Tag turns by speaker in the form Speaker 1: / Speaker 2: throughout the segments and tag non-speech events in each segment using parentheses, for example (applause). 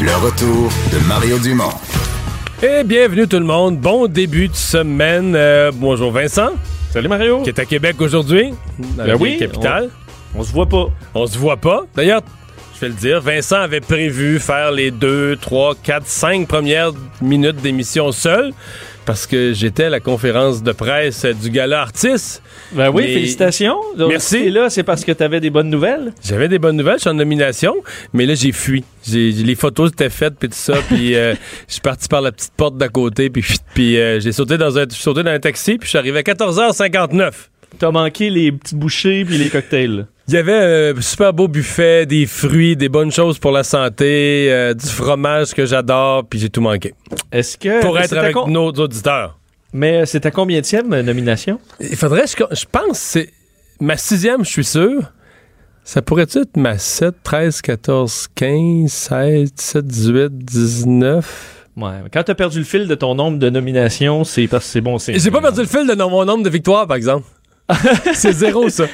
Speaker 1: Le retour de Mario Dumont.
Speaker 2: Et bienvenue tout le monde. Bon début de semaine. Euh, bonjour Vincent,
Speaker 3: Salut Mario.
Speaker 2: qui est à Québec aujourd'hui,
Speaker 3: Ben oui,
Speaker 2: capitale.
Speaker 3: On se voit pas.
Speaker 2: On... se voit pas. D'ailleurs, je vais le dire, Vincent avait prévu faire les deux, trois, quatre, cinq premières minutes d'émission seul parce que j'étais à la conférence de presse du gala artiste.
Speaker 3: Ben oui,
Speaker 2: Mais-
Speaker 3: félicitations. Donc,
Speaker 2: Merci.
Speaker 3: t'es là, c'est parce que t'avais des bonnes nouvelles.
Speaker 2: J'avais des bonnes nouvelles, je suis en nomination, mais là j'ai fui. Les photos étaient faites puis tout ça, (laughs) puis euh, je suis parti par la petite porte d'à côté, puis, puis euh, j'ai sauté dans un, sauté dans un taxi, puis je suis arrivé à 14h59.
Speaker 3: T'as manqué les petits bouchées puis les cocktails.
Speaker 2: Il y avait un super beau buffet, des fruits, des bonnes choses pour la santé, euh, du fromage que j'adore, puis j'ai tout manqué.
Speaker 3: Est-ce que
Speaker 2: Pour être avec
Speaker 3: con-
Speaker 2: nos auditeurs.
Speaker 3: Mais c'était combien de nomination?
Speaker 2: Il faudrait, je, je pense, c'est ma sixième, je suis sûr. Ça pourrait être ma 7, 13, 14, 15, 16, 17, 18, 19.
Speaker 3: Ouais. Quand t'as perdu le fil de ton nombre de nominations, c'est parce que c'est bon
Speaker 2: J'ai pas perdu le fil de mon nombre de victoires, par exemple. (laughs) c'est zéro, ça.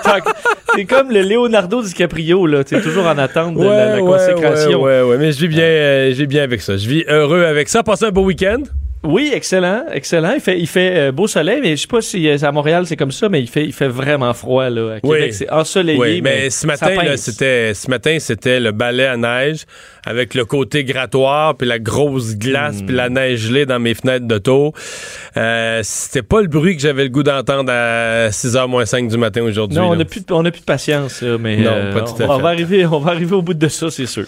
Speaker 2: (laughs)
Speaker 3: T'es comme le Leonardo DiCaprio là. T'es toujours en attente de la, la consécration.
Speaker 2: Ouais, ouais, ouais, mais je vis bien, euh, je vis bien avec ça. Je vis heureux avec ça. Passez un beau week-end.
Speaker 3: Oui, excellent, excellent. Il fait, il fait euh, beau soleil, mais je sais pas si euh, à Montréal c'est comme ça, mais il fait, il fait vraiment froid là. À Québec,
Speaker 2: Oui.
Speaker 3: c'est ensoleillé.
Speaker 2: Oui, mais,
Speaker 3: mais
Speaker 2: ce matin, c'était, ce matin, c'était le balai à neige avec le côté grattoir, puis la grosse
Speaker 3: Hmm.
Speaker 2: glace, puis la neige gelée dans mes fenêtres d'auto. Euh, c'était pas le bruit que j'avais le goût d'entendre à 6h moins 5 du matin aujourd'hui.
Speaker 3: Non, on n'a plus, de- on a plus de patience, là, mais
Speaker 2: Non,
Speaker 3: euh,
Speaker 2: pas tout à
Speaker 3: on, on va arriver, on va arriver au bout de ça, c'est sûr.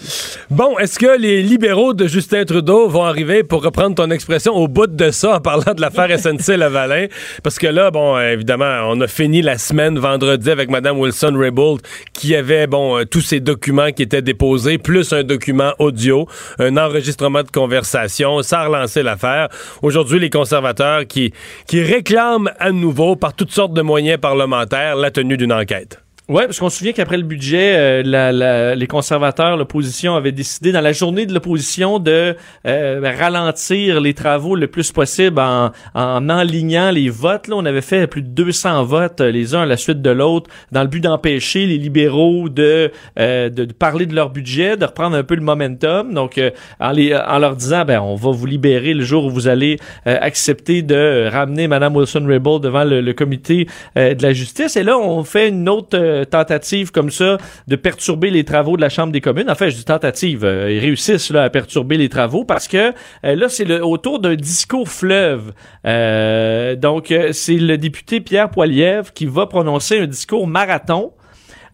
Speaker 2: Bon, est-ce que les libéraux de Justin Trudeau vont arriver, pour reprendre ton expression, au bout de ça en parlant de l'affaire SNC-Lavalin? Parce que là, bon, euh, évidemment, on a fini la semaine vendredi avec Mme Wilson-Raybould qui avait, bon, euh, tous ces documents qui étaient déposés, plus un document audio, un enregistrement de conversation. Ça a relancé l'affaire. Aujourd'hui, les conservateurs qui, qui réclament à nouveau, par toutes sortes de moyens parlementaires, la tenue d'une enquête.
Speaker 3: Ouais, parce qu'on se souvient qu'après le budget, euh, la- la- les conservateurs, l'opposition avait décidé dans la journée de l'opposition de euh, ralentir les travaux le plus possible en, en enlignant les votes. Là, on avait fait plus de 200 votes euh, les uns à la suite de l'autre dans le but d'empêcher les libéraux de, euh, de, parler de leur budget, de reprendre un peu le momentum. Donc, euh, en, les, en leur disant, ben, on va vous libérer le jour où vous allez euh, accepter de ramener Mme Wilson-Raybould devant le, le comité de la justice. Et là, on fait une autre euh, tentative comme ça de perturber les travaux de la Chambre des communes. En fait, je dis tentative. euh, ils réussissent là, à perturber les travaux parce que euh, là, c'est le, autour d'un discours fleuve. Euh, donc, c'est le député Pierre Poilievre qui va prononcer un discours marathon.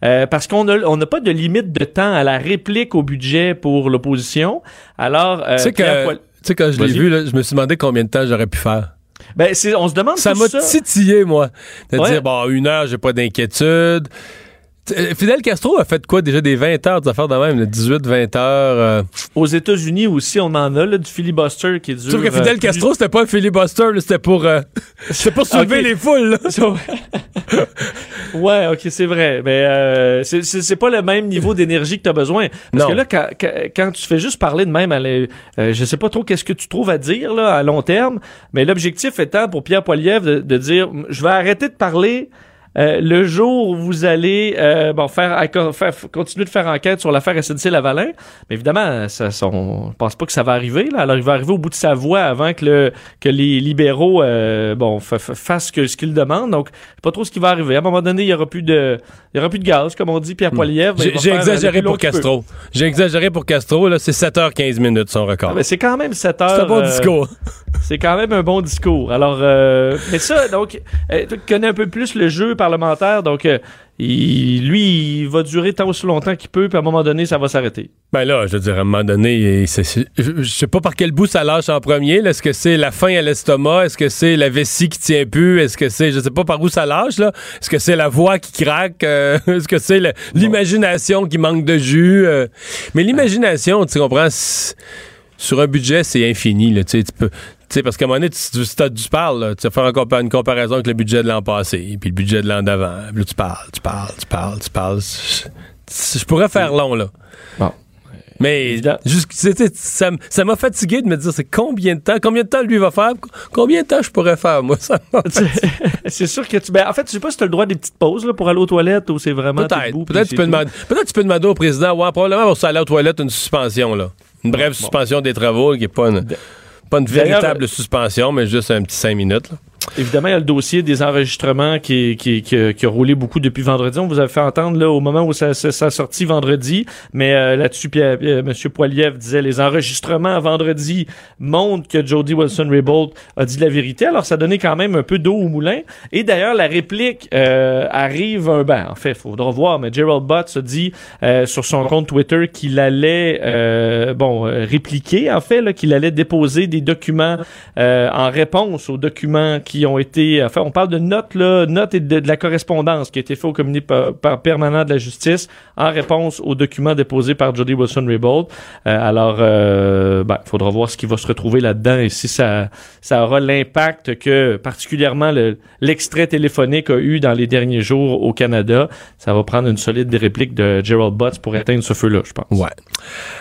Speaker 3: Euh, parce qu'on a on n'a pas de limite de temps à la réplique au budget pour l'opposition. Alors, euh,
Speaker 2: tu sais
Speaker 3: Pierre
Speaker 2: que,
Speaker 3: Poil-
Speaker 2: tu sais, quand je l'ai vu, là, je me suis demandé combien de temps j'aurais pu faire.
Speaker 3: Ben, on se demande
Speaker 2: Ça m'a titillé, moi. De
Speaker 3: Ouais.
Speaker 2: dire, bon, une heure, j'ai pas d'inquiétude. Euh, Fidel Castro a fait quoi déjà des 20 heures d'affaires de même, 18-20 heures. euh?
Speaker 3: Aux États-Unis aussi, on en a là, du filibuster qui est dur.
Speaker 2: Sauf que Fidel
Speaker 3: euh,
Speaker 2: Castro, c'était pas un filibuster, c'était pour, euh, (laughs) c'était pour soulever
Speaker 3: Ok.
Speaker 2: les foules. là. (laughs)
Speaker 3: ouais, ok, c'est vrai. Mais c'est- pas le même niveau d'énergie que tu as besoin. Parce
Speaker 2: Non.
Speaker 3: que là, quand, quand, tu fais juste parler de même, à je sais pas trop qu'est-ce que tu trouves à dire là, à long terme, mais l'objectif étant pour Pierre Poilievre de, de dire je vais arrêter de parler euh, le jour où vous allez euh, bon faire, faire, continuer de faire enquête sur l'affaire SNC Lavalin, mais évidemment, ça, on pense pas que ça va arriver. Là. Alors, il va arriver au bout de sa voie avant que le que les libéraux euh, bon fassent que, ce qu'ils demandent. Donc, pas trop ce qui va arriver. À un moment donné, il y aura plus de il y aura plus de gaz, comme on dit. Pierre hmm. Poilievre.
Speaker 2: J'ai exagéré pour Castro. J'ai exagéré pour Castro. Là, c'est 7h15 minutes son record.
Speaker 3: Ah, c'est quand même 7 h
Speaker 2: C'est un bon discours.
Speaker 3: c'est quand même un bon discours. Alors, mais ça, donc, tu connais un peu plus le jeu donc euh, lui, il va durer tant aussi longtemps qu'il peut, puis à un moment donné, ça va s'arrêter.
Speaker 2: Ben là, je veux dire, à un moment donné, je sais pas par quel bout ça lâche en premier. Est-ce que c'est la faim à l'estomac? Est-ce que c'est la vessie qui tient plus? Est-ce que c'est, je sais pas par où ça lâche, là. Est-ce que c'est la voix qui craque? Euh, (laughs) est-ce que c'est l'imagination qui manque de jus? Euh? Mais l'imagination, tu comprends, sur un budget, c'est infini, là. Tu peux, sais, parce qu'à un moment donné, tu, tu, tu parles, tu vas faire une comparaison avec le budget de l'an passé, puis le budget de l'an d'avant. Là, tu parles, tu parles, tu parles, tu parles. Je, pourrais faire long, là. Bon. Mais juste, ça, m'a fatigué de me dire c'est combien de temps, combien de temps lui va faire, combien de temps je pourrais faire, moi, ça (laughs)
Speaker 3: C'est sûr que tu. Ben, en fait, je sais pas si tu as le droit des petites pauses là, pour aller aux toilettes ou c'est vraiment.
Speaker 2: Peut-être. Peut-être tu, peux demander, peut tu peux demander au président, ouais, probablement pour aller aux toilettes, une suspension, là. Une brève suspension des travaux qui est pas une. Pas une véritable suspension, mais juste un petit cinq minutes. Là.
Speaker 3: Évidemment, il y a le dossier des enregistrements qui, qui, qui, qui, a roulé beaucoup depuis vendredi. On vous a fait entendre là au moment où ça, ça, ça sorti vendredi, mais euh, là-dessus, euh, M. Poiliev disait les enregistrements vendredi montrent que Jody Wilson-Raybould a dit la vérité. Alors, ça donnait quand même un peu d'eau au moulin. Et d'ailleurs, la réplique euh, arrive ben, en fait, faudra voir, mais Gerald Butts a dit euh, sur son compte Twitter qu'il allait bon répliquer, en fait, qu'il allait déposer des documents en réponse aux documents qui ont été, enfin, on parle de notes là, notes et de, la correspondance qui a été fait au par, permanent de la justice en réponse aux documents déposés par Jody Wilson-Raybould. Euh, alors, euh, ben, il faudra voir ce qui va se retrouver là-dedans et si ça, ça aura l'impact que particulièrement l'extrait téléphonique a eu dans les derniers jours au Canada. Ça va prendre une solide réplique de Gerald Butts pour éteindre ce feu-là, je pense.
Speaker 2: Ouais.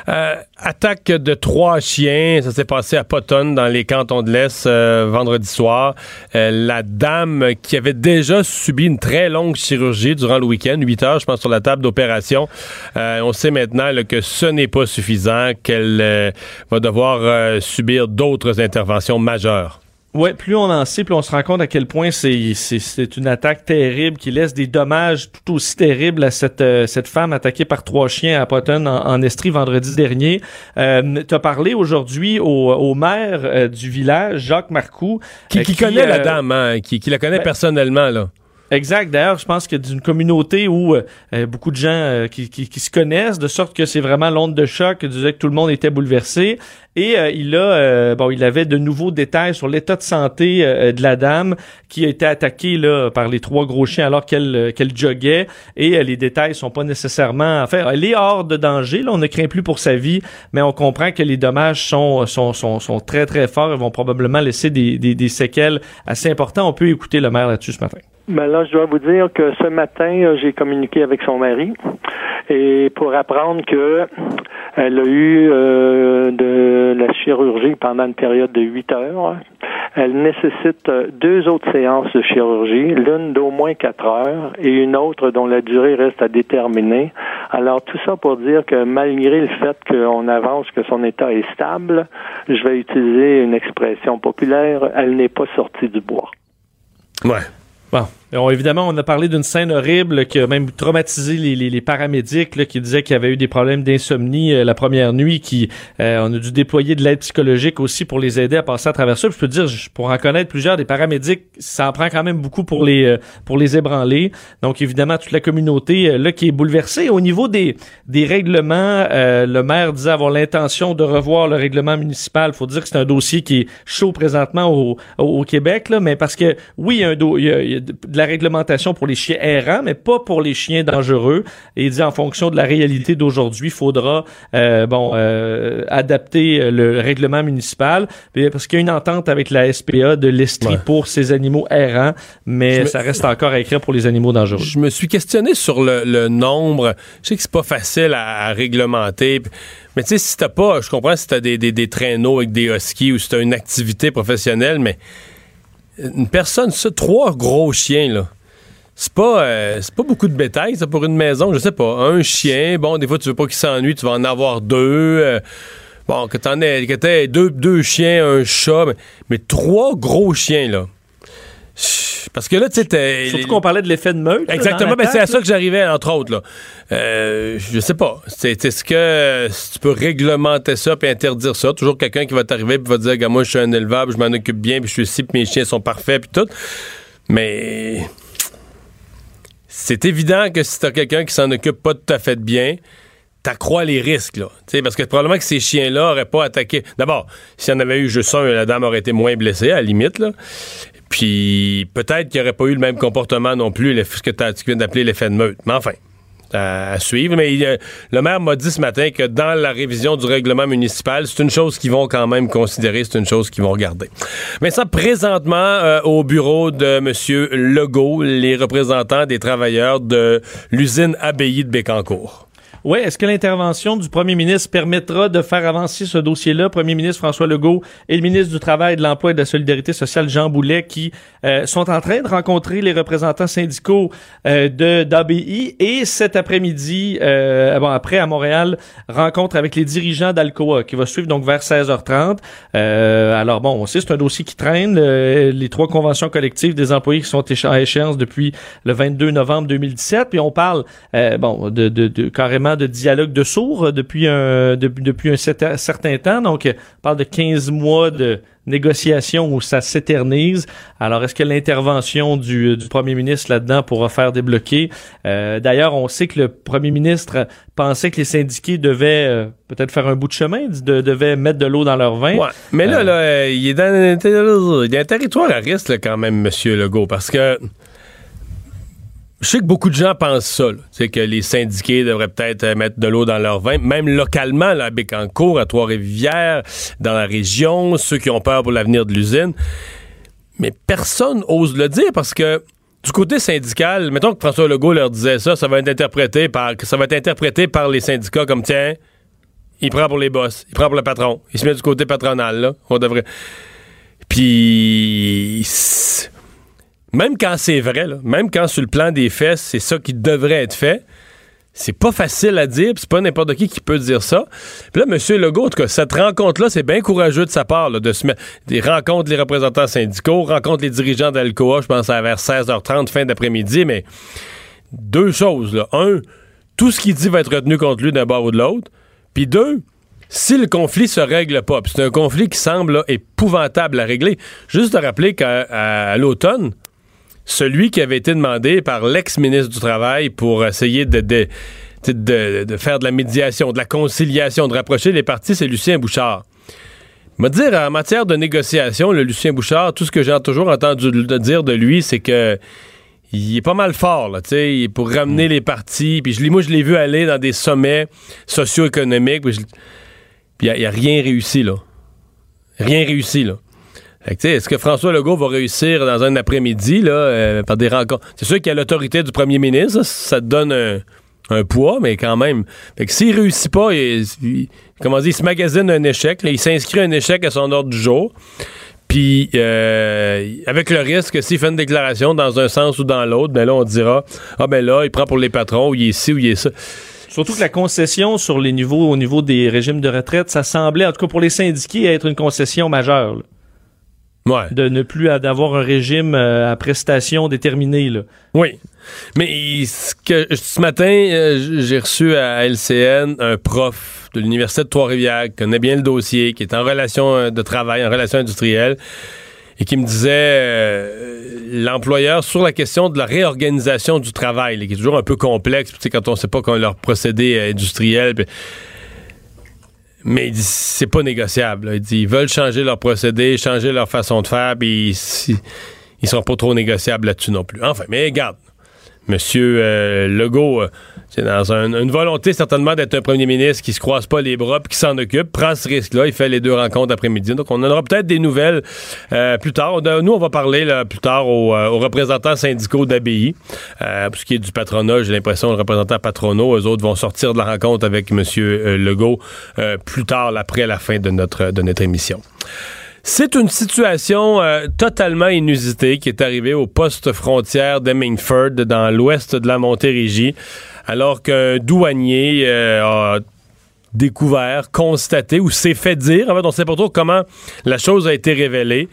Speaker 2: Euh, attaque de trois chiens, ça s'est passé à Potton dans les cantons de l'Est vendredi soir. Euh, la dame qui avait déjà subi une très longue chirurgie durant le week-end, 8 heures, je pense, sur la table d'opération. Euh, on sait maintenant que ce n'est pas suffisant, qu'elle euh, va devoir subir d'autres interventions majeures.
Speaker 3: Ouais, plus on en sait, plus on se rend compte à quel point c'est c'est une attaque terrible qui laisse des dommages tout aussi terribles à cette euh, cette femme attaquée par trois chiens à Potton en, Estrie vendredi dernier. Euh, tu as parlé aujourd'hui au, au, maire euh, du village, Jacques Marcoux,
Speaker 2: qui, qui, connaît la dame, hein, qui, qui la connaît ben, personnellement là.
Speaker 3: Exact. D'ailleurs, je pense que d'une communauté où euh, beaucoup de gens euh, qui, qui, qui, se connaissent, de sorte que c'est vraiment l'onde de choc, disait que tout le monde était bouleversé. Et euh, il a, bon, il avait de nouveaux détails sur l'état de santé de la dame qui a été attaquée là par les trois gros chiens alors qu'elle qu'elle joguait. Et les détails sont pas nécessairement, enfin, elle est hors de danger. Là, on ne craint plus pour sa vie, mais on comprend que les dommages sont sont sont, sont très très forts et vont probablement laisser des, des, des séquelles assez importantes. On peut écouter le maire là-dessus ce matin.
Speaker 4: Ben là, je dois vous dire que ce matin, euh, j'ai communiqué avec son mari et pour apprendre que elle a eu euh, de la chirurgie pendant une période de huit heures. Elle nécessite deux autres séances de chirurgie, l'une d'au moins quatre heures et une autre dont la durée reste à déterminer. Alors tout ça pour dire que malgré le fait qu'on avance que son état est stable, je vais utiliser une expression populaire, elle n'est pas sortie du bois.
Speaker 3: Ouais. Bon, évidemment, on a parlé d'une scène horrible qui a même traumatisé les, les, les paramédics là, qui disaient qu'il y avait eu des problèmes d'insomnie euh, la première nuit, qui euh, on a dû déployer de l'aide psychologique aussi pour les aider à passer à travers ça. je peux dire, pour en connaître plusieurs des paramédics, ça en prend quand même beaucoup pour les euh, pour les ébranler. Donc évidemment, toute la communauté là qui est bouleversée. Au niveau des des règlements, le maire disait avoir l'intention de revoir le règlement municipal. Faut dire que c'est un dossier qui est chaud présentement au, au, Québec, là, mais parce que oui, il y a un do, la réglementation pour les chiens errants, mais pas pour les chiens dangereux. Et il dit en fonction de la réalité d'aujourd'hui, il faudra euh, bon euh, adapter le règlement municipal parce qu'il y a une entente avec la SPA de l'Estrie pour ces animaux errants, mais ça reste encore à écrire pour les animaux dangereux.
Speaker 2: Je me suis questionné sur le, nombre. Je sais que c'est pas facile à, réglementer. Mais tu sais, si t'as pas, je comprends si t'as des, des, des traîneaux avec des huskies ou si t'as une activité professionnelle, mais une personne, ça, trois gros chiens, là. c'est pas, euh, c'est pas beaucoup de bétail, ça, pour une maison. Je sais pas. Un chien, bon, des fois, tu veux pas qu'il s'ennuie, tu vas en avoir deux. euh, bon, que t'en aies, que t'aies deux, deux chiens, un chat, mais, mais trois gros chiens, là. Parce que là, tu sais,
Speaker 3: Surtout qu'on parlait de l'effet de meute.
Speaker 2: Exactement,
Speaker 3: dans
Speaker 2: ben, c'est à ça que j'arrivais, entre autres. Là. Euh, je sais pas. C'est, est-ce que si tu peux réglementer ça puis interdire ça? Toujours quelqu'un qui va t'arriver et va dire, Gars, moi, je suis un éleveur, puis je m'en occupe bien, puis je suis ici, puis mes chiens sont parfaits, puis tout. Mais c'est évident que si t'as quelqu'un qui s'en occupe pas tout à fait bien, t'accrois les risques, là. Parce que probablement que ces chiens-là auraient pas attaqué. D'abord, s'il y en avait eu juste un, la dame aurait été moins blessée, à la limite, là. Puis peut-être qu'il n'y aurait pas eu le même comportement non plus, ce que tu viens d'appeler l'effet de meute. Mais enfin, à, suivre. Mais le maire m'a dit ce matin que dans la révision du règlement municipal, c'est une chose qu'ils vont quand même considérer, c'est une chose qu'ils vont regarder. Mais ça, présentement, euh, au bureau de M. Legault, les représentants des travailleurs de l'usine Abbaye de Bécancourt.
Speaker 3: Oui, est-ce que l'intervention du premier ministre permettra de faire avancer ce dossier-là? Premier ministre François Legault et le ministre du Travail, de l'Emploi et de la Solidarité sociale, Jean Boulet, qui euh, sont en train de rencontrer les représentants syndicaux euh, de d'ABI et cet après-midi, euh, bon, après à Montréal, rencontre avec les dirigeants d'Alcoa qui va suivre donc vers 16h30. Euh, alors bon, on sait c'est un dossier qui traîne. euh, les trois conventions collectives des employés qui sont à échéance depuis le 22 novembre 2017. Puis on parle euh, bon de, de, de- carrément de dialogue de sourds euh, depuis un depuis, depuis un certain temps. Donc euh, on parle de 15 mois de négociations où ça s'éternise. Alors est-ce que l'intervention du, du premier ministre là-dedans pourra faire débloquer? Euh, D'ailleurs, on sait que le premier ministre pensait que les syndiqués devaient euh, peut-être faire un bout de chemin, de, devaient mettre de l'eau dans leur vin.
Speaker 2: Ouais. Mais là,
Speaker 3: Euh,
Speaker 2: là, euh, il est dans il y a un territoire à risque là, quand même, M. Legault, parce que je sais que beaucoup de gens pensent ça, sais, que les syndiqués devraient peut-être euh, mettre de l'eau dans leur vin, même localement, là, à Bécancourt, à Trois-Rivières, dans la région, ceux qui ont peur pour l'avenir de l'usine. Mais personne ose le dire parce que du côté syndical, mettons que François Legault leur disait ça, ça va être interprété par, ça va être interprété par les syndicats comme tiens, il prend pour les boss, il prend pour le patron, il se met du côté patronal là, on devrait. Puis c'est- même quand c'est vrai, même quand sur le plan des faits, c'est ça qui devrait être fait. C'est pas facile à dire, c'est pas n'importe qui qui peut dire ça. Puis là, M. Legault, en tout cas, cette rencontre-là, c'est bien courageux de sa part, là, de se mettre. Des rencontres les représentants syndicaux, rencontre les dirigeants d'Alcoa, je pense à vers 16h30, fin d'après-midi, mais deux choses, là. Un, tout ce qu'il dit va être retenu contre lui d'un bord ou de l'autre. Puis deux, si le conflit se règle pas, c'est un conflit qui semble épouvantable à régler, juste de rappeler qu'à l'automne, celui qui avait été demandé par l'ex-ministre du Travail pour essayer de, de, de- de faire de la médiation, de la conciliation, de rapprocher les partis, c'est Lucien Bouchard. Me dire, en matière de négociation, le Lucien Bouchard, tout ce que j'ai toujours entendu dire de lui, c'est que il est pas mal fort, là, tu pour ramener les partis. Puis je l'ai- moi, je l'ai vu aller dans des sommets socio-économiques. Puis il n'y a, rien réussi, là. Rien réussi, là. Fait que, tu sais, Est-ce que François Legault va réussir dans un après-midi, là, euh, par des rencontres? C'est sûr qu'il y a l'autorité du premier ministre, ça, donne un, poids, mais quand même. Fait que s'il réussit pas, il, comment se magasine un échec, il s'inscrit un échec à son ordre du jour. Puis, euh, avec le risque que s'il fait une déclaration dans un sens ou dans l'autre, ben là, on dira, ah ben là, il prend pour les patrons, ou il est ci, ou il est ça.
Speaker 3: Surtout que la concession sur les niveaux, au niveau des régimes de retraite, ça semblait, en tout cas pour les syndiqués, être une concession majeure.
Speaker 2: Ouais.
Speaker 3: de ne plus avoir un régime euh, à prestations déterminées. Là.
Speaker 2: Oui. Mais ce, que, ce matin, euh, j'ai reçu à LCN un prof de l'Université de Trois-Rivières qui connaît bien le dossier, qui est en relation euh, de travail, en relation industrielle, et qui me disait euh, l'employeur sur la question de la réorganisation du travail, là, qui est toujours un peu complexe, tu sais, quand on ne sait pas comment leur procédé industriel. Mais c'est pas négociable. là. Ils veulent changer leur procédé, changer leur façon de faire, ils, ils sont pas trop négociables là-dessus non plus. Enfin, mais regarde, Monsieur euh, Legault, euh, c'est dans un- une volonté certainement d'être un premier ministre qui se croise pas les bras puis qui s'en occupe, prend ce risque-là, il fait les deux rencontres après-midi. Donc on aura peut-être des nouvelles euh, plus tard. Nous, on va parler plus tard aux, euh, aux représentants syndicaux d'ABI. Pour ce qui est du patronat, j'ai l'impression les représentants patronaux, eux autres vont sortir de la rencontre avec Monsieur Legault plus tard, après la fin de notre, de notre émission. C'est une situation euh, totalement inusitée qui est arrivée au poste frontière d'Hemmingford, dans l'ouest de la Montérégie, alors qu'un douanier euh, a découvert, constaté ou s'est fait dire, en fait, on ne sait pas trop comment la chose a été révélée,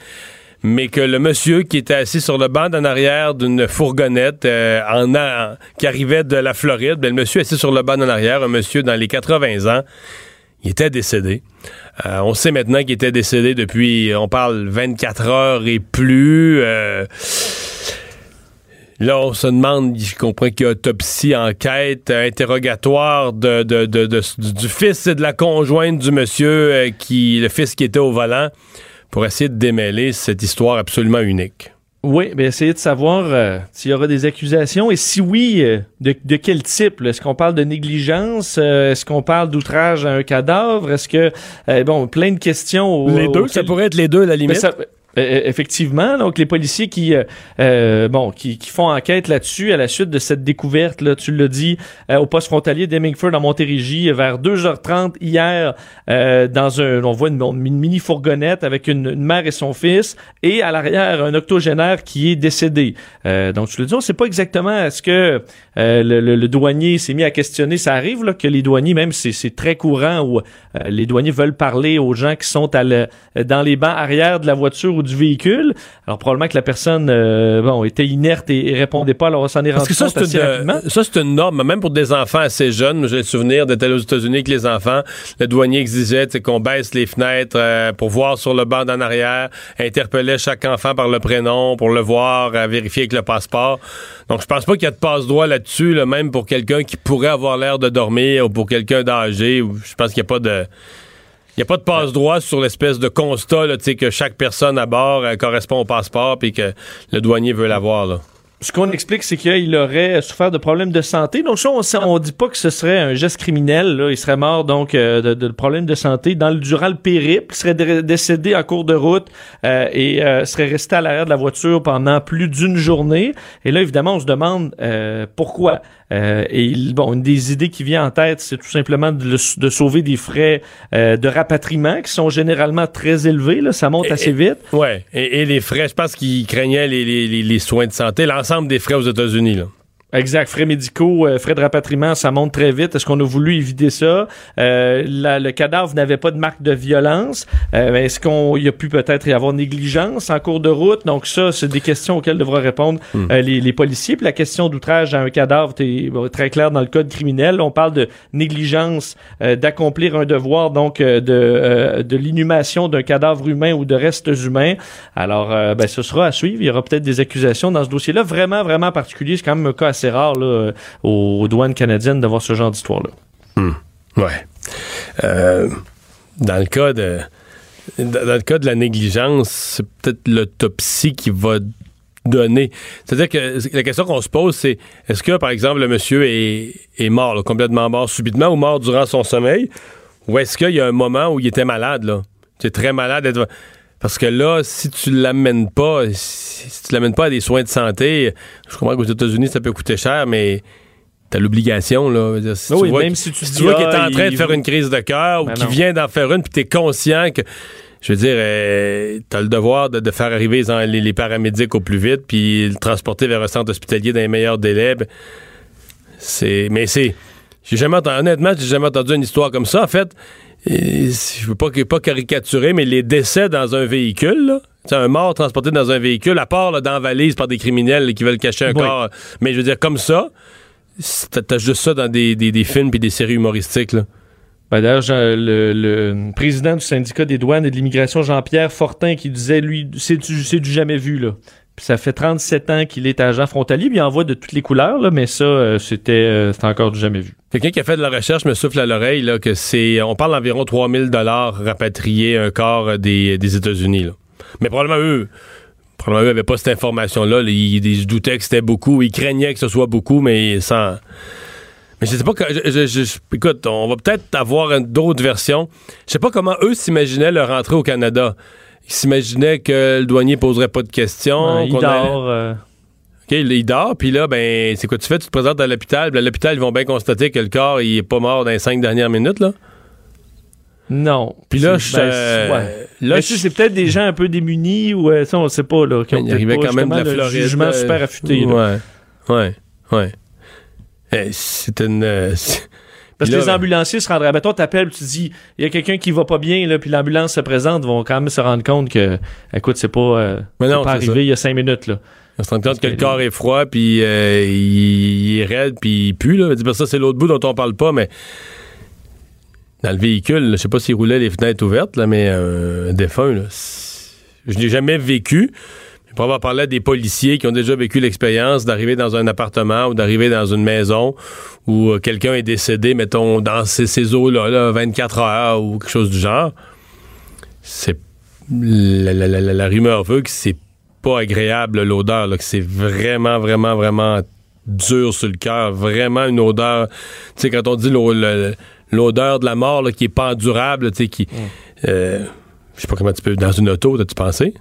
Speaker 2: mais que le monsieur qui était assis sur le banc d'en arrière d'une fourgonnette euh, en, en- qui arrivait de la Floride, ben, le monsieur assis sur le banc d'en arrière, un monsieur dans les 80 ans, il était décédé. Euh, on sait maintenant qu'il était décédé depuis, on parle 24 heures et plus. Euh, Là, on se demande, je comprends qu'il y a autopsie, enquête, interrogatoire de, du fils et de la conjointe du monsieur, euh, qui, le fils qui était au volant, pour essayer de démêler cette histoire absolument unique.
Speaker 3: Oui, bien essayer de savoir euh, s'il y aura des accusations et si oui, euh, de, de quel type. Est-ce qu'on parle de négligence? Euh, Est-ce qu'on parle d'outrage à un cadavre? Est-ce que... euh, bon, plein de questions.
Speaker 2: les deux, ça pourrait être les deux à la
Speaker 3: Mais
Speaker 2: limite.
Speaker 3: Ça- euh, effectivement, donc les policiers qui euh, euh, bon qui, qui font enquête là-dessus à la suite de cette découverte là, tu l'as dit euh, au poste frontalier d'Hemmingford en Montérégie vers 2h30 hier euh, dans un on voit une, une mini fourgonnette avec une, une mère et son fils et à l'arrière un octogénaire qui est décédé. Euh, donc tu le dis, on sait pas exactement est-ce que euh, le, le- le douanier s'est mis à questionner. Ça arrive là que les douaniers même c'est c'est très courant où euh, les douaniers veulent parler aux gens qui sont à le- dans les bancs arrière de la voiture du véhicule. Alors probablement que la personne euh, bon était inerte et, et répondait pas. Alors on s'en est
Speaker 2: Parce
Speaker 3: rendu
Speaker 2: que ça,
Speaker 3: compte
Speaker 2: c'est
Speaker 3: assez
Speaker 2: une,
Speaker 3: rapidement.
Speaker 2: euh, ça, c'est une norme, même pour des enfants assez jeunes. J'ai le souvenir d'être allé aux États-Unis avec les enfants. Le douanier exigeait qu'on baisse les fenêtres euh, pour voir sur le banc d'en arrière, interpellait chaque enfant par le prénom pour le voir, à vérifier avec le passeport. Donc, je pense pas qu'il y a de passe-droit là-dessus, là, même pour quelqu'un qui pourrait avoir l'air de dormir ou pour quelqu'un d'âgé. Je pense qu'il n'y a pas de... Il n'y a pas de passe-droit sur l'espèce de constat là, que chaque personne à bord euh, correspond au passeport puis que le douanier veut l'avoir. là.
Speaker 3: Ce qu'on explique, c'est qu'il aurait souffert de problèmes de santé. Donc, ça, on, on dit pas que ce serait un geste criminel. Là. Il serait mort donc euh, de, problèmes de santé dans le durant le périple. Il serait dé- décédé en cours de route euh, et serait resté à l'arrière de la voiture pendant plus d'une journée. Et là, évidemment, on se demande pourquoi. Euh, et il- bon, une des idées qui vient en tête, c'est tout simplement de, le- de sauver des frais euh, de rapatriement qui sont généralement très élevés. Là. Ça monte
Speaker 2: Et-
Speaker 3: assez vite.
Speaker 2: Ouais, et, et les frais, je pense qu'ils craignaient les, les- les- les soins de santé, l'ensemble des frais aux États-Unis.
Speaker 3: Exact. Frais médicaux, euh, frais de rapatriement, ça monte très vite. Est-ce qu'on a voulu éviter ça? Euh, la- le cadavre n'avait pas de marque de violence. Euh, Est-ce qu'on y a pu peut-être y avoir négligence en cours de route? Donc ça, c'est des questions auxquelles devraient répondre euh, les, les policiers. Puis la question d'outrage à un cadavre, c'est très clair dans le code criminel. On parle de négligence euh, d'accomplir un devoir, donc euh, de, euh, de l'inhumation d'un cadavre humain ou de restes humains. Alors, ben, ce sera à suivre. Il y aura peut-être des accusations dans ce dossier-là. Vraiment, vraiment particulier. C'est quand même un cas assez rare là, euh, aux douanes canadiennes d'avoir ce genre d'histoire-là.
Speaker 2: Ouais. Euh, dans le cas de. Dans le cas de la négligence, c'est peut-être l'autopsie qui va donner. C'est-à-dire que la question qu'on se pose, c'est est-ce que, par exemple, le monsieur est, est mort, complètement mort subitement ou mort durant son sommeil? Ou est-ce qu'il y a un moment où il était malade, là? Es très malade. Parce que là, si tu l'amènes pas, si tu l'amènes pas à des soins de santé, je comprends qu'aux États-Unis, ça peut coûter cher, mais t'as l'obligation, là. Dire, Si
Speaker 3: Oui,
Speaker 2: tu vois
Speaker 3: même si tu
Speaker 2: si
Speaker 3: dis,
Speaker 2: tu vois qu'il est
Speaker 3: ah,
Speaker 2: en train de faire une crise de cœur ou
Speaker 3: Ben
Speaker 2: qu'il vient d'en faire une, puis t'es conscient que, je veux dire, euh, t'as le devoir de, de faire arriver les paramédics au plus vite, puis le transporter vers un centre hospitalier dans les meilleurs délais. Ben, c'est, mais c'est, j'ai jamais entendu, honnêtement, j'ai jamais entendu une histoire comme ça. En fait, et je veux pas, pas caricaturer, mais les décès dans un véhicule, là, un mort transporté dans un véhicule, à part là, dans la valise par des criminels là, qui veulent cacher un
Speaker 3: Oui.
Speaker 2: corps, mais je veux dire, comme ça, t'as juste ça dans des, des, des films puis des séries humoristiques. Là.
Speaker 3: Ben, D'ailleurs, le, le président du syndicat des douanes et de l'immigration, Jean-Pierre Fortin, qui disait, lui, c'est du, c'est du jamais vu, là. Puis ça fait 37 ans qu'il est agent frontalier, puis il en voit de toutes les couleurs, là, mais ça, euh, c'était euh, c'était encore du jamais vu.
Speaker 2: Quelqu'un qui a fait de la recherche me souffle à l'oreille que c'est. On parle d'environ 3000 dollars rapatrier un corps euh, des, États-Unis. Mais probablement eux. Probablement eux n'avaient pas cette information-là. là. Ils, ils doutaient que c'était beaucoup. Ils craignaient que ce soit beaucoup, mais sans. Mais je sais pas écoute, on va peut-être avoir d'autres versions. Je sais pas comment eux s'imaginaient leur entrée au Canada. Ils s'imaginaient que le douanier poserait pas de questions.
Speaker 3: Ouais, il
Speaker 2: allait-
Speaker 3: dort. euh,
Speaker 2: OK, il il dort, puis là, ben, c'est quoi tu fais? Tu te présentes à l'hôpital, à l'hôpital, ils vont bien constater que le corps, il est pas mort dans les cinq dernières minutes, là.
Speaker 3: non.
Speaker 2: Puis là,
Speaker 3: C'est-
Speaker 2: je,
Speaker 3: ben,
Speaker 2: euh,
Speaker 3: c'est- ouais.
Speaker 2: là,
Speaker 3: sais, c'est peut-être des gens un peu démunis ou euh, ça, on sait pas, là. Qui ont
Speaker 2: il arrivait
Speaker 3: pas,
Speaker 2: quand même de la Floride.
Speaker 3: jugement
Speaker 2: euh,
Speaker 3: super affûté.
Speaker 2: Ouais, ouais, ouais. Eh, c'est une... (laughs)
Speaker 3: Parce que
Speaker 2: là,
Speaker 3: les ambulanciers se rendraient. Mettons, t'appelles, tu dis, il y a quelqu'un qui va pas bien, là, puis l'ambulance se présente, vont quand même se rendre compte que, écoute, c'est pas, euh,
Speaker 2: Mais
Speaker 3: c'est
Speaker 2: non,
Speaker 3: pas arrivé il y a cinq minutes, là.
Speaker 2: On se rend compte que le corps est froid, puis euh, il, il est raide, puis il pue. Là. Ça, c'est l'autre bout dont on parle pas, mais dans le véhicule, je sais pas s'il roulait les fenêtres ouvertes, là, mais euh, un défunt, là, je l'ai jamais vécu. Pour avoir parlé à des policiers qui ont déjà vécu l'expérience d'arriver dans un appartement ou d'arriver dans une maison où euh, quelqu'un est décédé, mettons, dans ces, ces eaux-là, là, 24 heures ou quelque chose du genre, c'est la, la- la- la- la rumeur veut que c'est pas agréable l'odeur, que c'est vraiment, vraiment, vraiment dur sur le cœur. Vraiment une odeur. Tu sais, quand on dit l'odeur de la mort là, qui est pas endurable, tu sais, qui. euh, je sais pas comment tu peux. Dans une auto, t'as-tu pensé?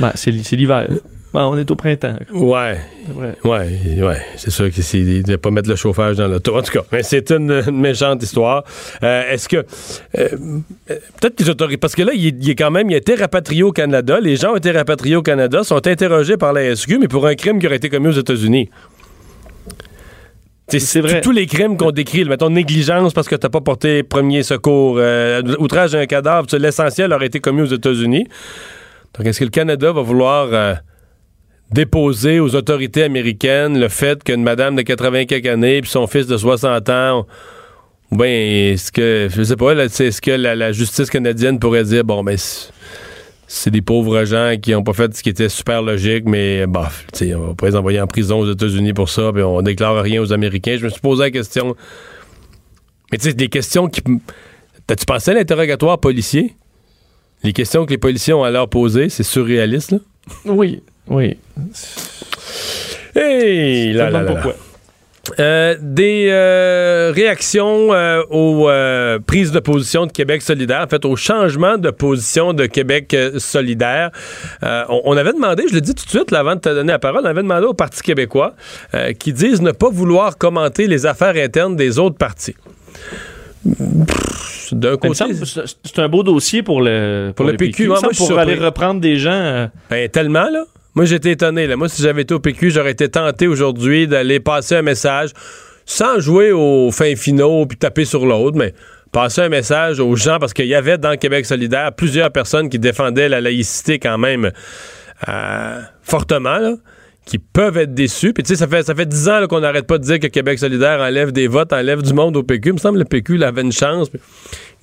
Speaker 3: Ben, c'est c'est l'hiver. Ben, on est au printemps.
Speaker 2: Ouais.
Speaker 3: c'est.
Speaker 2: Ouais, ouais, c'est sûr qu'il ne devait pas mettre le chauffage dans l'auto. En tout cas, mais c'est une, une méchante histoire. Euh, Est-ce que. euh, euh, Peut-être que les autorités. Parce que là, il, est- il est quand même. Il a été rapatrié au Canada. Les gens ont été rapatriés au Canada, sont interrogés par la SQ, mais pour un crime qui aurait été commis aux États-Unis. C'est
Speaker 3: C'est vrai.
Speaker 2: Tous les crimes qu'on décrit, mettons négligence parce que t'as pas porté premier secours, euh, outrage à un cadavre, l'essentiel aurait été commis aux États-Unis. Donc, est-ce que le Canada va vouloir euh, déposer aux autorités américaines le fait qu'une madame de 80 quelques années puis son fils de 60 ans ou bien est-ce que je sais pas c'est- est-ce que la, justice canadienne pourrait dire bon ben c'est- des pauvres gens qui ont pas fait ce qui était super logique mais sais, on va pas les envoyer en prison aux États-Unis pour ça puis on déclare rien aux Américains. Je me suis posé la question. Mais tu sais des questions qui t'as-tu pensé à l'interrogatoire policier? Les questions que les policiers ont à leur poser c'est surréaliste là?
Speaker 3: Oui, oui.
Speaker 2: Hey, là, là,
Speaker 3: pourquoi.
Speaker 2: Euh, des euh, réactions euh, aux prises de position de Québec solidaire, en fait, au changement de position de Québec solidaire. On, on avait demandé, je le dis tout de suite, là, avant de te donner la parole, on avait demandé au Parti québécois qui disent ne pas vouloir commenter les affaires internes des autres partis. D'un côté,
Speaker 3: c'est un beau dossier pour le,
Speaker 2: Pour le PQ,
Speaker 3: me
Speaker 2: moi,
Speaker 3: pour aller reprendre des gens. euh,
Speaker 2: Ben, tellement, là. Moi, j'étais étonné, là. Moi, si j'avais été au PQ, j'aurais été tenté aujourd'hui d'aller passer un message sans jouer aux fins finaux puis taper sur l'autre, mais passer un message aux gens parce qu'il y avait dans Québec solidaire plusieurs personnes qui défendaient la laïcité quand même euh, fortement, là, qui peuvent être déçus. Puis, tu sais, ça fait, ça fait 10 ans qu'on n'arrête pas de dire que Québec solidaire enlève des votes, enlève du monde au PQ. Il me semble que le PQ là, avait une chance.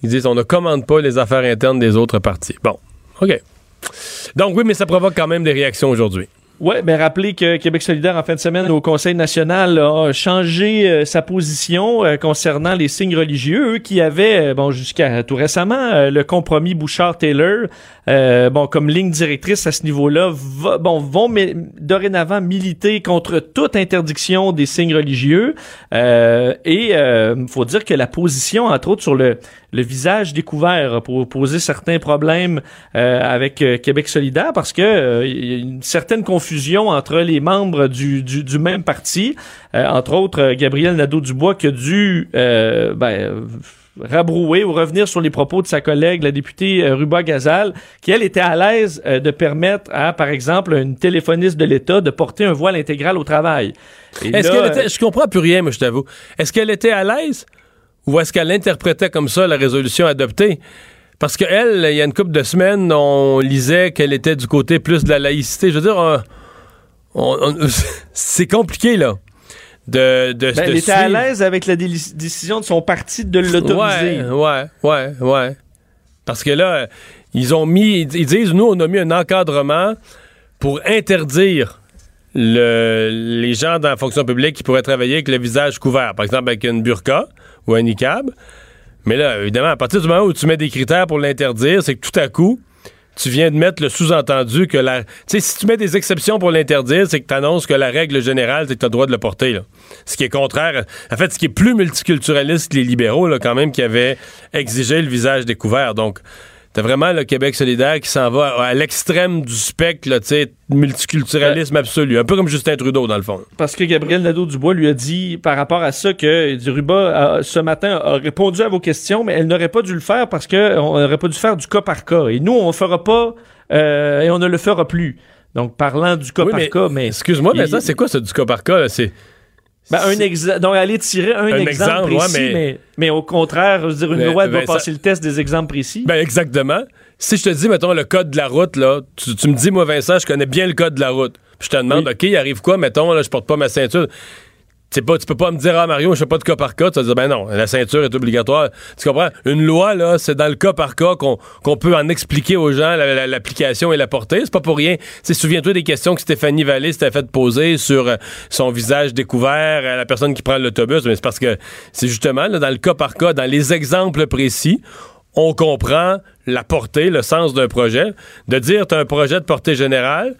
Speaker 2: Ils disent on ne commande pas les affaires internes des autres partis. Bon, OK. Donc oui, mais ça provoque quand même des réactions aujourd'hui.
Speaker 3: Ouais, ben rappelez que Québec solidaire en fin de semaine au Conseil national a changé euh, sa position euh, concernant les signes religieux, eux qui avaient euh, bon jusqu'à tout récemment le compromis Bouchard-Taylor. Bon comme ligne directrice à ce niveau-là bon vont mais, dorénavant militer contre toute interdiction des signes religieux. Et faut dire que la position entre autres sur le visage découvert pour poser certains problèmes avec Québec solidaire parce que il y a une certaine confusion entre les membres du, du, du même parti, Euh, entre autres euh, Gabriel Nadeau-Dubois qui a dû euh, ben, rabrouer ou revenir sur les propos de sa collègue, la députée Ruba Gazal, qui elle était à l'aise de permettre à, par exemple, une téléphoniste de l'État de porter un voile intégral au travail.
Speaker 2: Est-ce qu'elle était, je comprends plus rien, moi, je t'avoue. Est-ce qu'elle était à l'aise ou est-ce qu'elle interprétait comme ça la résolution adoptée? Parce qu'elle, il y a une couple de semaines, on lisait qu'elle était du côté plus de la laïcité. Je veux dire, on- (laughs) c'est compliqué, là. De, de,
Speaker 3: ben,
Speaker 2: de
Speaker 3: elle était à l'aise avec la décision de son parti de l'autoriser.
Speaker 2: Ouais, ouais, ouais, ouais. Parce que là, ils ont mis, ils disent, nous, on a mis un encadrement pour interdire le- les gens dans la fonction publique qui pourraient travailler avec le visage couvert, par exemple avec une burqa ou un niqab. Mais là, évidemment, à partir du moment où tu mets des critères pour l'interdire, c'est que tout à coup, tu viens de mettre le sous-entendu que la. Tu sais, si tu mets des exceptions pour l'interdire, c'est que tu annonces que la règle générale, c'est que tu as le droit de le porter. Là. Ce qui est contraire. En fait, ce qui est plus multiculturaliste que les libéraux, là, quand même, qui avaient exigé le visage découvert. Donc, T'as vraiment le Québec solidaire qui s'en va à l'extrême du spectre, tu sais, multiculturalisme absolu. Un peu comme Justin Trudeau, dans le fond.
Speaker 3: Parce que Gabriel Nadeau-Dubois lui a dit par rapport à ça que Duruba, a- ce matin, a répondu à vos questions, mais elle n'aurait pas dû le faire parce que on aurait pas dû faire du cas par cas. Et nous, on ne fera pas euh, et on ne le fera plus. Donc, parlant du cas
Speaker 2: Oui,
Speaker 3: par
Speaker 2: mais-
Speaker 3: cas, mais...
Speaker 2: Excuse-moi, mais ça, c'est quoi ça du cas par cas? C'est.
Speaker 3: Ben, un exa- donc, aller tirer un,
Speaker 2: Un
Speaker 3: exemple,
Speaker 2: exemple, ouais,
Speaker 3: précis,
Speaker 2: mais-
Speaker 3: mais... Mais, au contraire, je veux dire, une
Speaker 2: Mais-
Speaker 3: loi doit
Speaker 2: ben, ça-
Speaker 3: passer le test des exemples précis.
Speaker 2: Ben, exactement. Si je te dis, mettons, le code de la route, là, tu, tu me dis, moi, Vincent, je connais bien le code de la route. Puis je te demande,
Speaker 3: Oui.
Speaker 2: OK, il arrive quoi, mettons, là, je porte pas ma ceinture. C'est pas, tu peux pas me dire, ah, Mario, je fais pas de cas par cas. Tu vas dire, ben non, la ceinture est obligatoire. Tu comprends? Une loi, là, c'est dans le cas par cas qu'on peut en expliquer aux gens la- la- l'application et la portée. C'est pas pour rien. Tu Souviens-toi des questions que Stéphanie Vallée s'était fait poser sur euh, son visage découvert, à la personne qui prend l'autobus. Mais c'est parce que c'est justement, là, dans le cas par cas, dans les exemples précis, on comprend la portée, le sens d'un projet. De dire, tu as un projet de portée générale,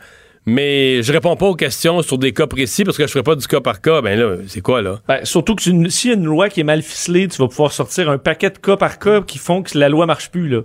Speaker 2: mais je réponds pas aux questions sur des cas précis parce que je ferai pas du cas par cas. Ben là, c'est quoi, là?
Speaker 3: Ben, surtout que si s'il y a une loi qui est mal ficelée, tu vas pouvoir sortir un paquet de cas par cas qui font que la loi marche plus, là.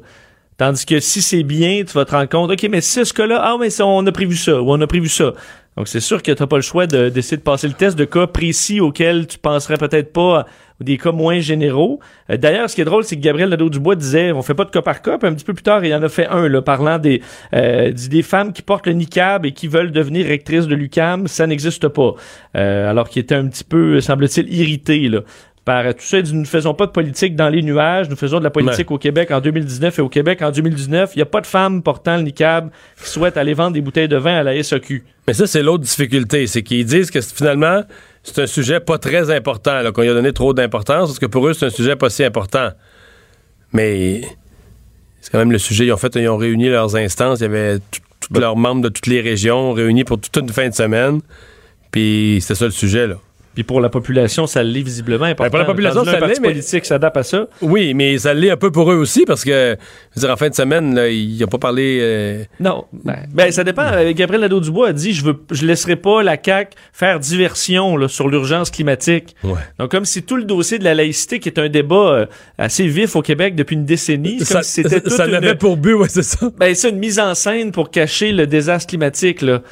Speaker 3: Tandis que si c'est bien, tu vas te rendre compte, OK, mais si ce cas-là, ah, mais on a prévu ça, ou on a prévu ça. Donc, c'est sûr que t'as pas le choix de- d'essayer de passer le test de cas précis auxquels tu penserais peut-être pas, ou des cas moins généraux. Euh, D'ailleurs, ce qui est drôle, c'est que Gabriel Nadeau-Dubois disait, on fait pas de cas par cas, puis un petit peu plus tard, il en a fait un, là, parlant des, euh, des femmes qui portent le niqab et qui veulent devenir rectrices de l'UCAM, ça n'existe pas. Euh, alors qu'il était un petit peu, semble-t-il, irrité, là par tout ça, il dit, nous ne faisons pas de politique dans les nuages, nous faisons de la politique au Québec en 2019 et au Québec en 2019, il n'y a pas de femmes portant le niqab qui souhaitent aller vendre des bouteilles de vin à la SAQ.
Speaker 2: Mais ça, c'est l'autre difficulté. C'est qu'ils disent que finalement, c'est un sujet pas très important, là, qu'on y a donné trop d'importance, parce que pour eux, c'est un sujet pas si important. Mais c'est quand même le sujet. Ils ont fait, ils ont réuni leurs instances. Il y avait tous leurs membres de toutes les régions réunis pour toute une fin de semaine. Puis c'était ça le sujet, là.
Speaker 3: Puis pour la population, ça l'est visiblement important.
Speaker 2: Ben, pour la population,
Speaker 3: Tandis
Speaker 2: ça l'est, mais-
Speaker 3: politique s'adapte à ça.
Speaker 2: Oui, mais ça l'est un peu pour eux aussi, parce que, je veux dire, en fin de semaine, là, ils n'ont pas parlé. euh,
Speaker 3: Non, ben, ben, ça dépend. Euh, Gabriel Nadeau-Dubois a dit, je veux, je laisserai pas la CAQ faire diversion là, sur l'urgence climatique.
Speaker 2: Ouais.
Speaker 3: Donc comme si tout le dossier de la laïcité, qui est un débat euh, assez vif au Québec depuis une décennie,
Speaker 2: ça
Speaker 3: comme si c'était
Speaker 2: ça
Speaker 3: une-
Speaker 2: n'avait pour but, ouais, c'est ça.
Speaker 3: Ben, c'est une mise en scène pour cacher le désastre climatique, là.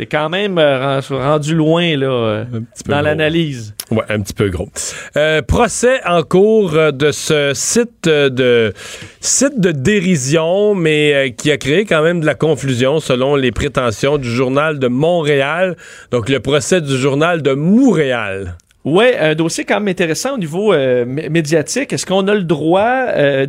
Speaker 3: C'est quand même euh, ren- rendu loin, là, euh, dans l'analyse.
Speaker 2: Ouais, un petit peu gros. Euh, procès en cours de ce site de site de dérision, mais qui a créé quand même de la confusion selon les prétentions du journal de Montréal. Donc le procès du journal de Montréal.
Speaker 3: Ouais, un dossier quand même intéressant au niveau euh, mé- médiatique. Est-ce qu'on a le droit euh,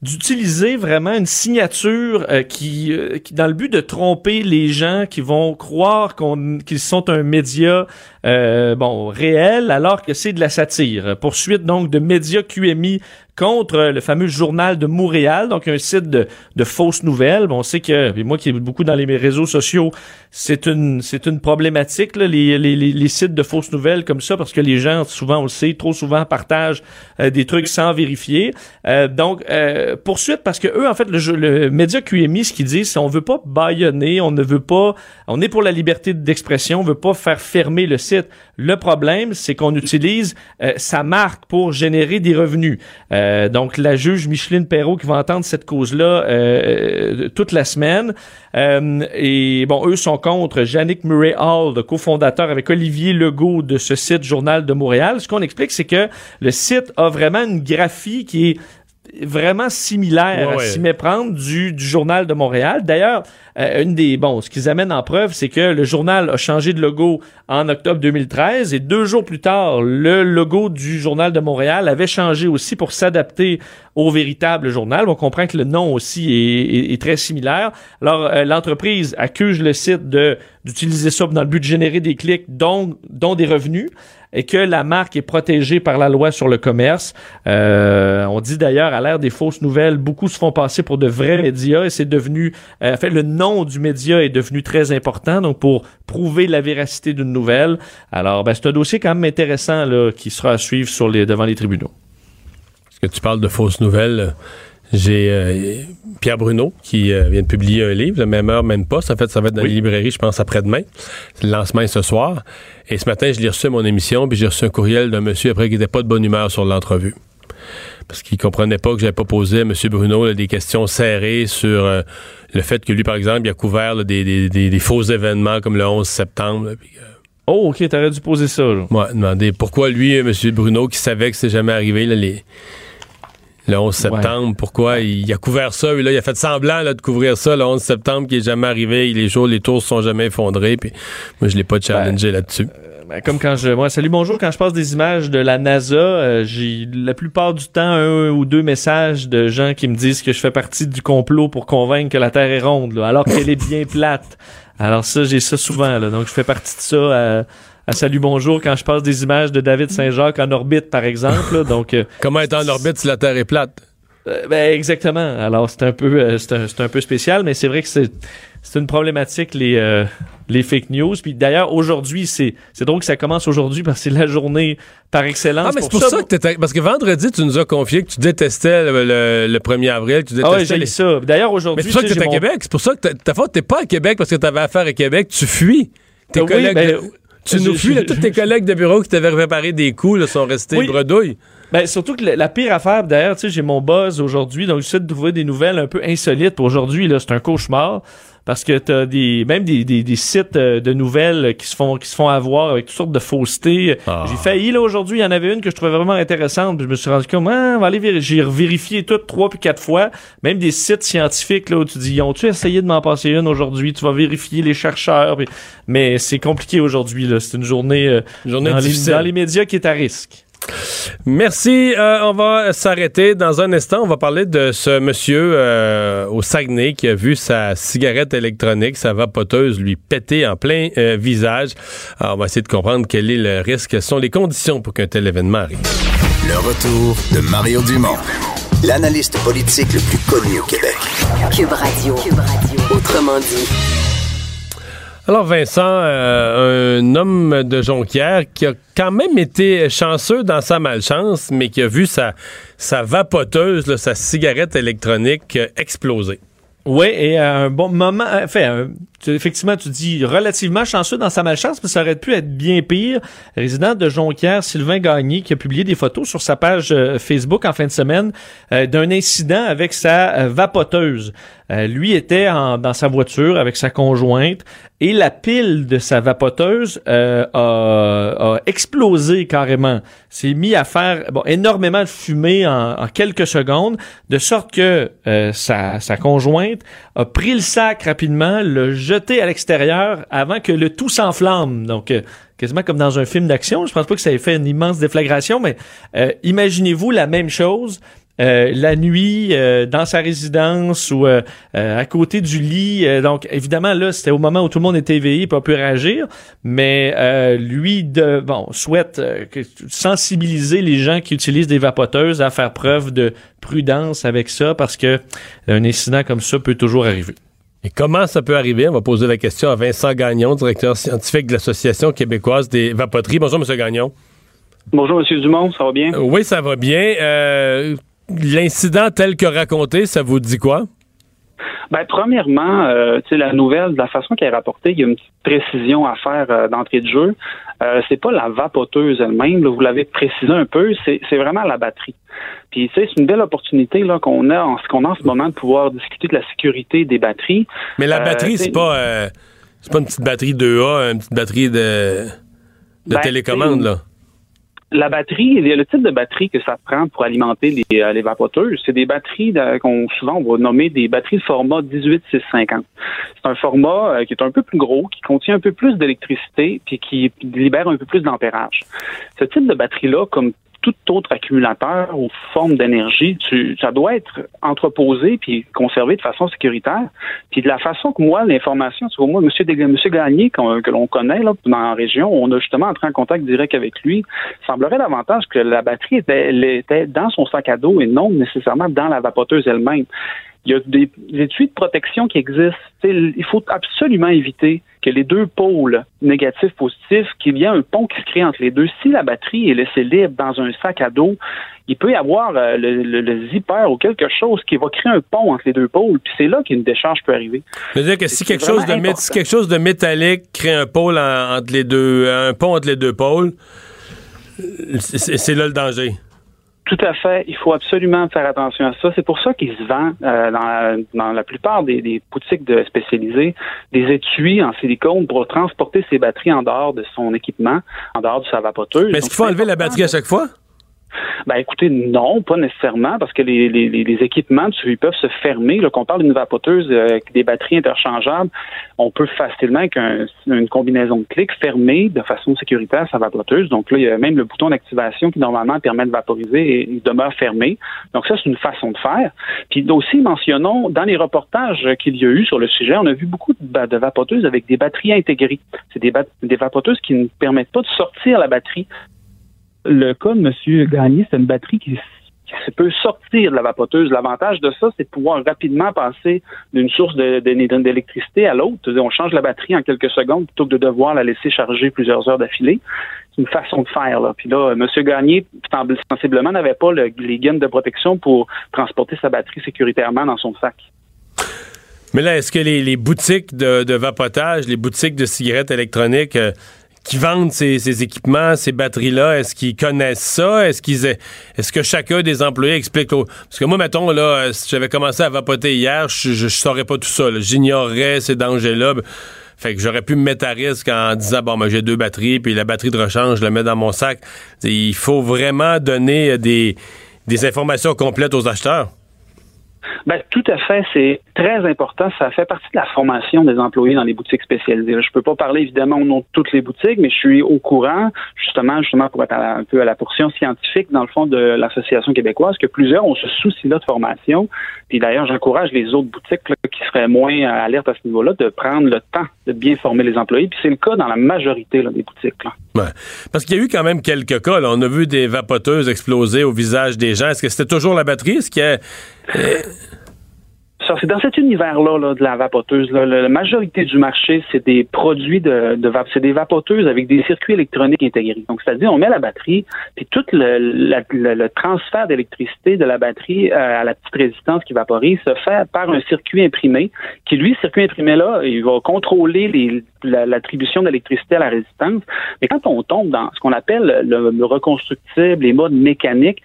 Speaker 3: d'utiliser vraiment une signature euh, qui, euh, qui, dans le but de tromper les gens qui vont croire qu'ils sont un média euh, bon réel alors que c'est de la satire. Poursuite donc de médias QMI contre le fameux journal de Montréal, donc un site de, fausses nouvelles. Bon, on sait que, moi qui est beaucoup dans les réseaux sociaux, c'est une c'est une problématique là, les, les, les, sites de fausses nouvelles comme ça, parce que les gens souvent on le sait, trop souvent partagent euh, des trucs sans vérifier. Euh, donc euh, poursuite parce que eux en fait le, le média QMI ce qu'ils disent, c'est on veut pas bâillonner, on ne veut pas, on est pour la liberté d'expression, on veut pas faire fermer le site. Le problème, c'est qu'on utilise euh, sa marque pour générer des revenus. Euh, donc, la juge Micheline Perrault qui va entendre cette cause-là euh, toute la semaine. Euh, et bon, eux sont contre Yannick Murray Hall, le cofondateur avec Olivier Legault de ce site Journal de Montréal. Ce qu'on explique, c'est que le site a vraiment une graphie qui est vraiment similaire
Speaker 2: Ouais,
Speaker 3: à s'y méprendre du, du journal de Montréal. D'ailleurs, euh, une des bon, ce qu'ils amènent en preuve, c'est que le journal a changé de logo en octobre 2013 et deux jours plus tard, le logo du journal de Montréal avait changé aussi pour s'adapter au véritable journal. On comprend que le nom aussi est, est- est très similaire. Alors, euh, l'entreprise accuse le site de d'utiliser ça dans le but de générer des clics, dont, dont des revenus et que la marque est protégée par la loi sur le commerce. Euh, on dit d'ailleurs à l'ère des fausses nouvelles, beaucoup se font passer pour de vrais médias et c'est devenu, euh, en fait, le nom du média est devenu très important. Donc pour prouver la véracité d'une nouvelle, alors ben, c'est un dossier quand même intéressant là qui sera à suivre sur les devant les tribunaux.
Speaker 2: Parce que tu parles de fausses nouvelles. J'ai euh, Pierre Bruno qui euh, vient de publier un livre, la même heure, même pas. En fait, ça va être dans
Speaker 3: Oui.
Speaker 2: les librairies, je pense, après-demain. Le lancement est ce soir. Et ce matin, je l'ai reçu à mon émission, puis j'ai reçu un courriel d'un monsieur après qui n'était pas de bonne humeur sur l'entrevue. parce qu'il comprenait pas que j'avais pas posé à M. Bruno là, des questions serrées sur euh, le fait que lui, par exemple, il a couvert là, des, des, des, des faux événements comme le 11 septembre. là, puis,
Speaker 3: Oh, OK, t'aurais dû poser ça. Là.
Speaker 2: Ouais, demander pourquoi lui, M. Bruno, qui savait que c'est jamais arrivé, là, les, le 11 septembre, pourquoi il a couvert ça, et là, il a fait semblant là, de couvrir ça le 11 septembre qui est jamais arrivé, les jours, les tours se sont jamais effondrés, puis moi, je l'ai pas challengé là-dessus.
Speaker 3: Ben, comme quand je. Moi, salut, bonjour. Quand je passe des images de la NASA, euh, j'ai la plupart du temps un ou deux messages de gens qui me disent que je fais partie du complot pour convaincre que la Terre est ronde, là, alors qu'elle est bien plate. Alors ça, j'ai ça souvent. Là, donc, je fais partie de ça. euh, à Salut Bonjour quand je passe des images de David Saint-Jacques en orbite, par exemple. là. donc, euh, (laughs)
Speaker 2: Comment être en orbite si la Terre est plate?
Speaker 3: euh, ben, exactement. Alors, c'est un peu, euh, c'est un, un peu spécial, mais c'est vrai que c'est, une problématique les, euh, les fake news. Puis d'ailleurs, aujourd'hui, c'est, c'est drôle que ça commence aujourd'hui parce que c'est la journée par excellence.
Speaker 2: Ah, mais c'est pour ça que t'étais. Parce que vendredi, tu nous as confié que tu détestais le, le- le 1er avril, que tu
Speaker 3: Ah
Speaker 2: détestais
Speaker 3: ouais, j'ai
Speaker 2: les-
Speaker 3: ça. D'ailleurs,
Speaker 2: Mais
Speaker 3: aujourd'hui,
Speaker 2: c'est pour ça que t'es à
Speaker 3: mon-
Speaker 2: Québec. C'est pour ça que ta- faute, t'es pas à Québec parce que t'avais affaire à Québec. Tu fuis. Tes
Speaker 3: Ah oui,
Speaker 2: collègues.
Speaker 3: ben,
Speaker 2: tu nous fuis. tous tes collègues de bureau qui t'avaient préparé des coups là, sont restés
Speaker 3: Oui.
Speaker 2: bredouilles.
Speaker 3: Ben, surtout que la, la pire affaire, d'ailleurs, tu sais, j'ai mon buzz aujourd'hui, donc j'essaie de trouver des nouvelles un peu insolites. Aujourd'hui, là, c'est un cauchemar. Parce que t'as des, même des, des, des sites euh, de nouvelles qui se font, qui se font avoir avec toutes sortes de faussetés.
Speaker 2: Ah.
Speaker 3: J'ai failli, là, aujourd'hui, il y en avait une que je trouvais vraiment intéressante. Puis je me suis rendu compte, ah, on va aller vérifier. J'ai vérifié toutes trois puis quatre fois. Même des sites scientifiques, là, où tu dis, ont-tu essayé de m'en passer une aujourd'hui? Tu vas vérifier les chercheurs. puis- Mais c'est compliqué aujourd'hui, là. C'est une journée, euh,
Speaker 2: Journée
Speaker 3: dans, les,
Speaker 2: difficile.
Speaker 3: dans les médias qui est à risque.
Speaker 2: Merci. Euh, on va s'arrêter dans un instant. On va parler de ce monsieur euh, au Saguenay qui a vu sa cigarette électronique, sa vapoteuse, lui péter en plein euh, visage. Alors, on va essayer de comprendre quel est le risque, quelles sont les conditions pour qu'un tel événement arrive.
Speaker 1: Le retour de Mario Dumont, l'analyste politique le plus connu au Québec.
Speaker 5: Cube Radio. Cube Radio. Autrement dit.
Speaker 2: Alors Vincent, euh, un homme de Jonquière qui a quand même été chanceux dans sa malchance, mais qui a vu sa, sa vapoteuse, sa cigarette électronique euh, exploser.
Speaker 3: Oui, et à un bon moment, euh, fait, un- tu- effectivement, tu dis relativement chanceux dans sa malchance, mais ça aurait pu être bien pire. Résident de Jonquière, Sylvain Gagné, qui a publié des photos sur sa page euh, Facebook en fin de semaine euh, d'un incident avec sa euh, vapoteuse. Lui était en- dans sa voiture avec sa conjointe et la pile de sa vapoteuse a, a explosé carrément. S'est mis à faire bon, énormément de fumée en, en quelques secondes, de sorte que sa, sa conjointe a pris le sac rapidement, l'a jeté à l'extérieur avant que le tout s'enflamme. Donc, euh, quasiment comme dans un film d'action. Je pense pas que ça ait fait une immense déflagration, mais euh, imaginez-vous la même chose. euh, la nuit euh, dans sa résidence ou euh, à côté du lit. Donc évidemment là, c'était au moment où tout le monde était éveillé, pas pu réagir. Mais lui, de, bon, souhaite sensibiliser les gens qui utilisent des vapoteuses à faire preuve de prudence avec ça parce que un incident comme ça peut toujours arriver.
Speaker 2: Et comment ça peut arriver? On va poser la question à Vincent Gagnon, directeur scientifique de l'Association québécoise des vapoteries. Bonjour, M. Gagnon.
Speaker 6: Bonjour, Monsieur Dumont, ça va bien?
Speaker 2: Oui, ça va bien. Euh, L'incident tel que raconté, ça vous dit quoi?
Speaker 6: Ben, premièrement, euh, tu sais, la nouvelle, de la façon qu'elle est rapportée, il y a une petite précision à faire euh, d'entrée de jeu. Euh, c'est pas la vapoteuse elle-même, vous l'avez précisé un peu, c'est vraiment la batterie. Puis, tu sais, c'est une belle opportunité là qu'on a en ce qu'on a en ce moment de pouvoir discuter de la sécurité des batteries.
Speaker 2: Mais la
Speaker 6: Euh,
Speaker 2: batterie,
Speaker 6: c'est-
Speaker 2: pas, c'est pas une petite batterie 2A, une petite batterie de, de
Speaker 6: Ben,
Speaker 2: télécommande, là.
Speaker 6: La batterie, le type de batterie que ça prend pour alimenter les, euh. C'est des batteries qu'on souvent on va nommer des batteries de format 18650. C'est un format euh, qui est un peu plus gros, qui contient un peu plus d'électricité, puis qui libère un peu plus d'ampérage. Ce type de batterie-là, comme tout autre accumulateur ou forme d'énergie, ça doit être entreposé puis conservé de façon sécuritaire. Puis de la façon que moi, l'information, sur moi, M. Monsieur Gagné, que l'on connaît là, dans la région, on a justement entré en contact direct avec lui, semblerait davantage que la batterie était, elle était dans son sac à dos et non nécessairement dans la vapoteuse elle-même. Il y a des, des de protection qui existent. Il faut absolument éviter que les deux pôles négatifs positifs, qu'il y ait un pont qui se crée entre les deux. Si la batterie est laissée libre dans un sac à dos, il peut y avoir euh, le, le- le zipper ou quelque chose qui va créer un pont entre les deux pôles. Puis c'est là qu'une décharge peut arriver.
Speaker 2: C'est-à-dire que si quelque, chose de,
Speaker 6: vraiment
Speaker 2: mé-
Speaker 6: important.
Speaker 2: si quelque chose de métallique crée un pôle en- entre les deux, un pont entre les deux pôles, c'est c'est là le danger.
Speaker 6: Tout à fait. Il faut absolument faire attention à ça. C'est pour ça qu'il se vend euh, dans, la, dans, la, plupart des, des boutiques de spécialisées des étuis en silicone pour transporter ses batteries en dehors de son équipement, en dehors de sa vapoteuse.
Speaker 2: Mais est-ce qu'il faut enlever la batterie à chaque fois?
Speaker 6: Ben écoutez, non, pas nécessairement, parce que les, équipements ils peuvent se fermer. Là, qu'on parle d'une vapoteuse euh, avec des batteries interchangeables, on peut facilement avec une combinaison de clics fermer de façon sécuritaire sa vapoteuse. Donc là, il y a même le bouton d'activation qui normalement permet de vaporiser et il demeure fermé. Donc ça, c'est une façon de faire. Puis aussi, mentionnons, dans les reportages qu'il y a eu sur le sujet, on a vu beaucoup de, de vapoteuses avec des batteries intégrées. C'est des, des vapoteuses qui ne permettent pas de sortir la batterie le cas de M. Gagné, c'est une batterie qui, peut sortir de la vapoteuse. L'avantage de ça, c'est de pouvoir rapidement passer d'une source d'électricité à l'autre. On change la batterie en quelques secondes plutôt que de devoir la laisser charger plusieurs heures d'affilée. C'est une façon de faire. Puis là, M. Gagné, sensiblement, n'avait pas les gaines de protection pour transporter sa batterie sécuritairement dans son sac.
Speaker 2: Mais là, est-ce que les, boutiques de, vapotage, les boutiques de cigarettes électroniques, euh, qui vendent ces, équipements, ces batteries-là, est-ce qu'ils connaissent ça? Est-ce qu'ils est-ce que chacun des employés explique Parce que moi, mettons, là, si j'avais commencé à vapoter hier, je, je, saurais pas tout ça. J'ignorerais ces dangers-là. Fait que j'aurais pu me mettre à risque en disant bon, ben, j'ai deux batteries, puis la batterie de rechange, je la mets dans mon sac. il faut vraiment donner des, des informations complètes aux acheteurs.
Speaker 6: Ben, tout à fait. C'est très important. Ça fait partie de la formation des employés dans les boutiques spécialisées. Je peux pas parler évidemment au nom de toutes les boutiques, mais je suis au courant, justement, justement pour être un peu à la portion scientifique, dans le fond, de l'Association québécoise, que plusieurs ont ce souci-là de formation. Puis d'ailleurs, j'encourage les autres boutiques qui seraient moins alertes à ce niveau-là de prendre le temps de bien former les employés. Puis c'est le cas dans la majorité des boutiques.
Speaker 2: Ouais. Parce qu'il y a eu quand même quelques cas. On a vu des vapoteuses exploser au visage des gens. Est-ce que c'était toujours la batterie? A... Euh,
Speaker 6: c'est dans cet univers-là de la vapoteuse. la majorité du marché, c'est des produits de, de c'est des vapoteuses avec des circuits électroniques intégrés. Donc, c'est-à-dire, on met la batterie, puis tout le, le, transfert d'électricité de la batterie euh, à la petite résistance qui vaporise se fait par un circuit imprimé, qui lui, circuit imprimé-là, il va contrôler l'attribution d'électricité à la résistance. Mais quand on tombe dans ce qu'on appelle le, reconstructible, les modes mécaniques,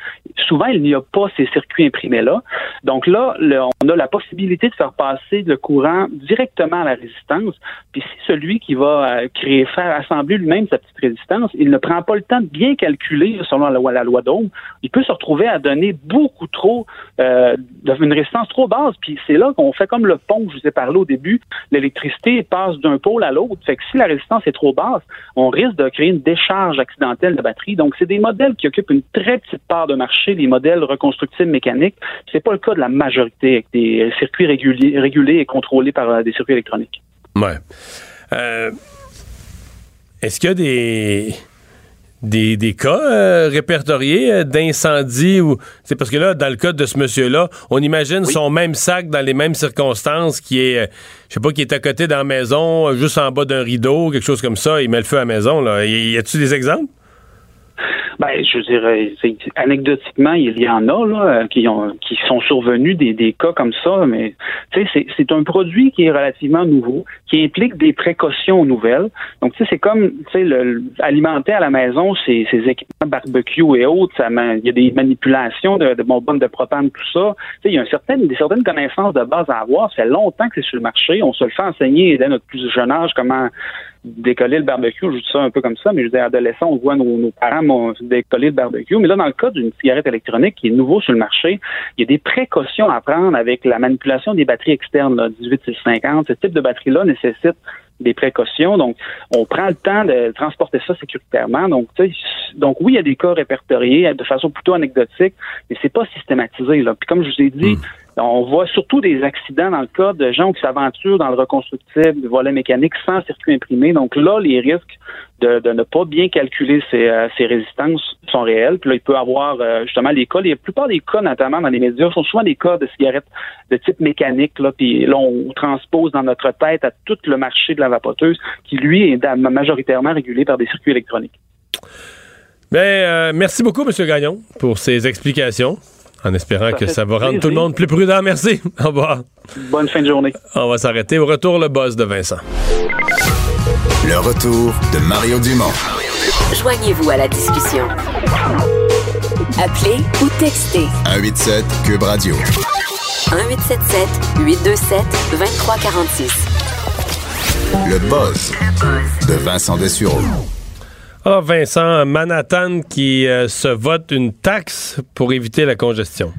Speaker 6: souvent, il n'y a pas ces circuits imprimés-là. Donc là, on a la possibilité de faire passer le courant directement à la résistance. Puis si celui qui va euh, créer, faire assembler lui-même sa petite résistance, il ne prend pas le temps de bien calculer selon la loi, la loi d'Ohm, il peut se retrouver à donner beaucoup trop, euh, une résistance trop basse. Puis c'est là qu'on fait comme le pont que je vous ai parlé au début. L'électricité passe d'un pôle à l'autre. Fait que si la résistance est trop basse, on risque de créer une décharge accidentelle de batterie. Donc c'est des modèles qui occupent une très petite part de marché, les modèles reconstructibles mécaniques. C'est pas le cas de la majorité avec des circuits régulés, et contrôlés par euh, des circuits électroniques.
Speaker 2: Ouais. Euh, est-ce qu'il y a des des, cas euh, répertoriés d'incendie ou c'est parce que là dans le cas de ce monsieur là on imagine son même sac dans les mêmes circonstances qui est je sais pas qui est à côté dans la maison juste en bas d'un rideau quelque chose comme ça il met le feu à la maison là. Y a-tu des exemples?
Speaker 6: Ben, je dirais, anecdotiquement, il y en a là, qui, ont, qui sont survenus des, des cas comme ça, mais c'est un produit qui est relativement nouveau, qui implique des précautions nouvelles. Donc, c'est comme, alimenter à la maison ces, équipements barbecue et autres, il y a des manipulations de, de bonbonnes de propane, tout ça. Il y a un certain, des certaines connaissances de base à avoir. Ça fait longtemps que c'est sur le marché. On se le fait enseigner dès notre plus jeune âge comment décoller le barbecue, je dis ça un peu comme ça, mais je dis adolescent, on voit nos, parents décoller le barbecue. Mais là, dans le cas d'une cigarette électronique qui est nouveau sur le marché, il y a des précautions à prendre avec la manipulation des batteries externes, là, 18650. Ce type de batterie-là nécessite des précautions. Donc, on prend le temps de transporter ça sécuritairement. Donc, donc oui, il y a des cas répertoriés de façon plutôt anecdotique, mais c'est pas systématisé. Là. Puis comme je vous ai dit, hmm. On voit surtout des accidents dans le cas de gens qui s'aventurent dans le reconstructible, le volet mécanique sans circuit imprimé. Donc là, les risques de, ne pas bien calculer ces, euh, ces, résistances sont réels. Puis là, il peut avoir euh, justement les cas, la plupart des cas, notamment dans les médias, sont souvent des cas de cigarettes de type mécanique. Là, puis là, on transpose dans notre tête à tout le marché de la vapoteuse qui, lui, est majoritairement régulé par des circuits électroniques.
Speaker 2: Bien, euh, merci beaucoup, M. Gagnon, pour ces explications. En espérant que ça va rendre tout le monde plus prudent. Merci. (laughs) Au revoir.
Speaker 6: Bonne fin de journée.
Speaker 2: On va s'arrêter. Au retour, le boss de Vincent.
Speaker 1: Le retour de Mario Dumont.
Speaker 5: Joignez-vous à la discussion. Appelez ou textez
Speaker 1: 187 Cube Radio.
Speaker 5: 1877 827 2346.
Speaker 1: Le buzz de Vincent Dessureau.
Speaker 2: Ah, Vincent, Manhattan qui euh, se vote une taxe pour éviter la congestion.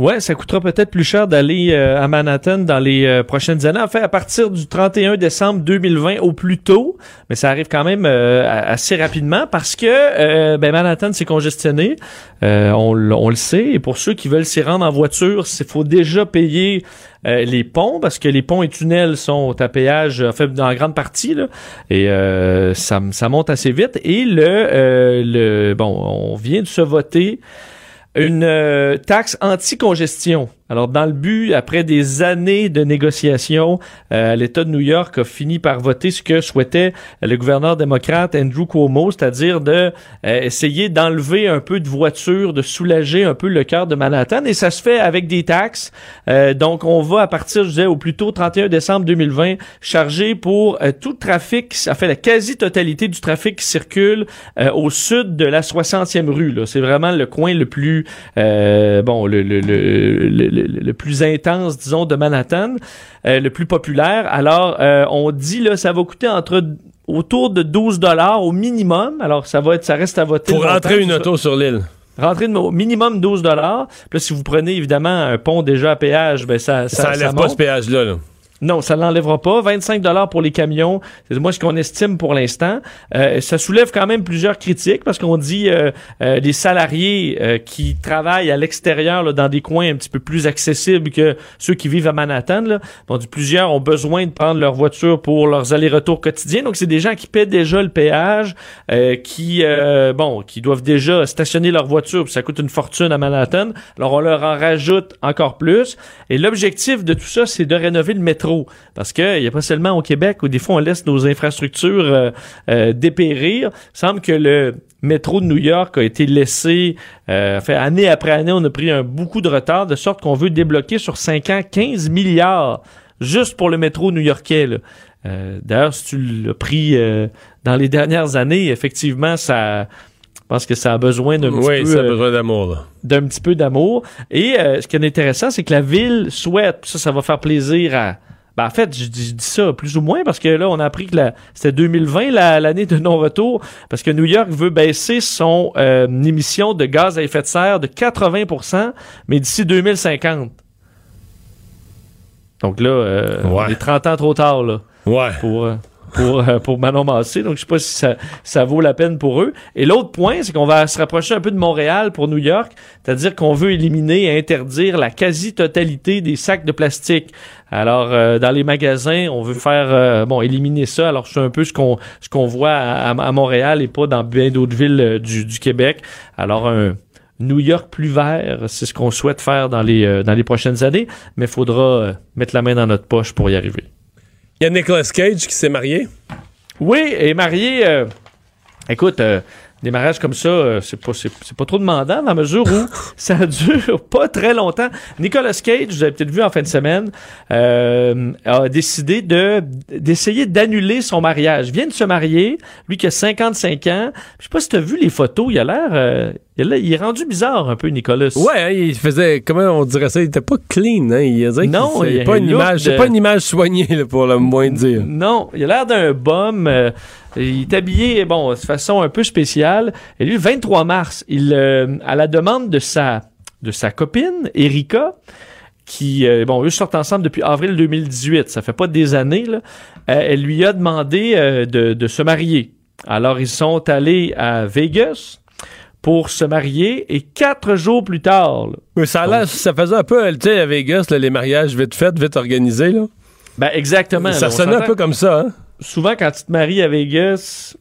Speaker 3: Ouais, ça coûtera peut-être plus cher d'aller euh, à Manhattan dans les euh, prochaines années. En fait, à partir du 31 décembre 2020 au plus tôt, mais ça arrive quand même euh, assez rapidement parce que ben, Manhattan s'est congestionné. On, on, le sait. Et pour ceux qui veulent s'y rendre en voiture, il faut déjà payer les ponts parce que les ponts et tunnels sont à péage, en fait, dans la grande partie. Là, et ça, ça monte assez vite. Et le, le bon, on vient de se voter une euh, taxe anti-congestion alors, dans le but, après des années de négociations, euh, l'État de New York a fini par voter ce que souhaitait le gouverneur démocrate Andrew Cuomo, c'est-à-dire de euh, essayer d'enlever un peu de voitures, de soulager un peu le cœur de Manhattan, et ça se fait avec des taxes. Euh, donc, on va à partir, je disais, au plus tôt 31 décembre 2020, charger pour tout le trafic, ça fait la quasi-totalité du trafic qui circule au sud de la 60e rue. C'est vraiment le coin le plus, bon, le, le le, plus intense, disons, de Manhattan, euh, le plus populaire. Alors, euh, on dit là, ça va coûter entre autour de 12 dollars au minimum. Alors, ça va être, ça reste à voter.
Speaker 2: Pour rentrer une auto sur l'île.
Speaker 3: Rentrer au minimum 12 dollars. Puis si vous prenez évidemment un pont déjà à péage, ben ça ça,
Speaker 2: ça enlève pas ce péage là. là.
Speaker 3: Non, ça l'enlèvera pas. 25 dollars pour les camions, c'est moi ce qu'on estime pour l'instant. Euh, ça soulève quand même plusieurs critiques parce qu'on dit euh, euh les salariés euh, qui travaillent à l'extérieur dans des coins un petit peu plus accessibles que ceux qui vivent à Manhattan. Là, bon, plusieurs ont besoin de prendre leur voiture pour leurs allers-retours quotidiens. Donc c'est des gens qui paient déjà le péage, qui bon, qui doivent déjà stationner leur voiture. Puis ça coûte une fortune à Manhattan. Alors on leur en rajoute encore plus. Et l'objectif de tout ça, c'est de rénover le métro parce qu'il n'y a pas seulement au Québec où des fois on laisse nos infrastructures euh, euh, dépérir. Il semble que le métro de New York a été laissé, euh, fait, année après année, on a pris un beaucoup de retard, de sorte qu'on veut débloquer sur 5 ans 15 milliards juste pour le métro new-yorkais. D'ailleurs, si tu l'as pris dans les dernières années, effectivement, ça je pense que ça a besoin d'un
Speaker 2: petit
Speaker 3: peu...
Speaker 2: ça a besoin d'amour.
Speaker 3: D'un petit peu d'amour. Et ce qui est intéressant, c'est que la ville souhaite, ça, ça va faire plaisir à ben, en fait, je dis, ça plus ou moins parce que là, on a appris que c'était 2020, l'année de non-retour, parce que New York veut baisser son euh, émission de gaz à effet de serre de 80% mais d'ici 2050. Donc là, euh, on est 30 ans trop tard là,
Speaker 2: ouais.
Speaker 3: pour, euh, pour, euh, pour Manon Massé. Donc, je sais pas si ça, ça vaut la peine pour eux. Et l'autre point, c'est qu'on va se rapprocher un peu de Montréal pour New York. C'est-à-dire qu'on veut éliminer et interdire la quasi-totalité des sacs de plastique. Alors, euh, dans les magasins, on veut faire, euh, bon, éliminer ça. Alors, c'est un peu ce qu'on ce qu'on voit à, à, Montréal et pas dans bien d'autres villes du, du Québec. Alors, un New York plus vert, c'est ce qu'on souhaite faire dans les, dans les prochaines années, mais il faudra mettre la main dans notre poche pour y arriver.
Speaker 2: Il y a Nicolas Cage qui s'est marié.
Speaker 3: Oui, et marié. Euh, écoute, euh, des mariages comme ça, euh, c'est pas, c'est, pas trop demandant dans la mesure où (laughs) ça dure pas très longtemps. Nicolas Cage, vous avez peut-être vu en fin de semaine, a décidé de d'essayer d'annuler son mariage. Il vient de se marier, lui qui a 55 ans. Je sais pas si tu as vu les photos, il a l'air il est rendu bizarre un peu, Nicolas.
Speaker 2: Ouais, hein, il faisait, comment on dirait ça, il était pas clean. Hein? Il a
Speaker 3: non,
Speaker 2: il, pas une image, c'est pas une image soignée pour le moins dire.
Speaker 3: Non, il a l'air d'un bum. Euh, il est habillé, bon, de façon un peu spéciale. Et lui, le 23 mars, il, euh, à la demande de sa, de sa copine, Erika, qui, euh, bon, eux sortent ensemble depuis avril 2018, ça fait pas des années, là, elle lui a demandé de, de se marier. Alors, ils sont allés à Vegas, pour se marier et quatre jours plus tard.
Speaker 2: ça, ça faisait un peu, tu sais, à Vegas, les mariages vite faits, vite organisés. Là.
Speaker 3: Ben exactement.
Speaker 2: Ça sonnait un peu comme ça. Hein?
Speaker 3: Souvent, quand tu te maries à Vegas,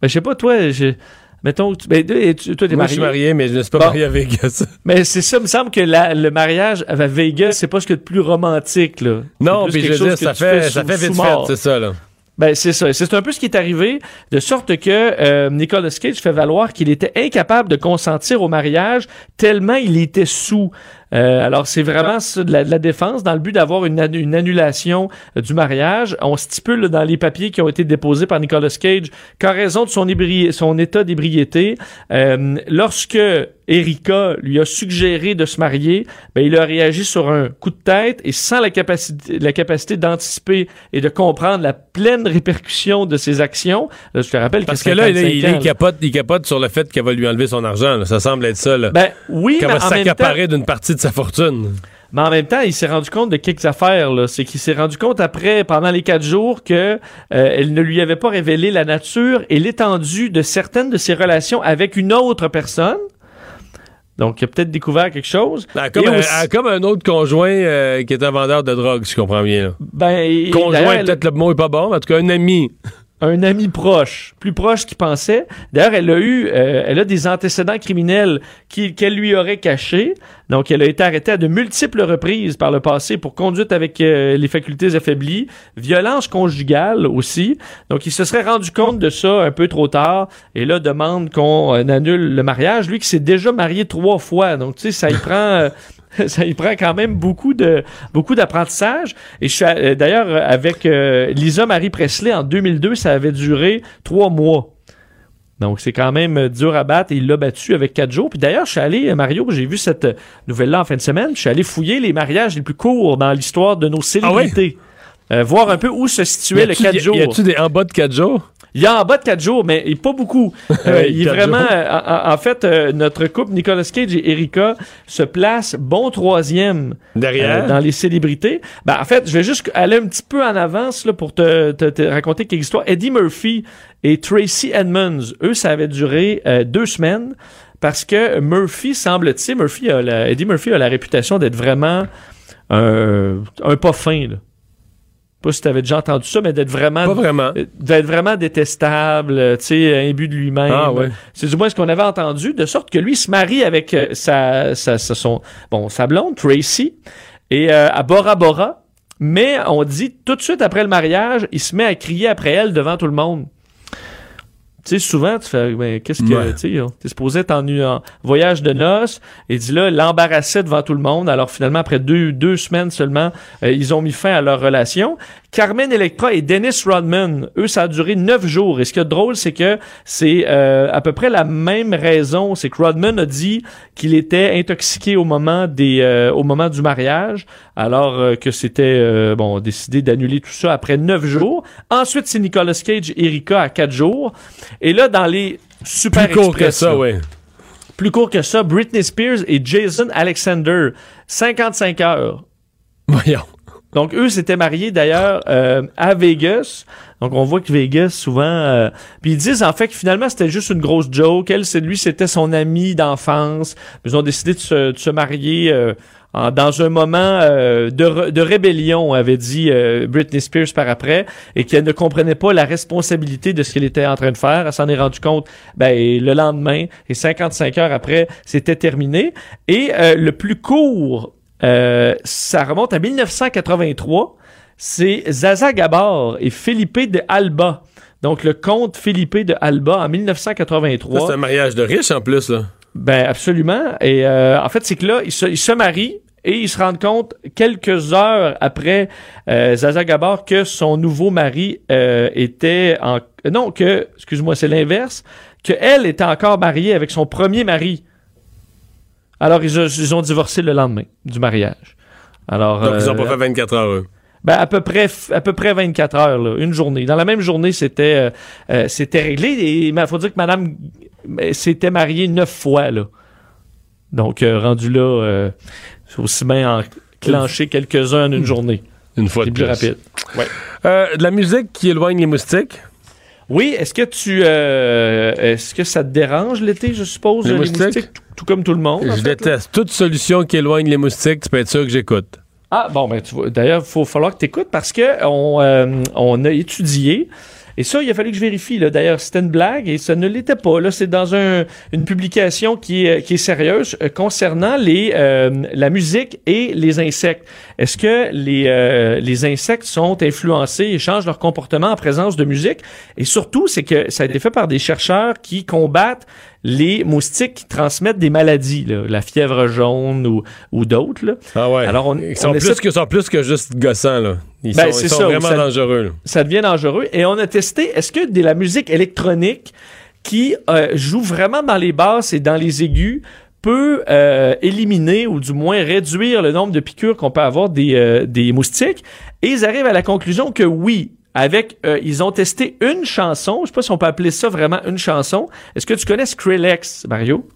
Speaker 3: ben, je sais pas, toi, je... Mettons, tu, ben, toi, t'es
Speaker 2: marié. je suis marié, mais je ne suis pas marié à Vegas. (laughs)
Speaker 3: mais c'est ça, il me semble que le mariage à Vegas, c'est pas ce qu'il y a de plus romantique, là.
Speaker 2: Non, puis je veux dire, ça fait, ça fait vite fait, c'est ça, là.
Speaker 3: Ben c'est ça. C'est un peu ce qui est arrivé, de sorte que euh, Nicolas Cage fait valoir qu'il était incapable de consentir au mariage tellement il était sous. Euh, alors, c'est vraiment ça, de, la, de la défense dans le but d'avoir une, une annulation euh, du mariage. On stipule dans les papiers qui ont été déposés par Nicolas Cage qu'en raison de son, ébri- son état d'ébriété, euh, lorsque Erika lui a suggéré de se marier, ben, il a réagi sur un coup de tête et sans la capacité, la capacité d'anticiper et de comprendre la pleine répercussion de ses actions. Là, je te rappelle
Speaker 2: Parce
Speaker 3: que
Speaker 2: que là, il,
Speaker 3: 55
Speaker 2: il,
Speaker 3: ans,
Speaker 2: il
Speaker 3: là.
Speaker 2: capote, il capote sur le fait qu'elle va lui enlever son argent. là. Ça semble être ça. Là.
Speaker 3: Ben oui,
Speaker 2: Qu'elle
Speaker 3: mais
Speaker 2: va
Speaker 3: en, même temps,
Speaker 2: s'accaparer d'une partie de sa fortune.
Speaker 3: mais en même temps, il s'est rendu compte de quelques affaires. là. C'est qu'il s'est rendu compte après, pendant les quatre jours, que euh, elle ne lui avait pas révélé la nature et l'étendue de certaines de ses relations avec une autre personne. Donc, il a peut-être découvert quelque chose.
Speaker 2: Ah, comme, un, ah, comme un autre conjoint euh, qui est un vendeur de drogue, si je comprends bien. là.
Speaker 3: Ben,
Speaker 2: Conjoint,
Speaker 3: elle-
Speaker 2: peut-être le mot est pas bon, mais en tout cas, un ami.
Speaker 3: Un ami proche, plus proche qu'il pensait. D'ailleurs, elle a eu, euh, elle a des antécédents criminels qu'elle lui aurait cachés. Donc, elle a été arrêtée à de multiples reprises par le passé pour conduite avec euh, les facultés affaiblies, violence conjugale aussi. Donc, il se serait rendu compte de ça un peu trop tard et là demande qu'on euh, annule le mariage. Lui qui s'est déjà marié trois fois. Donc, tu sais, ça y prend. (laughs) ça y prend quand même beaucoup de beaucoup d'apprentissage. Et je suis à- euh, d'ailleurs euh, avec euh, Lisa Marie Presley en 2002, ça avait duré trois mois. Donc c'est quand même dur à battre et il l'a battu avec quatre jours. Puis d'ailleurs, je suis allé, Mario, j'ai vu cette nouvelle-là en fin de semaine, je suis allé fouiller les mariages les plus courts dans l'histoire de nos célébrités. Euh, voir un peu où se situait le
Speaker 2: Y a-tu-
Speaker 3: 4
Speaker 2: y-
Speaker 3: jours.
Speaker 2: Y a-tu des en bas de 4 jours?
Speaker 3: Il y a en bas de 4 jours, mais il est pas beaucoup. (laughs) Euh, il est vraiment. euh, en, en fait, euh, notre couple, Nicolas Cage et Erika, se place bon troisième
Speaker 2: Derrière?
Speaker 3: euh, dans les célébrités. Ben, en fait, je vais juste aller un petit peu en avance là, pour te, te- te raconter quelques histoires. Eddie Murphy et Tracy Edmonds, eux, ça avait duré euh, deux semaines parce que Murphy semble-t-il, Murphy a la- Eddie Murphy a la réputation d'être vraiment un, un pas fin. Là. Pas si tu avais déjà entendu ça, mais d'être vraiment
Speaker 2: Pas vraiment.
Speaker 3: euh, d'être vraiment détestable, euh, tu sais, imbu de lui-même.
Speaker 2: Ah, ouais.
Speaker 3: C'est du moins ce qu'on avait entendu, de sorte que lui se marie avec euh, sa, sa, sa- son, bon, sa blonde, Tracy, et euh, à Bora Bora. Mais on dit tout de suite après le mariage, il se met à crier après elle devant tout le monde. Tu sais, souvent, tu fais, ben, qu'est-ce que,
Speaker 2: Ouais.
Speaker 3: tu sais, t'es supposé être en, en voyage de noces, et dit là, l'embarrassait devant tout le monde. Alors finalement, après deux, deux semaines seulement, euh, ils ont mis fin à leur relation. Carmen Electra et Dennis Rodman, eux, ça a duré neuf jours. Et ce qui est drôle, c'est que c'est euh, à peu près la même raison. C'est que Rodman a dit qu'il était intoxiqué au moment des, euh, au moment du mariage, alors euh, que c'était euh, bon décidé d'annuler tout ça après neuf jours. Ensuite, c'est Nicolas Cage et Erika à quatre jours. Et là, dans les super
Speaker 2: Plus court que
Speaker 3: express,
Speaker 2: ça, ouais.
Speaker 3: plus court que ça, Britney Spears et Jason Alexander, 55 heures.
Speaker 2: Voyons.
Speaker 3: Donc, eux s'étaient mariés d'ailleurs euh, à Vegas. Donc, on voit que Vegas, souvent... euh, Puis ils disent en fait que finalement, c'était juste une grosse joke. Elle, c'est lui, c'était son ami d'enfance. Ils ont décidé de se, de se marier euh, en- dans un moment euh, de, de rébellion, avait dit euh, Britney Spears par après, et qu'elle ne comprenait pas la responsabilité de ce qu'elle était en train de faire. Elle s'en est rendue compte ben, le lendemain, et 55 heures après, c'était terminé. Et euh, le plus court euh, ça remonte à 1983. C'est Zaza Gabor et Felipe de Alba. Donc, le comte Felipe de Alba en
Speaker 2: Ça,
Speaker 3: 1983.
Speaker 2: C'est un mariage de riche en plus, là.
Speaker 3: Ben, absolument. Et euh, en fait, c'est que là, ils se, ils se marient et ils se rendent compte quelques heures après euh, Zaza Gabor que son nouveau mari euh, était en... Non, que, excuse-moi, c'est l'inverse, que elle était encore mariée avec son premier mari. Alors, ils, ont- ils ont divorcé le lendemain du mariage. Alors,
Speaker 2: Donc, ils ont
Speaker 3: euh,
Speaker 2: pas fait 24 heures, eux.
Speaker 3: ben, à peu près, à peu près 24 heures, là, une journée. Dans la même journée, c'était, euh, euh, c'était réglé. Et il faut dire que Madame euh, s'était mariée neuf fois, là. Donc, euh, rendu là, euh, c'est aussi bien enclencher quelques-uns en une journée.
Speaker 2: Une fois de
Speaker 3: plus
Speaker 2: plus.
Speaker 3: rapide.
Speaker 2: Euh, de la musique qui éloigne les moustiques?
Speaker 3: Oui, est-ce que tu, euh, est-ce que ça te dérange l'été, je suppose,
Speaker 2: Les
Speaker 3: les,
Speaker 2: moustiques?
Speaker 3: moustiques, tout, tout comme tout le monde? en
Speaker 2: Je
Speaker 3: là?
Speaker 2: déteste. Toute solution qui éloigne les moustiques, tu peux être sûr que j'écoute.
Speaker 3: Ah, bon, ben, tu vois, d'ailleurs, il faut falloir que tu écoutes parce que on, euh, on a étudié. Et ça, il a fallu que je vérifie. D'ailleurs, c'était une blague et ça ne l'était pas. Là, c'est dans un, une publication qui est, qui est sérieuse euh, concernant les, euh, la musique et les insectes. Est-ce que les, euh, les insectes sont influencés et changent leur comportement en présence de musique? Et surtout, c'est que ça a été fait par des chercheurs qui combattent les moustiques qui transmettent des maladies, là, la fièvre jaune ou, ou d'autres.
Speaker 2: Ah ouais.
Speaker 3: Alors, on-
Speaker 2: ils sont,
Speaker 3: on
Speaker 2: plus
Speaker 3: essaie-
Speaker 2: que, sont plus que juste gossants, là. Ils
Speaker 3: Ben,
Speaker 2: sont, ils sont
Speaker 3: ça,
Speaker 2: vraiment
Speaker 3: ça-
Speaker 2: dangereux. là.
Speaker 3: ça devient dangereux. Et on a testé, est-ce que de la musique électronique qui euh, joue vraiment dans les basses et dans les aigus peut euh, éliminer ou du moins réduire le nombre de piqûres qu'on peut avoir des, euh, des moustiques? Et ils arrivent à la conclusion que oui, avec, euh, ils ont testé une chanson, je sais pas si on peut appeler ça vraiment une chanson. Est-ce que tu connais Skrillex, Mario?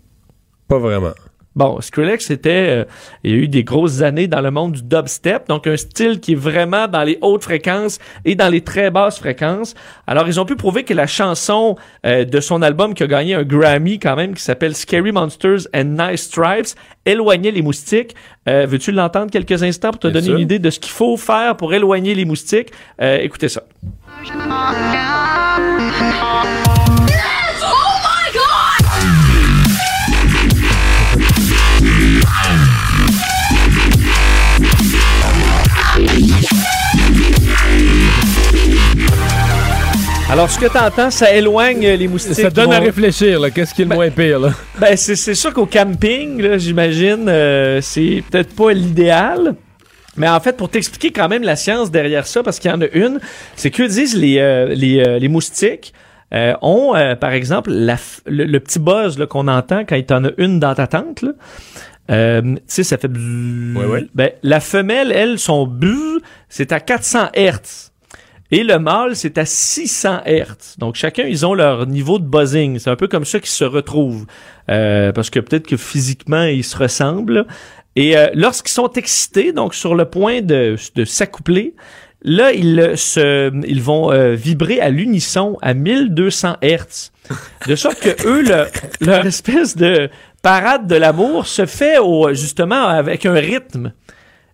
Speaker 2: Pas vraiment.
Speaker 3: Bon, Skrillex, c'était, euh, il y a eu des grosses années dans le monde du dubstep, donc un style qui est vraiment dans les hautes fréquences et dans les très basses fréquences. Alors, ils ont pu prouver que la chanson euh, de son album qui a gagné un Grammy quand même, qui s'appelle Scary Monsters and Nice Stripes, éloignait les moustiques. Euh, Veux-tu l'entendre quelques instants pour te
Speaker 2: Bien
Speaker 3: donner
Speaker 2: sûr.
Speaker 3: une idée de ce qu'il faut faire pour éloigner les moustiques? Euh, écoutez ça. Alors, ce que tu entends, ça éloigne les moustiques.
Speaker 2: Ça donne à réfléchir, là. Qu'est-ce qui est le moins pire, là?
Speaker 3: Ben, c'est, sûr qu'au camping, là, j'imagine, euh, c'est peut-être pas l'idéal. Mais en fait, pour t'expliquer quand même la science derrière ça, parce qu'il y en a une, c'est que disent les, euh, les, euh, les moustiques euh, ont, euh, par exemple, la le, le petit buzz qu'on entend quand il t'en a une dans ta tente. Là. Euh, tu sais, ça fait bzzz.
Speaker 2: Ouais, ouais.
Speaker 3: Ben, la femelle, elle, son buzz, c'est à 400 Hertz. Et le mâle, c'est à 600 Hertz. Donc, chacun, ils ont leur niveau de buzzing. C'est un peu comme ça qu'ils se retrouvent. Euh, parce que peut-être que physiquement, ils se ressemblent. Et euh, lorsqu'ils sont excités, donc sur le point de, de s'accoupler, là, ils, se, ils vont euh, vibrer à l'unisson à 1200 Hertz. De sorte que eux, le- leur espèce de parade de l'amour se fait au, justement avec un rythme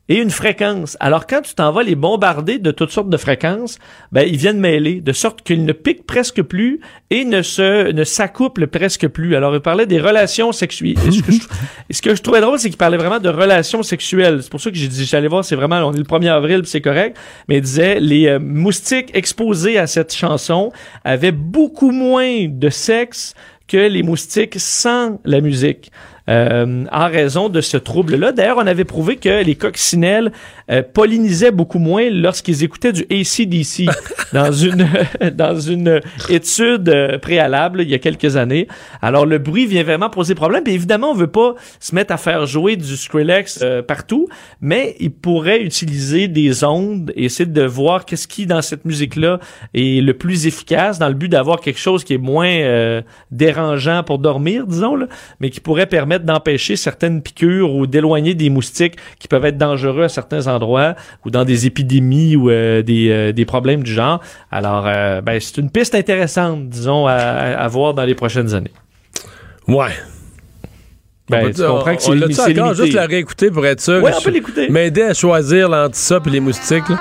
Speaker 3: et une fréquence. Alors quand tu t'en vas les bombarder de toutes sortes de fréquences, ben ils viennent mêler de sorte qu'ils ne piquent presque plus et ne se ne s'accouplent presque plus. Alors il parlait des relations sexuelles. Et ce, que je, (laughs) ce que je trouvais drôle, c'est qu'il parlait vraiment de relations sexuelles. C'est pour ça que j'ai dit j'allais voir, c'est vraiment on est le 1er avril, c'est correct, mais il disait les euh, moustiques exposés à cette chanson avaient beaucoup moins de sexe que les moustiques sans la musique. Euh, en raison de ce trouble-là. D'ailleurs, on avait prouvé que les coccinelles euh, pollinisaient beaucoup moins lorsqu'ils écoutaient du ACDC (laughs) dans une (laughs) dans une étude euh, préalable il y a quelques années. Alors, le bruit vient vraiment poser problème. Puis évidemment, on veut pas se mettre à faire jouer du Skrillex euh, partout, mais il pourrait utiliser des ondes et essayer de voir qu'est-ce qui, dans cette musique-là, est le plus efficace dans le but d'avoir quelque chose qui est moins dérangeant pour dormir, disons, là, mais qui pourrait permettre d'empêcher certaines piqûres ou d'éloigner des moustiques qui peuvent être dangereux à certains endroits ou dans des épidémies ou euh, des, euh, des problèmes du genre. Alors, euh, ben, c'est une piste intéressante, disons, à, à voir dans les prochaines années.
Speaker 2: Ouais.
Speaker 3: Ben,
Speaker 2: On
Speaker 3: tu
Speaker 2: peut-
Speaker 3: comprends que c'est c'est
Speaker 2: encore juste la réécouter pour être sûr.
Speaker 3: Ouais, on peut l'écouter.
Speaker 2: M'aider à choisir ça et les moustiques. là?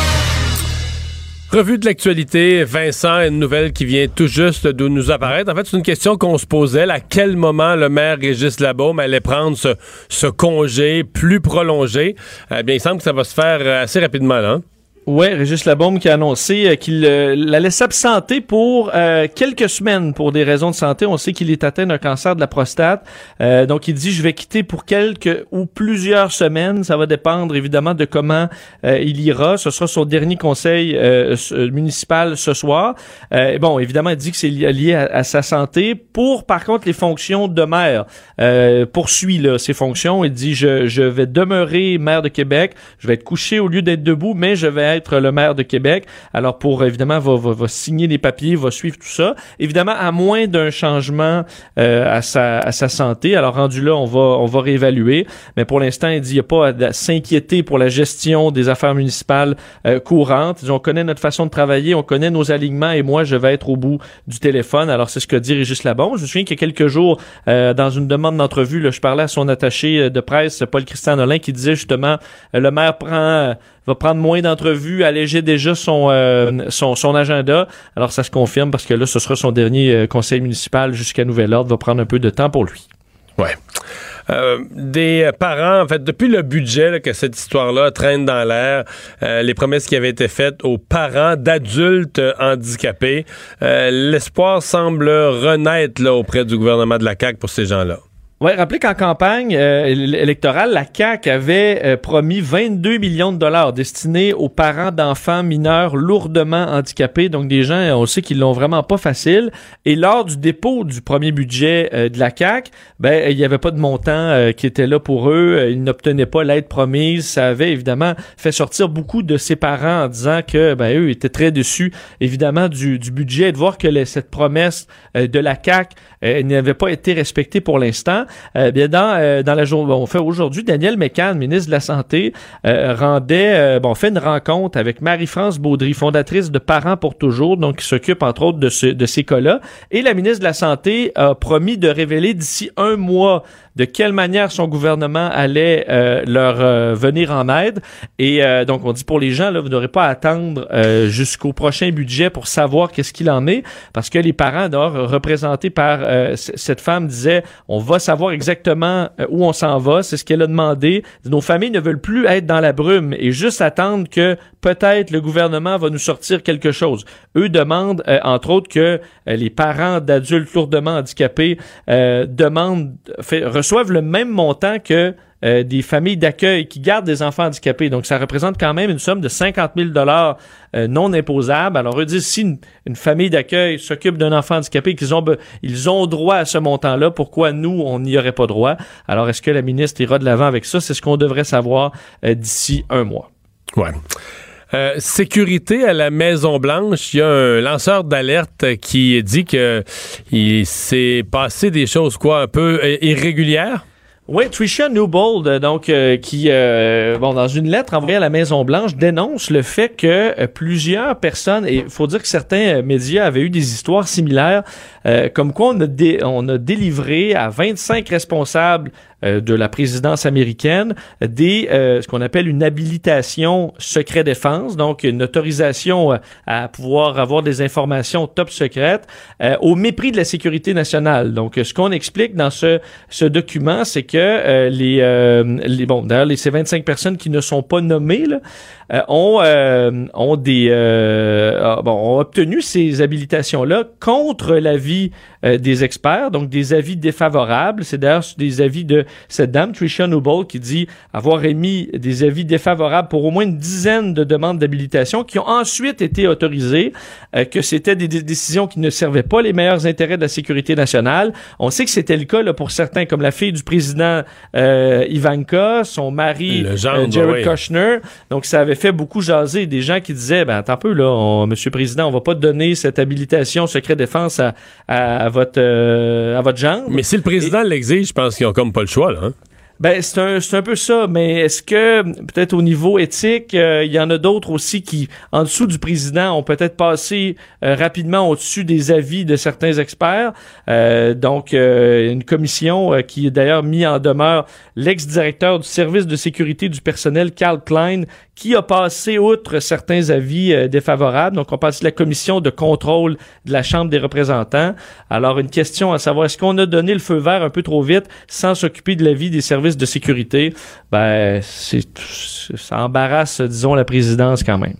Speaker 2: Revue de l'actualité, Vincent, une nouvelle qui vient tout juste de nous apparaître. En fait, c'est une question qu'on se posait. À quel moment le maire Régis Labaume allait prendre ce, congé plus prolongé? Eh bien, il semble que ça va se faire euh, assez rapidement, là. hein?
Speaker 3: Ouais, Régis Labaume qui a annoncé euh, qu'il euh, allait s'absenter pour euh, quelques semaines pour des raisons de santé. On sait qu'il est atteint d'un cancer de la prostate. Euh, donc, il dit, je vais quitter pour quelques ou plusieurs semaines. Ça va dépendre évidemment de comment euh, il ira. Ce sera son dernier conseil euh, municipal ce soir. Bon, évidemment, il dit que c'est li- lié à, sa santé. Pour, par contre, les fonctions de maire, poursuit là, ses fonctions. Il dit, je, je vais demeurer maire de Québec. Je vais être couché au lieu d'être debout, mais je vais être le maire de Québec. Alors pour évidemment va, va, va signer les papiers, va suivre tout ça. Évidemment à moins d'un changement euh, à sa à sa santé. Alors rendu là, on va on va réévaluer. Mais pour l'instant, il dit il n'y a pas à s'inquiéter pour la gestion des affaires municipales euh, courantes. On connaît notre façon de travailler, on connaît nos alignements et moi je vais être au bout du téléphone. Alors c'est ce que dit Régis Labon. Je me souviens qu'il y a quelques jours euh, dans une demande d'entrevue, je parlais à son attaché de presse Paul Christian Nolin qui disait justement le maire prend va prendre moins d'entrevues, alléger déjà son, euh, son, son agenda. Alors ça se confirme parce que là, ce sera son dernier euh, conseil municipal jusqu'à nouvel ordre. Va prendre un peu de temps pour lui.
Speaker 2: Ouais. Euh, des parents, en fait, depuis le budget là, que cette histoire-là traîne dans l'air, euh, les promesses qui avaient été faites aux parents d'adultes handicapés, euh, l'espoir semble renaître là, auprès du gouvernement de la CAQ pour ces gens-là.
Speaker 3: Ouais, rappelez qu'en campagne euh, électorale, la CAQ avait euh, promis 22 millions de dollars destinés aux parents d'enfants mineurs lourdement handicapés, donc des gens, on sait qu'ils l'ont vraiment pas facile. Et lors du dépôt du premier budget euh, de la CAQ, ben il y avait pas de montant qui était là pour eux, ils n'obtenaient pas l'aide promise. Ça avait évidemment fait sortir beaucoup de ces parents en disant que ben eux étaient très déçus évidemment du, du budget et de voir que cette promesse de la CAQ n'avait pas été respectée pour l'instant. Euh, bien dans euh, dans la journée, on fait aujourd'hui, Daniel Mécan, ministre de la Santé, euh, rendait, bon, fait une rencontre avec Marie-France Baudry, fondatrice de Parents pour toujours, donc qui s'occupe entre autres de, de ces cas-là. Et la ministre de la Santé a promis de révéler d'ici un mois de quelle manière son gouvernement allait euh, leur euh, venir en aide. Et euh, donc, on dit pour les gens, là, vous n'aurez pas à attendre jusqu'au prochain budget pour savoir qu'est-ce qu'il en est, parce que les parents, d'ailleurs, représentés par cette femme, disaient, on va savoir exactement où on s'en va. C'est ce qu'elle a demandé. Nos familles ne veulent plus être dans la brume et juste attendre que peut-être le gouvernement va nous sortir quelque chose. Eux demandent, entre autres, que les parents d'adultes lourdement handicapés demandent, reçoivent le même montant que euh, des familles d'accueil qui gardent des enfants handicapés. Donc, ça représente quand même une somme de 50 000 dollars euh, non imposables. Alors, eux disent, si une, famille d'accueil s'occupe d'un enfant handicapé, qu'ils ont, ils ont droit à ce montant-là, pourquoi nous, on n'y aurait pas droit? Alors, est-ce que la ministre ira de l'avant avec ça? C'est ce qu'on devrait savoir euh, d'ici un mois.
Speaker 2: Ouais. Sécurité à la Maison Blanche, il y a un lanceur d'alerte qui dit que il s'est passé des choses quoi un peu irrégulières?
Speaker 3: Oui, Trisha Newbold, euh, donc euh, qui, euh, bon, dans une lettre envoyée à la Maison Blanche, dénonce le fait que plusieurs personnes, et faut dire que certains médias avaient eu des histoires similaires, comme quoi on a, délivré à 25 responsables euh, de la présidence américaine des euh, ce qu'on appelle une habilitation secret défense, donc une autorisation euh, à pouvoir avoir des informations top secrètes au mépris de la sécurité nationale. Donc ce qu'on explique dans ce ce document, c'est que les les bon d'ailleurs les ces 25 personnes qui ne sont pas nommées là, ont ont des ah, bon ont obtenu ces habilitations là contre l'avis des experts, donc des avis défavorables. C'est d'ailleurs des avis de cette dame, Tricia Noble, qui dit avoir émis des avis défavorables pour au moins une dizaine de demandes d'habilitation qui ont ensuite été autorisées, euh, que c'était des, décisions qui ne servaient pas les meilleurs intérêts de la sécurité nationale. On sait que c'était le cas là, pour certains, comme la fille du président euh, Ivanka, son mari euh, Jared Kushner. Donc, ça avait fait beaucoup jaser des gens qui disaient, ben, attends un peu, là, Monsieur le Président, on va pas donner cette habilitation secret défense à, à, votre, à votre genre.
Speaker 2: Mais si le président l'exige, je pense qu'ils ont comme pas le choix. Hein?
Speaker 3: Ben, c'est un, c'est un peu ça, mais est-ce que peut-être au niveau éthique, euh, il y en a d'autres aussi qui, en dessous du président, ont peut-être passé euh, rapidement au-dessus des avis de certains experts. Euh, donc, une commission qui a d'ailleurs mis en demeure l'ex-directeur du service de sécurité du personnel, Carl Klein, qui a passé outre certains avis euh, défavorables. Donc, on passe la commission de contrôle de la Chambre des représentants. Alors, une question à savoir, est-ce qu'on a donné le feu vert un peu trop vite sans s'occuper de l'avis des services de sécurité? Ben, ça embarrasse, disons, la présidence quand même.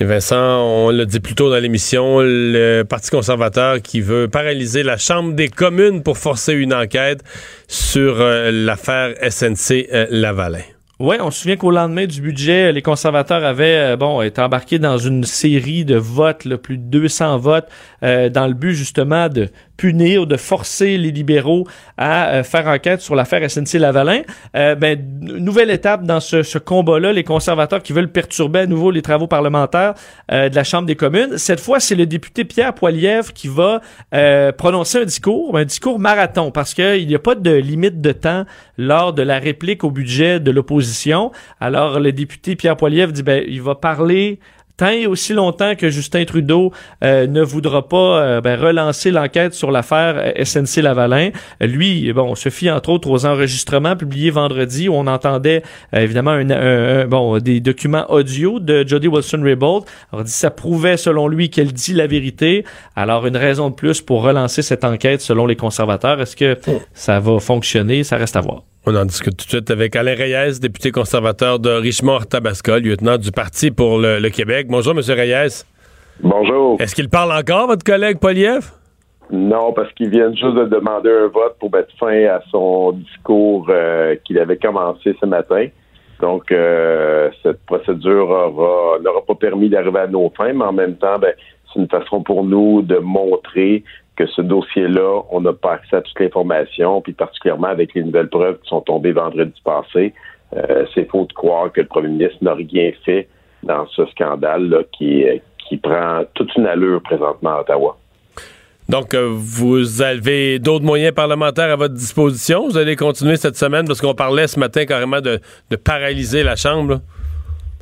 Speaker 2: Et Vincent, on l'a dit plus tôt dans l'émission, le Parti conservateur qui veut paralyser la Chambre des communes pour forcer une enquête sur euh, l'affaire SNC euh, Lavalin.
Speaker 3: Oui, on se souvient qu'au lendemain du budget, les conservateurs avaient euh, bon été embarqués dans une série de votes, plus de 200 votes, euh, dans le but justement de punir ou de forcer les libéraux à euh, faire enquête sur l'affaire SNC-Lavalin. Euh, ben, nouvelle étape dans ce, ce combat-là, les conservateurs qui veulent perturber à nouveau les travaux parlementaires euh, de la Chambre des communes. Cette fois, c'est le député Pierre Poilievre qui va euh, prononcer un discours, un discours marathon, parce qu'il n'y a pas de limite de temps lors de la réplique au budget de l'opposition. Alors, le député Pierre Poilievre dit, ben, il va parler tant et aussi longtemps que Justin Trudeau euh, ne voudra pas euh, ben, relancer l'enquête sur l'affaire euh, SNC Lavalin. Lui, bon, on se fie entre autres aux enregistrements publiés vendredi où on entendait évidemment un, bon des documents audio de Jody Wilson-Raybould. Alors dit ça prouvait selon lui qu'elle dit la vérité. Alors une raison de plus pour relancer cette enquête selon les conservateurs. Est-ce que ça va fonctionner? Ça reste à voir.
Speaker 2: On en discute tout de suite avec Alain Reyes, député conservateur de Richmond-Tabasca, lieutenant du Parti pour le, Québec. Bonjour, M. Reyes.
Speaker 7: Bonjour.
Speaker 2: Est-ce qu'il parle encore, votre collègue Poliev?
Speaker 7: Non, parce qu'il vient juste de demander un vote pour mettre fin à son discours euh, qu'il avait commencé ce matin. Donc, euh, cette procédure n'aura pas permis d'arriver à nos fins, mais en même temps, ben, c'est une façon pour nous de montrer que ce dossier-là, on n'a pas accès à toute l'information, puis particulièrement avec les nouvelles preuves qui sont tombées vendredi passé, euh, c'est faux de croire que le premier ministre n'a rien fait dans ce scandale-là qui, qui prend toute une allure présentement à Ottawa.
Speaker 2: Donc, euh, vous avez d'autres moyens parlementaires à votre disposition? Vous allez continuer cette semaine parce qu'on parlait ce matin carrément de paralyser la Chambre.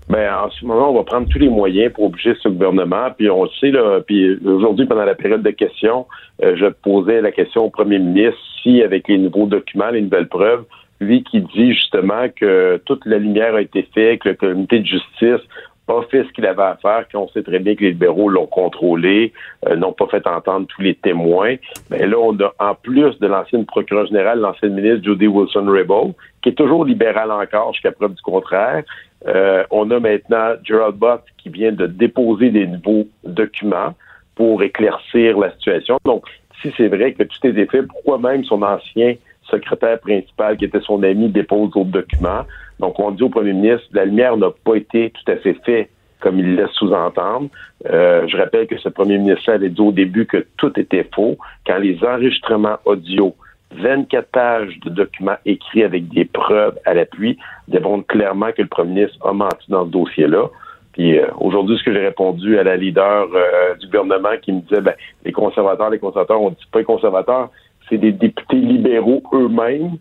Speaker 7: Ben, en ce moment, on va prendre tous les moyens pour obliger ce gouvernement. Puis on le sait, là, puis aujourd'hui, pendant la période de questions, euh, je posais la question au premier ministre si, avec les nouveaux documents, les nouvelles preuves, lui qui dit justement que toute la lumière a été faite, que le comité de justice a fait ce qu'il avait à faire, qu'on sait très bien que les libéraux l'ont contrôlé, euh, n'ont pas fait entendre tous les témoins. Mais ben là, on a, en plus de l'ancienne procureure générale, l'ancienne ministre Judy Wilson-Raybould, qui est toujours libérale encore jusqu'à preuve du contraire, euh, on a maintenant Gerald Butt qui vient de déposer des nouveaux documents pour éclaircir la situation. Donc, si c'est vrai que tout est fait, pourquoi même son ancien secrétaire principal, qui était son ami, dépose d'autres documents? Donc, on dit au premier ministre, la lumière n'a pas été tout à fait faite comme il laisse sous-entendre. Euh, je rappelle que ce premier ministre avait dit au début que tout était faux. Quand les enregistrements audio 24 pages de documents écrits avec des preuves à l'appui démontrent clairement que le premier ministre a menti dans ce dossier-là. Puis euh, aujourd'hui, ce que j'ai répondu à la leader euh, du gouvernement qui me disait ben, les conservateurs, les conservateurs, on dit pas les conservateurs, c'est des députés libéraux eux-mêmes,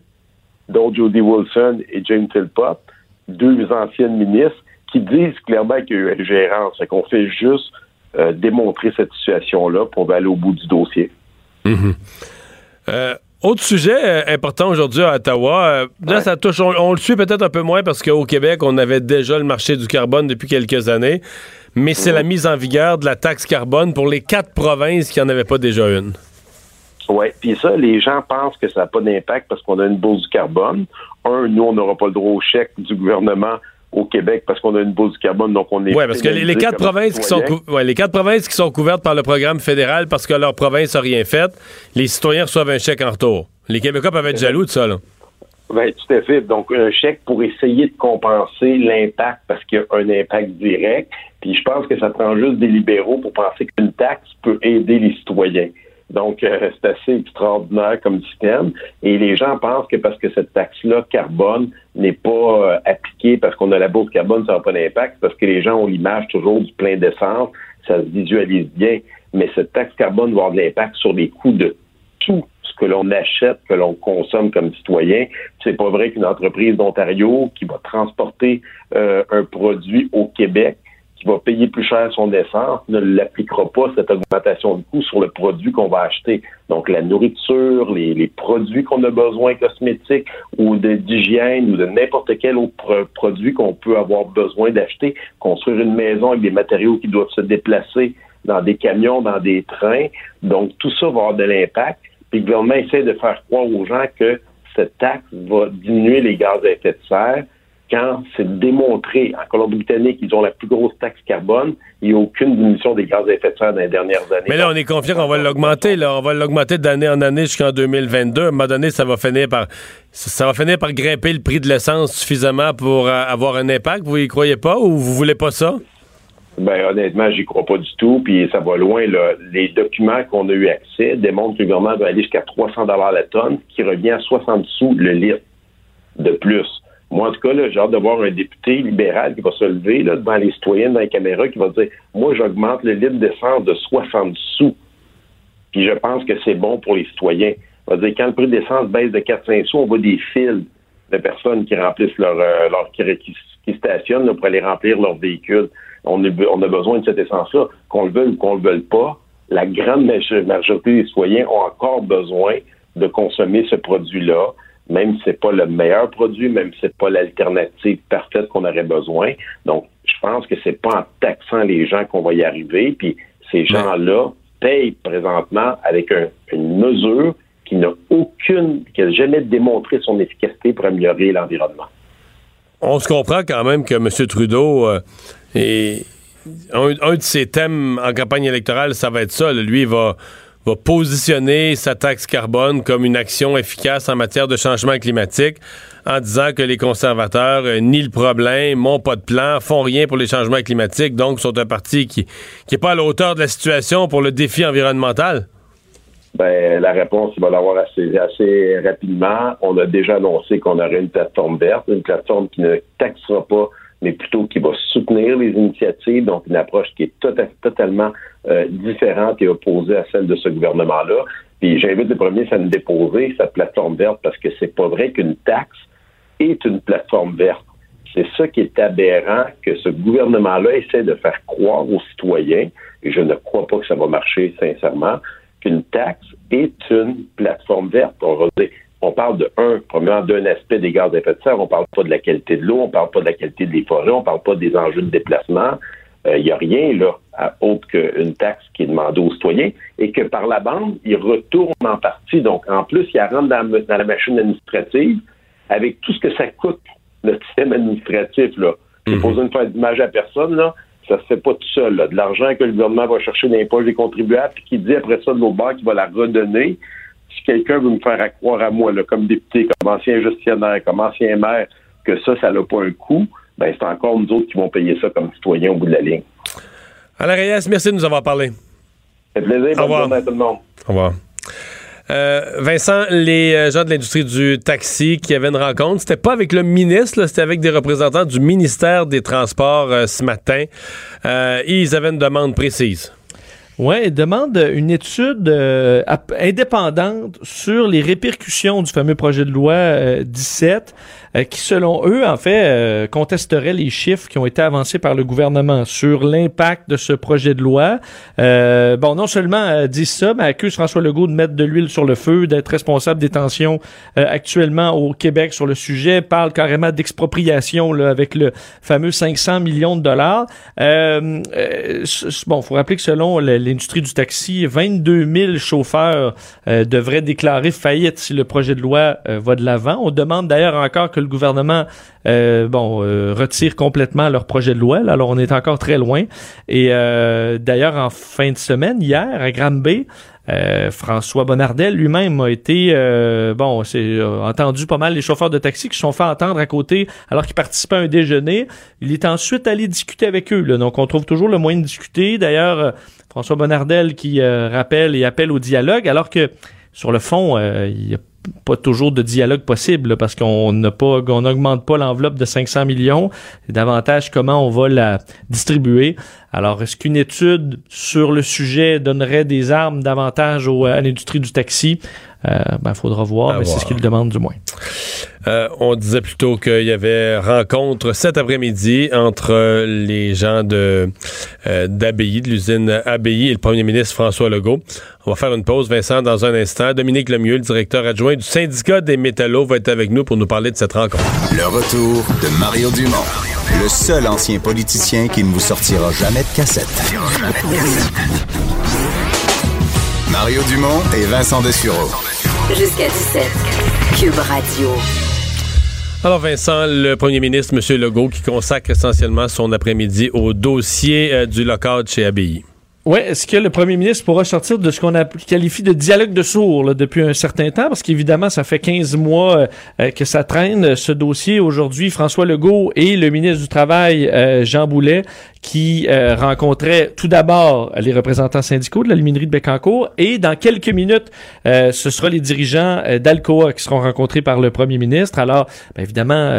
Speaker 7: dont Jody Wilson et James Philpott, deux anciennes ministres, qui disent clairement qu'il y a eu ingérence. qu'on fait juste euh, démontrer cette situation-là pour aller au bout du dossier.
Speaker 2: Mm-hmm. Autre sujet euh, important aujourd'hui à Ottawa, euh, là, ça touche, on, le suit peut-être un peu moins parce qu'au Québec, on avait déjà le marché du carbone depuis quelques années, mais c'est la mise en vigueur de la taxe carbone pour les quatre provinces qui n'en avaient pas déjà une.
Speaker 7: Oui, puis ça, les gens pensent que ça n'a pas d'impact parce qu'on a une bourse du carbone. Un, nous, on n'aura pas le droit au chèque du gouvernement au Québec parce qu'on a une bourse du carbone, donc on est.
Speaker 2: Oui, parce que les, quatre provinces qui sont les quatre provinces qui sont couvertes par le programme fédéral parce que leur province n'a rien fait, les citoyens reçoivent un chèque en retour. Les Québécois peuvent être jaloux de ça, là.
Speaker 7: Oui, tout à fait. Donc, un chèque pour essayer de compenser l'impact parce qu'il y a un impact direct. Puis je pense que ça prend juste des libéraux pour penser qu'une taxe peut aider les citoyens. Donc, euh, c'est assez extraordinaire comme système. Et les gens pensent que parce que cette taxe-là, carbone, n'est pas euh, appliquée parce qu'on a la bourse carbone, ça n'a pas d'impact, parce que les gens ont l'image toujours du plein d'essence, ça se visualise bien. Mais cette taxe carbone va avoir de l'impact sur les coûts de tout ce que l'on achète, que l'on consomme comme citoyen. C'est pas vrai qu'une entreprise d'Ontario qui va transporter euh, un produit au Québec va payer plus cher son essence ne l'appliquera pas cette augmentation de coût sur le produit qu'on va acheter. Donc la nourriture, les, produits qu'on a besoin cosmétiques ou d'hygiène ou de n'importe quel autre produit qu'on peut avoir besoin d'acheter, construire une maison avec des matériaux qui doivent se déplacer dans des camions, dans des trains. Donc tout ça va avoir de l'impact. Puis le gouvernement essaie de faire croire aux gens que cette taxe va diminuer les gaz à effet de serre quand c'est démontré en Colombie-Britannique qu'ils ont la plus grosse taxe carbone, il n'y a aucune diminution des gaz à effet de serre dans les dernières années.
Speaker 2: Mais là, on est confiant qu'on va l'augmenter. Là, on va l'augmenter d'année en année jusqu'en 2022. À un moment donné, ça va finir par ça va finir par grimper le prix de l'essence suffisamment pour euh, avoir un impact. Vous y croyez pas ou vous voulez pas ça?
Speaker 7: Ben honnêtement, j'y crois pas du tout, puis ça va loin. Là. Les documents qu'on a eu accès démontrent que le gouvernement va aller jusqu'à 300 dollars la tonne, qui revient à 60 sous le litre de plus. Moi, en tout cas, j'ai hâte de voir un député libéral qui va se lever là, devant les citoyens, dans les caméras, qui va dire Moi, j'augmente le litre d'essence de 60 sous. Puis je pense que c'est bon pour les citoyens. On va dire quand le prix d'essence baisse de 4-5 sous, on voit des fils de personnes qui remplissent leur, euh, leur qui, qui, stationnent là, pour aller remplir leur véhicule on, a besoin de cette essence-là, qu'on le veuille ou qu'on le veuille pas. La grande majorité des citoyens ont encore besoin de consommer ce produit-là, même si c'est pas le meilleur produit, même si c'est pas l'alternative parfaite qu'on aurait besoin. Donc, je pense que c'est pas en taxant les gens qu'on va y arriver. Puis ces gens-là payent présentement avec une mesure qui n'a aucune, qui n'a jamais démontré son efficacité pour améliorer l'environnement.
Speaker 2: On se comprend quand même que M. Trudeau euh, et un, de ses thèmes en campagne électorale, ça va être ça. Lui, il va, va positionner sa taxe carbone comme une action efficace en matière de changement climatique en disant que les conservateurs euh, nient le problème, n'ont pas de plan, font rien pour les changements climatiques, donc sont un parti qui n'est pas à la hauteur de la situation pour le défi environnemental?
Speaker 7: Ben, la réponse, il va l'avoir assez, assez rapidement. On a déjà annoncé qu'on aurait une plateforme verte, une plateforme qui ne taxera pas mais plutôt qui va soutenir les initiatives, donc une approche qui est tota-, totalement euh, différente et opposée à celle de ce gouvernement-là. Puis j'invite les premiers à nous déposer sa plateforme verte parce que c'est pas vrai qu'une taxe est une plateforme verte. C'est ça qui est aberrant que ce gouvernement-là essaie de faire croire aux citoyens, et je ne crois pas que ça va marcher sincèrement, qu'une taxe est une plateforme verte. On va dire, on parle de un, premièrement, d'un aspect des gaz à effet de serre. On parle pas de la qualité de l'eau, on parle pas de la qualité des forêts, on parle pas des enjeux de déplacement. Il euh, n'y a rien là autre qu'une taxe qui est demandée aux citoyens et que par la bande, il retourne en partie. Donc, en plus, il rentre dans, dans la machine administrative avec tout ce que ça coûte, le système administratif. Là. Mm -hmm. besoin de faire d'image à personne, là. Ça se fait pas tout seul. Là. De l'argent que le gouvernement va chercher dans les poches des contribuables, puis qui dit après ça de l'autre bord qu'il va la redonner si quelqu'un veut me faire croire à moi, là, comme député, comme ancien gestionnaire, comme ancien maire, que ça, ça n'a pas un coût, ben c'est encore nous autres qui vont payer ça comme citoyens au bout de la ligne.
Speaker 2: Alain Reyes, merci de nous avoir parlé.
Speaker 7: Ça fait plaisir. Au revoir. à tout le monde.
Speaker 2: Au revoir. Euh, Vincent, les euh, gens de l'industrie du taxi qui avaient une rencontre, c'était pas avec le ministre, c'était avec des représentants du ministère des Transports euh, ce matin. ils avaient une demande précise.
Speaker 3: Oui, demande une étude euh, indépendante sur les répercussions du fameux projet de loi 17 euh, qui, selon eux, en fait, euh, contesteraient les chiffres qui ont été avancés par le gouvernement sur l'impact de ce projet de loi. bon, non seulement disent ça, mais accusent François Legault de mettre de l'huile sur le feu, d'être responsable des tensions actuellement au Québec sur le sujet, parle carrément d'expropriation avec le fameux 500 millions de dollars. bon, faut rappeler que selon le l'industrie du taxi, 22 000 chauffeurs euh, devraient déclarer faillite si le projet de loi euh, va de l'avant. On demande d'ailleurs encore que le gouvernement euh, bon retire complètement leur projet de loi. alors on est encore très loin. Et d'ailleurs en fin de semaine hier à Granby, euh, François Bonnardel lui-même a été, euh, bon, c'est euh, entendu pas mal les chauffeurs de taxi qui se sont fait entendre à côté alors qu'ils participaient à un déjeuner. Il est ensuite allé discuter avec eux. Là. Donc, on trouve toujours le moyen de discuter. D'ailleurs, François Bonnardel qui rappelle et appelle au dialogue, alors que sur le fond, il y a pas toujours de dialogue possible parce qu'on n'a pas, on n'augmente pas l'enveloppe de 500 millions. C'est davantage comment on va la distribuer. Alors, est-ce qu'une étude sur le sujet donnerait des armes davantage à l'industrie du taxi? Euh, ben, faudra voir, mais c'est ce qu'il demande du moins.
Speaker 2: Euh, on disait plutôt qu'il y avait rencontre cet après-midi entre les gens de euh, d'Abbaye, de l'usine Abbaye et le premier ministre François Legault. On va faire une pause, Vincent, dans un instant. Dominique Lemieux, le directeur adjoint du syndicat des métallos, va être avec nous pour nous parler de cette rencontre.
Speaker 1: Le retour de Mario Dumont, le seul ancien politicien qui ne vous sortira jamais de cassette. Mario Dumont et Vincent Dessureau.
Speaker 5: Jusqu'à 17. Cube Radio.
Speaker 2: Alors Vincent, le premier ministre, M. Legault, qui consacre essentiellement son après-midi au dossier euh, du lockout chez ABI.
Speaker 3: Ouais, est-ce que le premier ministre pourra sortir de ce qu'on qualifie de dialogue de sourds depuis un certain temps? Parce qu'évidemment, ça fait 15 mois euh, euh, que ça traîne, ce dossier. Aujourd'hui, François Legault et le ministre du Travail, euh, Jean Boulet, qui rencontraient tout d'abord les représentants syndicaux de la luminerie de Bécancourt. Et dans quelques minutes, ce sera les dirigeants d'Alcoa qui seront rencontrés par le premier ministre. Alors, ben, évidemment,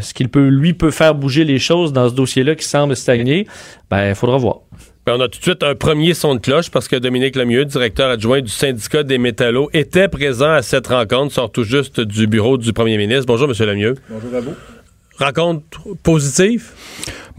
Speaker 3: ce qu'il peut, lui, peut faire bouger les choses dans ce dossier-là qui semble stagner, ben, il faudra voir.
Speaker 2: Ben, on a tout de suite un premier son de cloche parce que Dominique Lemieux, directeur adjoint du syndicat des métallos, était présent à cette rencontre, sort tout juste du bureau du premier ministre. Bonjour, M. Lemieux.
Speaker 8: Bonjour à vous.
Speaker 2: Rencontre positive?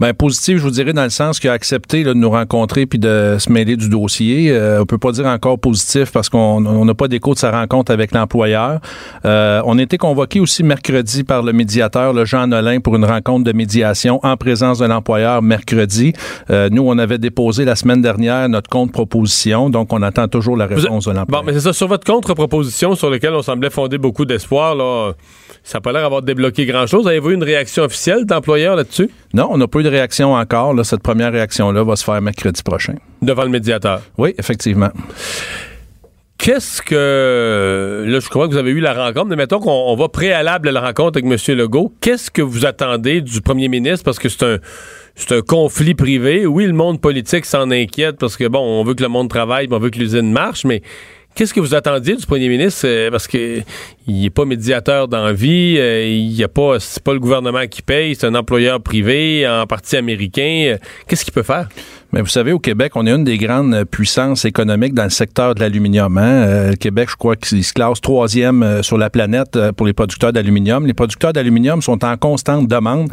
Speaker 8: Ben, positif, je vous dirais, dans le sens qu'il a accepté de nous rencontrer puis de se mêler du dossier. Euh, on peut pas dire encore positif parce qu'on n'a pas d'écho de sa rencontre avec l'employeur. Euh, on a été convoqué aussi mercredi par le médiateur, le Jean Nolin, pour une rencontre de médiation en présence de l'employeur mercredi. Euh, nous, on avait déposé la semaine dernière notre contre-proposition, donc on attend toujours la réponse de l'employeur.
Speaker 2: Bon, mais c'est ça, sur votre contre-proposition sur laquelle on semblait fonder beaucoup d'espoir, là, ça n'a pas l'air d'avoir débloqué grand-chose. Avez-vous une réaction officielle d'employeur là-dessus?
Speaker 8: Non, on n'a pas eu de réaction encore. Là, cette première réaction-là va se faire mercredi prochain.
Speaker 2: Devant le médiateur?
Speaker 8: Oui, effectivement.
Speaker 2: Qu'est-ce que. Là, je crois que vous avez eu la rencontre, mais mettons qu'on va préalable à la rencontre avec M. Legault. Qu'est-ce que vous attendez du premier ministre? Parce que c'est un. C'est un conflit privé. Oui, le monde politique s'en inquiète parce que, bon, on veut que le monde travaille, on veut que l'usine marche, mais Qu'est-ce que vous attendiez du premier ministre? Euh, parce que il n'est pas médiateur d'envie, euh, il y a pas, c'est pas le gouvernement qui paye, c'est un employeur privé, en partie américain. Euh, qu'est-ce qu'il peut faire?
Speaker 8: Mais vous savez, au Québec, on est une des grandes puissances économiques dans le secteur de l'aluminium. Hein? Euh, le Québec, je crois qu'il se classe troisième euh, sur la planète euh, pour les producteurs d'aluminium. Les producteurs d'aluminium sont en constante demande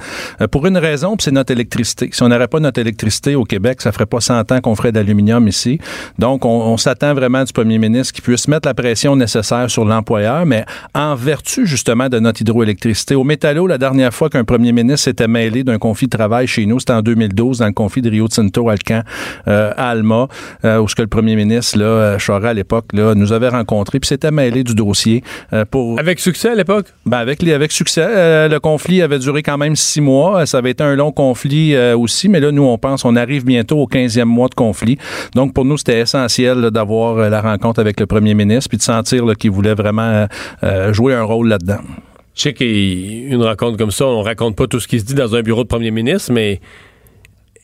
Speaker 8: pour une raison, c'est notre électricité. Si on n'aurait pas notre électricité au Québec, ça ferait pas 100 ans qu'on ferait d'aluminium ici. Donc, on, s'attend vraiment du premier ministre qui puisse mettre la pression nécessaire sur l'employeur, mais en vertu justement de notre hydroélectricité. Au métallo, la dernière fois qu'un premier ministre s'était mêlé d'un conflit de travail chez nous, c'était en 2012 dans le conflit de Rio Tinto euh, à Alma, euh, où ce que le premier ministre, là, euh, Chara à l'époque, là, nous avait rencontrés, puis s'était mêlé du dossier pour...
Speaker 2: Avec succès à l'époque?
Speaker 8: Ben avec, les, avec succès. le conflit avait duré quand même six mois. Ça avait été un long conflit aussi, mais là, nous, on pense, on arrive bientôt au 15e mois de conflit. Donc, pour nous, c'était essentiel d'avoir la rencontre avec le premier ministre, puis de sentir qu'il voulait vraiment jouer un rôle là-dedans.
Speaker 2: Je sais qu'une rencontre comme ça, on raconte pas tout ce qui se dit dans un bureau de premier ministre, mais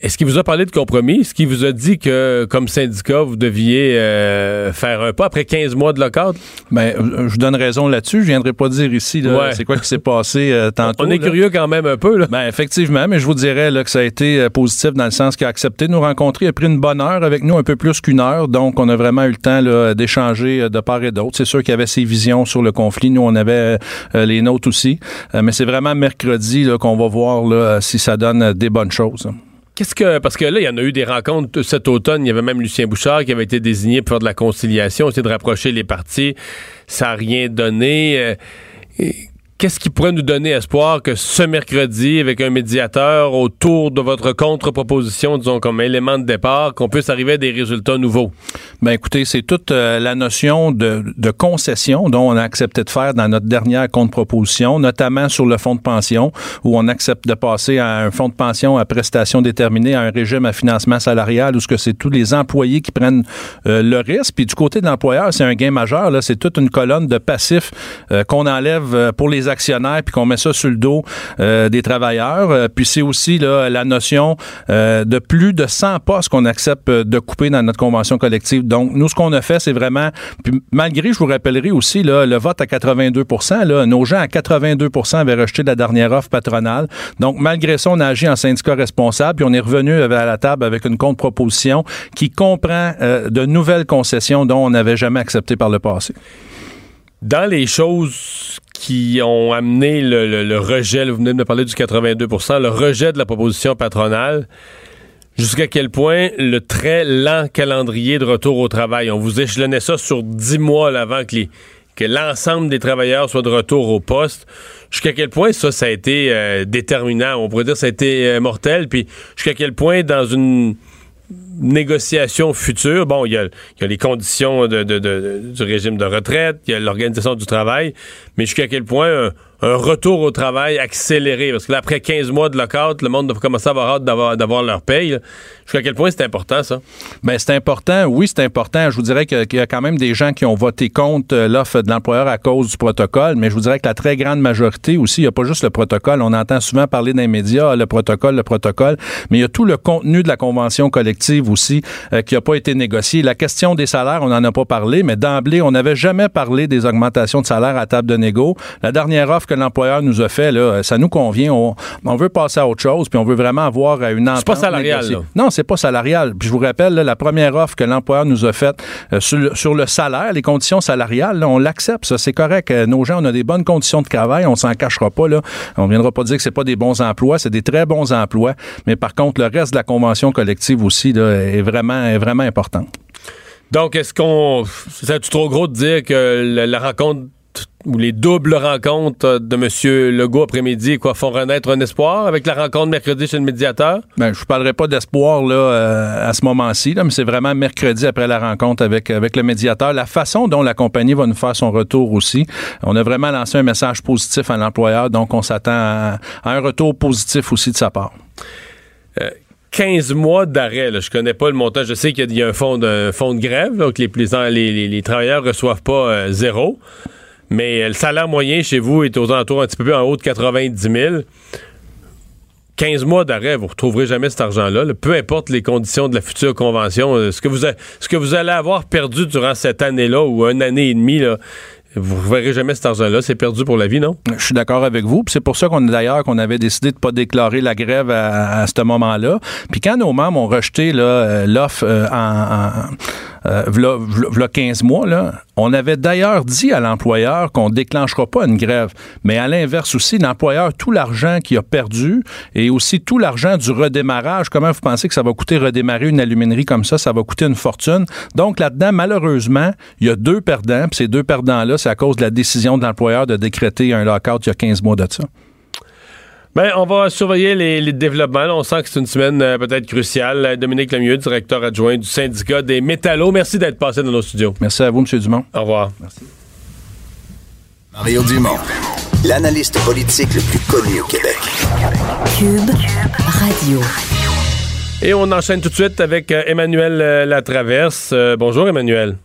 Speaker 2: est-ce qu'il vous a parlé de compromis? Est-ce qu'il vous a dit que, comme syndicat, vous deviez euh, faire un pas après 15 mois de lockout?
Speaker 8: Ben, euh, je vous donne raison là-dessus. Je viendrai pas dire ici là, c'est quoi qui s'est passé euh, tantôt. (laughs)
Speaker 2: On est curieux quand même un peu. Là.
Speaker 8: Ben, effectivement, mais je vous dirais là, que ça a été positif dans le sens qu'il a accepté de nous rencontrer. Il a pris une bonne heure avec nous, un peu plus qu'une heure. Donc, on a vraiment eu le temps d'échanger de part et d'autre. C'est sûr qu'il y avait ses visions sur le conflit. Nous, on avait les nôtres aussi. mais c'est vraiment mercredi qu'on va voir là, si ça donne des bonnes choses.
Speaker 2: Qu'est-ce que. Parce que là, il y en a eu des rencontres cet automne. Il y avait même Lucien Bouchard qui avait été désigné pour faire de la conciliation, essayer de rapprocher les partis. Ça n'a rien donné. Euh, Qu'est-ce qui pourrait nous donner espoir que ce mercredi, avec un médiateur autour de votre contre-proposition, disons comme élément de départ, qu'on puisse arriver à des résultats nouveaux?
Speaker 8: Ben écoutez, c'est toute euh, la notion de, de, concession dont on a accepté de faire dans notre dernière contre-proposition, notamment sur le fonds de pension, où on accepte de passer à un fonds de pension à prestation déterminée, à un régime à financement salarial, où ce que c'est tous les employés qui prennent euh, le risque. Puis du côté de l'employeur, c'est un gain majeur. Là, c'est toute une colonne de passifs euh, qu'on enlève pour les actionnaires puis qu'on met ça sur le dos euh, des travailleurs. Euh, puis c'est aussi la notion euh, de plus de 100 postes qu'on accepte de couper dans notre convention collective. Donc, nous, ce qu'on a fait, c'est vraiment, puis malgré, je vous rappellerai aussi, le vote à 82 là, nos gens à 82 avaient rejeté la dernière offre patronale. Donc, malgré ça, on a agi en syndicat responsable, puis on est revenu à la table avec une contre-proposition qui comprend de nouvelles concessions dont on n'avait jamais accepté par le passé.
Speaker 2: Dans les choses qui ont amené le, rejet, vous venez de me parler du 82% le rejet de la proposition patronale, jusqu'à quel point le très lent calendrier de retour au travail, on vous échelonnait ça sur dix mois avant que, que l'ensemble des travailleurs soient de retour au poste, jusqu'à quel point ça, ça a été euh, déterminant, on pourrait dire ça a été euh, mortel, puis jusqu'à quel point dans une négociations futures, bon, il y a, les conditions du régime de retraite, il y a l'organisation du travail, mais jusqu'à quel point un retour au travail accéléré? Parce que là, après 15 mois de lockout, le monde va commencer à avoir hâte d'avoir, leur paye. Jusqu'à quel point c'est important, ça?
Speaker 8: Bien, c'est important. Oui, c'est important. Je vous dirais qu'il y a quand même des gens qui ont voté contre euh, l'offre de l'employeur à cause du protocole, mais je vous dirais que la très grande majorité aussi, il n'y a pas juste le protocole. On entend souvent parler dans les médias, le protocole, le protocole, mais il y a tout le contenu de la convention collective aussi euh, qui n'a pas été négocié. La question des salaires, on n'en a pas parlé, mais d'emblée, on n'avait jamais parlé des augmentations de salaire à table de négo. La dernière offre que l'employeur nous a fait, là, ça nous convient. On, on veut passer à autre chose, puis on veut vraiment avoir une entente.
Speaker 2: C'est pas salarial, là.
Speaker 8: Non, c'est pas salarial. Puis je vous rappelle, là, la première offre que l'employeur nous a faite euh, sur, le, sur, le salaire, les conditions salariales, là, on l'accepte. Ça, c'est correct. Euh, nos gens, on a des bonnes conditions de travail. On s'en cachera pas. Là. On viendra pas dire que c'est pas des bons emplois. C'est des très bons emplois. Mais par contre, le reste de la convention collective aussi là, est vraiment, est vraiment important.
Speaker 2: Donc, est-ce qu'on. C'est trop gros de dire que la, la rencontre ou les doubles rencontres de M. Legault après-midi quoi, font renaître un espoir avec la rencontre mercredi chez le médiateur?
Speaker 8: Ben, je ne parlerai pas d'espoir là euh, à ce moment-ci, mais c'est vraiment mercredi après la rencontre avec, avec le médiateur. La façon dont la compagnie va nous faire son retour aussi. On a vraiment lancé un message positif à l'employeur, donc on s'attend à, un retour positif aussi de sa part.
Speaker 2: Euh, 15 mois d'arrêt. Je connais pas le montant. Je sais qu'il y a un fonds de, grève, donc les, les, travailleurs reçoivent pas euh, zéro. Mais euh, le salaire moyen chez vous est aux alentours un petit peu plus en haut de 90 000. 15 mois d'arrêt, vous ne retrouverez jamais cet argent-là. Peu importe les conditions de la future convention, euh, ce que vous, ce que vous allez avoir perdu durant cette année-là ou une année et demie, là, vous ne verrez jamais cet argent-là. C'est perdu pour la vie, non?
Speaker 8: Je suis d'accord avec vous. C'est pour ça qu'on d'ailleurs qu'on avait décidé de ne pas déclarer la grève à, ce moment-là. Puis quand nos membres ont rejeté euh, l'offre en euh, v'là, 15 mois, là, on avait d'ailleurs dit à l'employeur qu'on ne déclenchera pas une grève. Mais à l'inverse aussi, l'employeur, tout l'argent qu'il a perdu et aussi tout l'argent du redémarrage, comment vous pensez que ça va coûter redémarrer une aluminerie comme ça? Ça va coûter une fortune. Donc là-dedans, malheureusement, il y a deux perdants. Puis ces deux perdants-là, c'est à cause de la décision de l'employeur de décréter un lockout il y a 15 mois de ça.
Speaker 2: Ben, on va surveiller les, développements. on sent que c'est une semaine euh, peut-être cruciale. Dominique Lemieux, directeur adjoint du syndicat des métallos. Merci d'être passé dans nos studios.
Speaker 8: Merci à vous, M. Dumont.
Speaker 2: Au revoir.
Speaker 8: Merci.
Speaker 1: Mario Dumont, l'analyste politique le plus connu au Québec.
Speaker 5: Cube Radio.
Speaker 2: Et on enchaîne tout de suite avec euh, Emmanuel euh, Latraverse. bonjour, Emmanuel.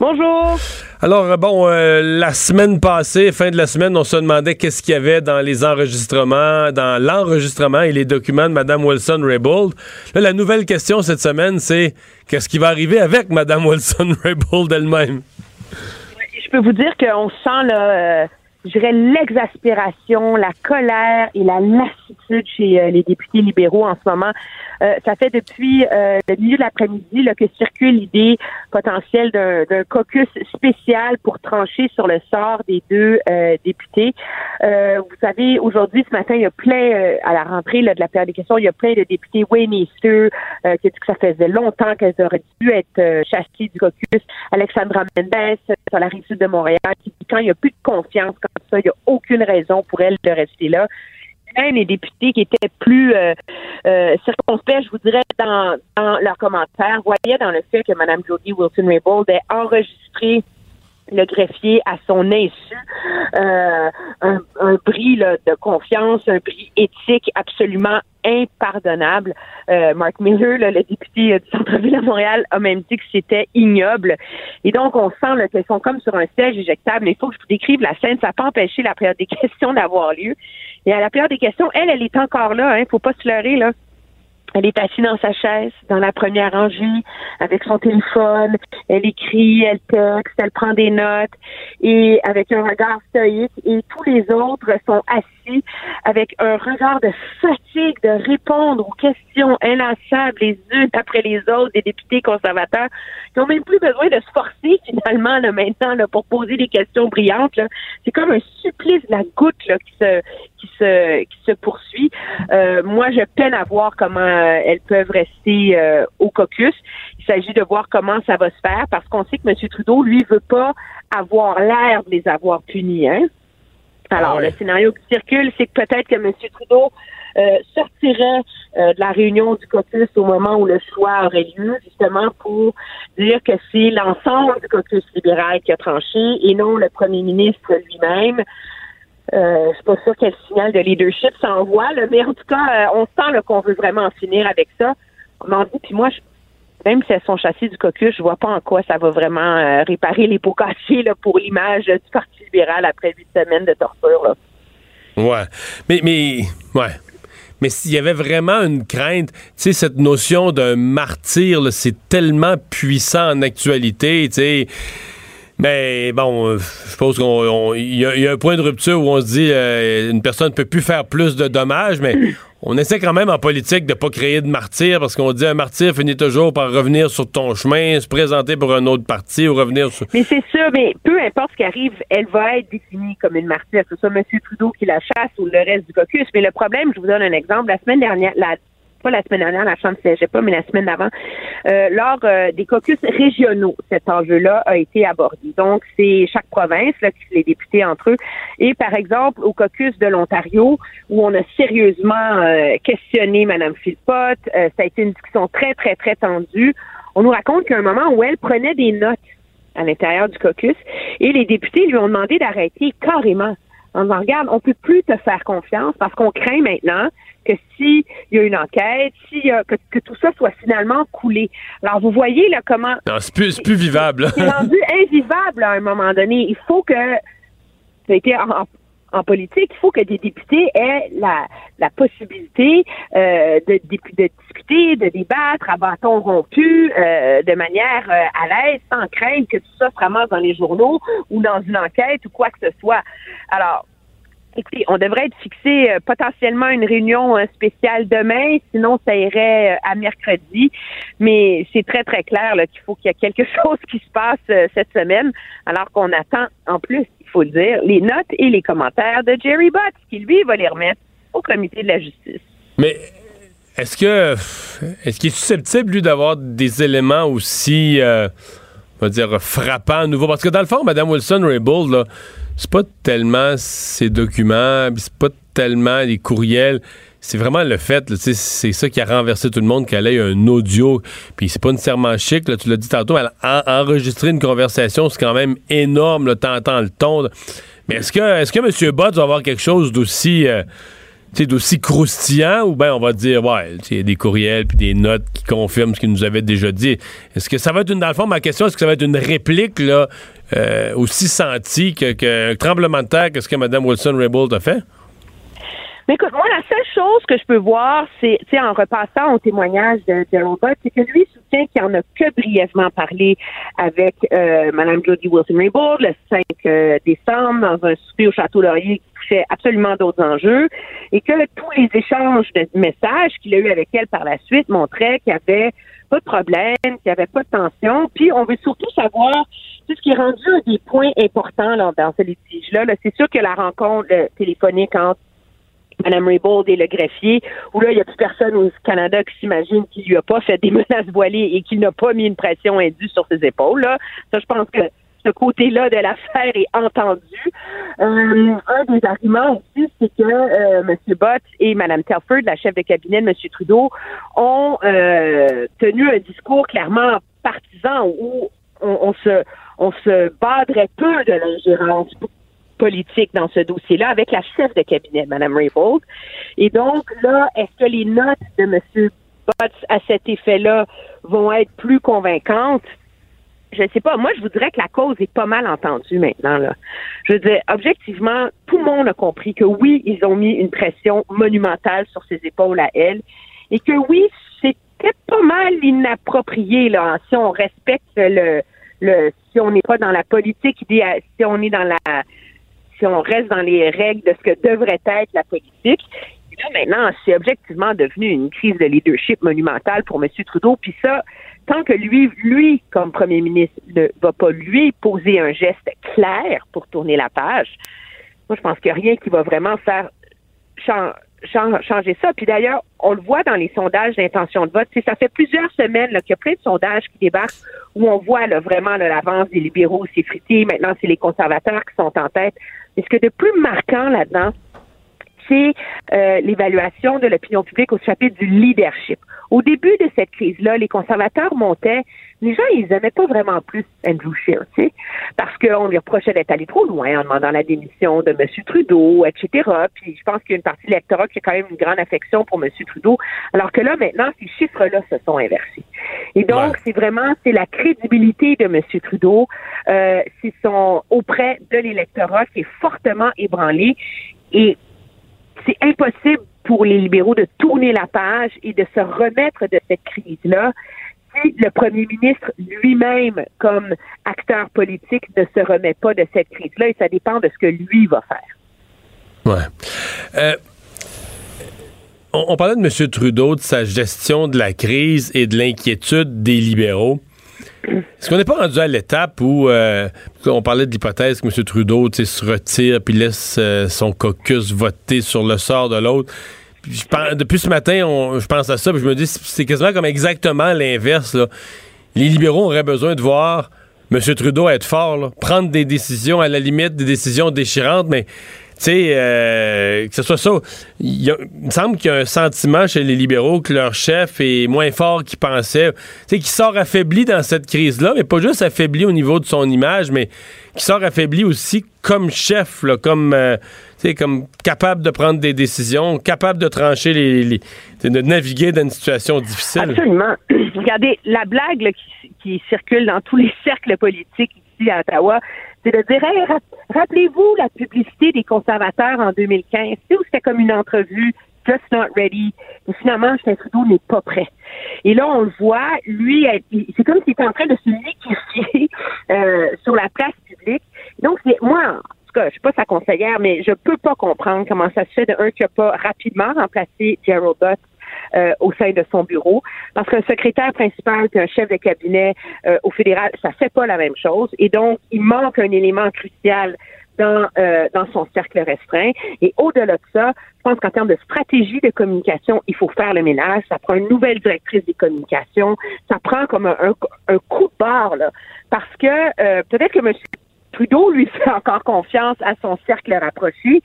Speaker 9: Bonjour.
Speaker 2: Alors, euh, bon, euh, la semaine passée, fin de la semaine, on se demandait qu'est-ce qu'il y avait dans les enregistrements, dans l'enregistrement et les documents de Mme Wilson-Raybould. Là, la nouvelle question cette semaine, c'est qu'est-ce qui va arriver avec Mme (laughs) Wilson-Raybould elle-même?
Speaker 9: Je peux vous dire qu'on sent, là, euh, je dirais, l'exaspération, la colère et la lassitude chez les députés libéraux en ce moment. Euh, ça fait depuis euh, le milieu de l'après-midi que circule l'idée potentielle d'un caucus spécial pour trancher sur le sort des deux euh, députés. vous savez, aujourd'hui, ce matin, il y a plein, à la rentrée de la période des questions, il y a plein de députés Wayneaster qui dit que ça faisait longtemps qu'elles auraient dû être chassées du caucus. Alexandra Mendes, sur la rive sud de Montréal, qui dit quand il n'y a plus de confiance ça, il n'y a aucune raison pour elle de rester là. Même les députés qui étaient plus euh, euh, circonspects, je vous dirais, dans, leurs commentaires, voyaient dans le fait que Mme Jodie Wilson-Raybould ait enregistré le greffier à son insu, euh, un, un, bris de confiance, un bris éthique absolument impardonnable. Euh, Mark Miller, le député du centre-ville à Montréal, a même dit que c'était ignoble. Et donc, on sent qu'elles sont comme sur un siège éjectable. Il faut que je vous décrive la scène. Ça n'a pas empêché la période des (laughs) questions d'avoir lieu. Et à la période des questions, elle, elle est encore là. Hein, faut pas se leurrer, là. Elle est assise dans sa chaise, dans la première rangée, avec son téléphone. Elle écrit, elle texte, elle prend des notes et avec un regard stoïque. Et tous les autres sont assis avec un regard de fatigue de répondre aux questions inlassables les unes après les autres des députés conservateurs qui ont même plus besoin de se forcer finalement là, maintenant là, pour poser des questions brillantes. C'est comme un supplice de la goutte là, qui se qui se qui se poursuit. Euh, moi, je peine à voir comment euh, elles peuvent rester euh, au caucus. Il s'agit de voir comment ça va se faire parce qu'on sait que M. Trudeau, lui, veut pas avoir l'air de les avoir punis. Hein? Alors, ah le scénario qui circule, c'est que peut-être que M. Trudeau sortirait de la réunion du caucus au moment où le choix aurait lieu, justement pour dire que c'est l'ensemble du caucus libéral qui a tranché et non le premier ministre lui-même. Euh, je suis pas sûre quel signal de leadership ça envoie, là, mais en tout cas, euh, on sent qu'on veut vraiment en finir avec ça. On dit, puis moi, je, même si elles sont chassées du caucus, je vois pas en quoi ça va vraiment euh, réparer les pots cassés là, pour l'image du Parti libéral après huit semaines de torture. Là.
Speaker 2: Ouais. Mais, mais, ouais. Mais s'il y avait vraiment une crainte, tu sais, cette notion d'un martyr, c'est tellement puissant en actualité, tu sais. Mais bon, euh, je suppose qu'il y, a un point de rupture où on se dit euh, une personne ne peut plus faire plus de dommages, mais (laughs) on essaie quand même en politique de pas créer de martyr parce qu'on dit un martyr finit toujours par revenir sur ton chemin, se présenter pour un autre parti ou revenir sur.
Speaker 9: Mais c'est sûr, mais peu importe ce qui arrive, elle va être définie comme une martyr. Que ce soit M. Trudeau qui la chasse ou le reste du caucus. Mais le problème, je vous donne un exemple. La semaine dernière, la pas la semaine dernière, la Chambre ne pas, mais la semaine d'avant, euh, lors euh, des caucus régionaux, cet enjeu-là a été abordé. Donc, c'est chaque province les députés entre eux. Et par exemple, au caucus de l'Ontario, où on a sérieusement euh, questionné Mme Philpott, ça a été une discussion très, très, très tendue. On nous raconte qu'à un moment où elle prenait des notes à l'intérieur du caucus, et les députés lui ont demandé d'arrêter carrément en disant, regarde, on peut plus te faire confiance parce qu'on craint maintenant que s'il y a une enquête, si que, que, tout ça soit finalement coulé. Alors, vous voyez là comment...
Speaker 2: Non, c'est plus, plus vivable.
Speaker 9: C'est rendu invivable à un moment donné. Il faut que... Ça a été en, en politique, il faut que des députés aient la, la possibilité euh, de, de, discuter, de débattre à bâton rompu, euh, de manière euh, à l'aise, sans craindre que tout ça se ramasse dans les journaux ou dans une enquête ou quoi que ce soit. Alors, Écoutez, on devrait être fixé euh, potentiellement une réunion euh, spéciale demain, sinon ça irait euh, à mercredi. Mais c'est très, très clair qu'il faut qu'il y ait quelque (laughs) chose qui se passe cette semaine, alors qu'on attend en plus, il faut le dire, les notes et les commentaires de Jerry Butts, qui lui va les remettre au comité de la justice.
Speaker 2: Mais est-ce que est-ce qu'il est susceptible, lui, d'avoir des éléments aussi on va dire frappants à nouveau? Parce que dans le fond, Mme Wilson-Raybould, là, c'est pas tellement ces documents, c'est pas tellement les courriels. C'est vraiment le fait, c'est ça qui a renversé tout le monde, qu'elle ait un audio. Puis c'est pas nécessairement chic, là, tu l'as dit tantôt, elle a enregistré une conversation, c'est quand même énorme, t'entends le ton. Mais est-ce que, est-ce que M. Bott va avoir quelque chose d'aussi... Euh, d'aussi croustillant ou bien on va dire, ouais, il y a des courriels puis des notes qui confirment ce qu'il nous avait déjà dit? Est-ce que ça va être une, dans le fond, ma question, est-ce que ça va être une réplique, là, euh, aussi sentie qu'un que tremblement de terre que ce que Mme Wilson-Raybould a fait?
Speaker 9: Mais écoute, moi, la seule chose que je peux voir, c'est, en repassant au témoignage de, Robert, c'est que lui soutient qu'il en a que brièvement parlé avec euh, Mme Jodie Wilson-Raybould le 5 euh, décembre dans un souper au Château Laurier qui touchait absolument d'autres enjeux et que tous les échanges de messages qu'il a eu avec elle par la suite montraient qu'il n'y avait pas de problème, qu'il n'y avait pas de tension. Puis on veut surtout savoir ce qui est rendu des points importants là, dans ce litige-là. -là, c'est sûr que la rencontre téléphonique entre Mme Raybould et le greffier, où là, il n'y a plus personne au Canada qui s'imagine qu'il lui a pas fait des (laughs) menaces voilées et qu'il n'a pas mis une pression indue sur ses épaules. Là. Ça, je pense que ce côté-là de l'affaire est entendu. Euh, un des arguments aussi, c'est que euh, M. Bott et Mme Telford, la chef de cabinet de M. Trudeau, ont euh, tenu un discours clairement partisan où on se on se badrait peu de l'ingérence politique dans ce dossier-là avec la chef de cabinet, Mme Raybould. Et donc, là, est-ce que les notes de M. Butts à cet effet-là vont être plus convaincantes? Je ne sais pas. Moi, je voudrais que la cause est pas mal entendue maintenant. Là. Je veux dire, objectivement, tout le monde a compris que oui, ils ont mis une pression monumentale sur ses épaules à elle et que oui, c'était pas mal inapproprié là, si on respecte le, si on n'est pas dans la politique, si on est dans la si on reste dans les règles de ce que devrait être la politique. là, maintenant, c'est objectivement devenu une crise de leadership monumentale pour M. Trudeau. Puis ça, tant que lui, lui, comme premier ministre, ne va pas lui poser un geste clair pour tourner la page, moi, je pense qu'il n'y a rien qui va vraiment faire changer ça. Puis d'ailleurs, on le voit dans les sondages d'intention de vote. ça fait plusieurs semaines qu'il y a plein de sondages qui débarquent où on voit vraiment l'avance des libéraux s'effriter. Maintenant, c'est les conservateurs qui sont en tête. Et ce que de plus marquant là-dedans, c'est euh, l'évaluation de l'opinion publique au chapitre du leadership. Au début de cette crise-là, les conservateurs montaient, les gens, ils aimaient pas vraiment plus Andrew Scheer, tu sais, parce qu'on lui reprochait d'être allé trop loin en demandant la démission de M. Trudeau, etc. Puis je pense qu'il y a une partie de l'électorat qui a quand même une grande affection pour M. Trudeau, alors que là, maintenant, ces chiffres-là se sont inversés. Et donc, c'est vraiment, c'est la crédibilité de M. Trudeau, euh, c'est son auprès de l'électorat qui est fortement ébranlé. Et c'est impossible pour les libéraux de tourner la page et de se remettre de cette crise-là si le premier ministre lui-même, comme acteur politique, ne se remet pas de cette crise-là. Et ça dépend de ce que lui va faire.
Speaker 2: Ouais. Euh, on, parlait de M. Trudeau, de sa gestion de la crise et de l'inquiétude des libéraux. Est-ce qu'on n'est pas rendu à l'étape où euh, on parlait de l'hypothèse que M. Trudeau se retire puis laisse euh, son caucus voter sur le sort de l'autre? Depuis ce matin, je pense à ça, puis je me dis c'est quasiment comme exactement l'inverse. Les libéraux auraient besoin de voir M. Trudeau être fort, prendre des décisions, à la limite des décisions déchirantes, mais sais, euh, que ce soit ça. Il, me semble qu'il y a un sentiment chez les libéraux que leur chef est moins fort qu'ils pensaient. Tu sais, qu'il sort affaibli dans cette crise-là, mais pas juste affaibli au niveau de son image, mais qui sort affaibli aussi comme chef, là, comme, euh, comme capable de prendre des décisions, capable de trancher les, de naviguer dans une situation difficile.
Speaker 9: Absolument. (clears throat) Regardez, la blague qui, qui circule dans tous les (laughs) cercles politiques ici à Ottawa, c'est de dire rappelez-vous la publicité des conservateurs en 2015, où c'était comme une entrevue just not ready. Et finalement, Justin Trudeau n'est pas prêt. Et là, on le voit, lui, c'est comme s'il était en train de se liquéfier (laughs) euh, sur la place publique. Donc, c'est moi, en tout cas, je suis pas sa conseillère, mais je peux pas comprendre comment ça se fait de un qui a pas rapidement remplacé Gerald Butt euh, au sein de son bureau. Parce qu'un secrétaire principal et un chef de cabinet euh, au fédéral, ça fait pas la même chose. Et donc, il manque un élément crucial dans, euh, dans son cercle restreint. Et au-delà de ça, je pense qu'en termes de stratégie de communication, il faut faire le ménage. Ça prend une nouvelle directrice des communications. Ça prend comme un, un, coup de barre, là. Parce que peut-être que M. Trudeau lui fait encore confiance à son cercle rapproché,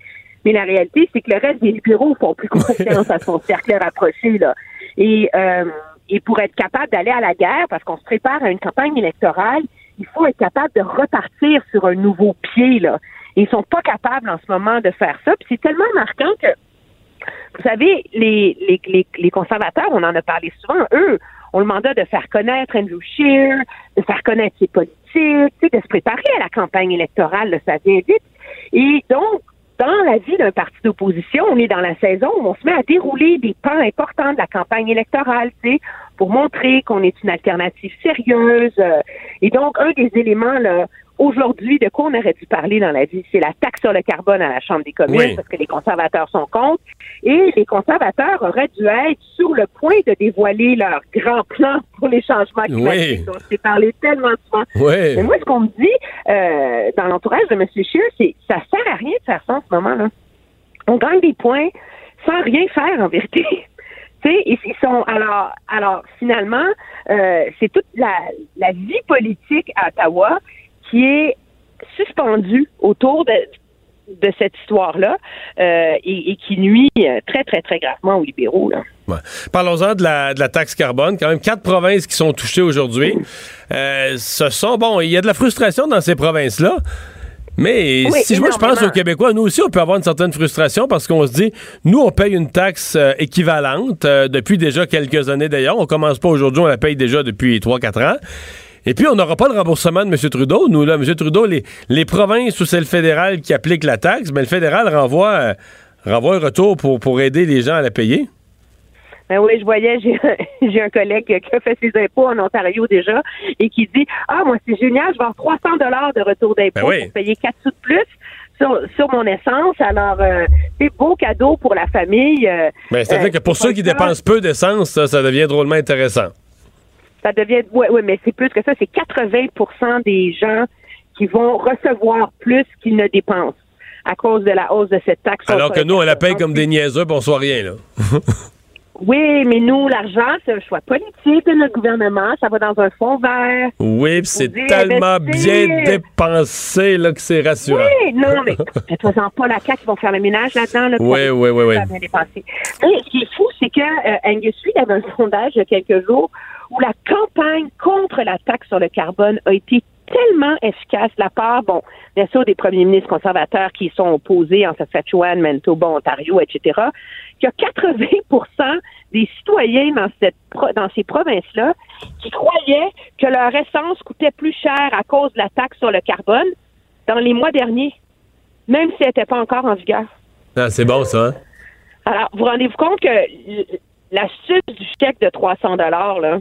Speaker 9: mais la réalité, c'est que le reste des bureaux font plus confiance à son cercle rapproché. Là. Et, euh, et pour être capable d'aller à la guerre, parce qu'on se prépare à une campagne électorale, il faut être capable de repartir sur un nouveau pied. Là. Et ils sont pas capables en ce moment de faire ça. Puis c'est tellement marquant que, vous savez, les, les, les, les conservateurs, on en a parlé souvent, eux, ont le mandat de faire connaître Andrew Scheer, de faire connaître ses politiques, de se préparer à la campagne électorale, là, ça vient vite. Et donc, dans la vie d'un parti d'opposition, on est dans la saison où on se met à dérouler des pans importants de la campagne électorale, tu sais, pour montrer qu'on est une alternative sérieuse. Euh, et donc, un des éléments là, Aujourd'hui, de quoi on aurait dû parler dans la vie? C'est la taxe sur le carbone à la Chambre des communes, parce que les conservateurs sont contre. Et les conservateurs auraient dû être sur le point de dévoiler leur grand plan pour les changements climatiques. On s'est parlé tellement souvent.
Speaker 2: Oui.
Speaker 9: Mais moi, ce qu'on me dit euh, dans l'entourage de M. Scheer, c'est ça sert à rien de faire ça en ce moment-là. On gagne des points sans rien faire, en vérité. (laughs) sais, ils sont alors alors finalement euh, c'est toute la, la vie politique à Ottawa qui est suspendu autour de, de cette histoire-là euh, et, qui nuit euh, très, très, très gravement aux libéraux.
Speaker 2: Parlons-en de la, de la taxe carbone. Quand même quatre provinces qui sont touchées aujourd'hui. Euh, ce sont, bon, il y a de la frustration dans ces provinces-là. Mais si moi je pense aux Québécois, nous aussi on peut avoir une certaine frustration parce qu'on se dit, nous on paye une taxe équivalente depuis déjà quelques années d'ailleurs. On commence pas aujourd'hui, on la paye déjà depuis 3-4 ans. Et puis, on n'aura pas de remboursement de M. Trudeau. Nous, là, M. Trudeau, les, les provinces où c'est le fédéral qui applique la taxe, mais le fédéral renvoie, euh, renvoie un retour pour, pour aider les gens à la payer.
Speaker 9: Ben oui, je voyais, j'ai un (laughs) collègue qui a fait ses impôts en Ontario déjà et qui dit Ah, moi, c'est génial, je vais avoir 300 dollars de retour d'impôt ben pour payer 4 sous de plus. Sur, sur, mon essence. Alors, euh, c'est beau cadeau pour la famille. Euh,
Speaker 2: ben, C'est-à-dire que pour ceux qui dépensent peu d'essence, ça, ça devient drôlement intéressant
Speaker 9: ça devient, oui, ouais, mais c'est plus que ça, c'est 80% des gens qui vont recevoir plus qu'ils ne dépensent à cause de la hausse de cette taxe.
Speaker 2: Alors que nous, on la paye comme des niaiseux, on soit rien, là. (laughs)
Speaker 9: Oui, mais nous, l'argent, c'est un choix politique de notre gouvernement. Ça va dans un fonds vert.
Speaker 2: Oui, puis c'est tellement bien dépensé là, que c'est rassurant.
Speaker 9: Oui, non, mais (laughs) fais-toi-en pas la CAQ qui vont faire le ménage là-dedans.
Speaker 2: oui, oui, oui, oui.
Speaker 9: Ce qui est fou, c'est que euh, Angus Reid avait un sondage il y a quelques jours où la campagne contre la taxe sur le carbone a été tellement efficace de la part, bon, bien sûr, des premiers ministres conservateurs qui sont opposés en Saskatchewan, Manitoba, Ontario, etc., qu'il y a 80% des citoyens dans, cette, dans ces provinces-là qui croyaient que leur essence coûtait plus cher à cause de la taxe sur le carbone dans les mois derniers, même si elle n'était pas encore en vigueur.
Speaker 2: Ah, c'est bon, ça. Hein?
Speaker 9: Alors, vous rendez-vous compte que l'astuce du chèque de 300 dollars là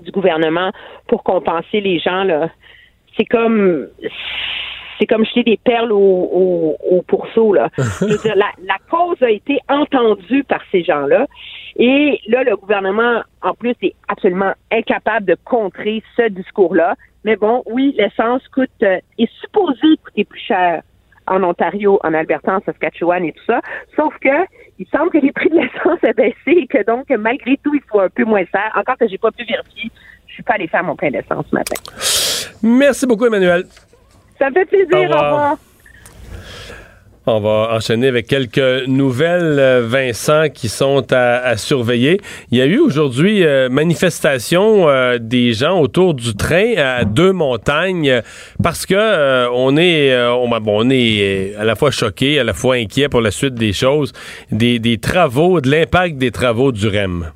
Speaker 9: du gouvernement pour compenser les gens là, c'est comme c'est comme jeter des perles au, au, pourceau là. (laughs) la, la cause a été entendue par ces gens-là et là le gouvernement en plus est absolument incapable de contrer ce discours-là. Mais bon, oui, l'essence coûte euh, est supposée coûter plus cher en Ontario, en Alberta, en Saskatchewan et tout ça. Sauf que il semble que les prix de l'essence aient baissé et que donc, malgré tout, il faut un peu moins cher. Encore que j'ai pas pu vérifier. Je suis pas allé faire mon plein d'essence ce matin.
Speaker 2: Merci beaucoup, Emmanuel.
Speaker 9: Ça me fait plaisir. Au revoir.
Speaker 2: On va enchaîner avec quelques nouvelles, euh, Vincent, qui sont à, surveiller. Il y a eu aujourd'hui euh, manifestation euh, des gens autour du train à deux montagnes parce que on est on, bon, on, est à la fois choqué, à la fois inquiet pour la suite des choses, des, des travaux, de l'impact des travaux du REM.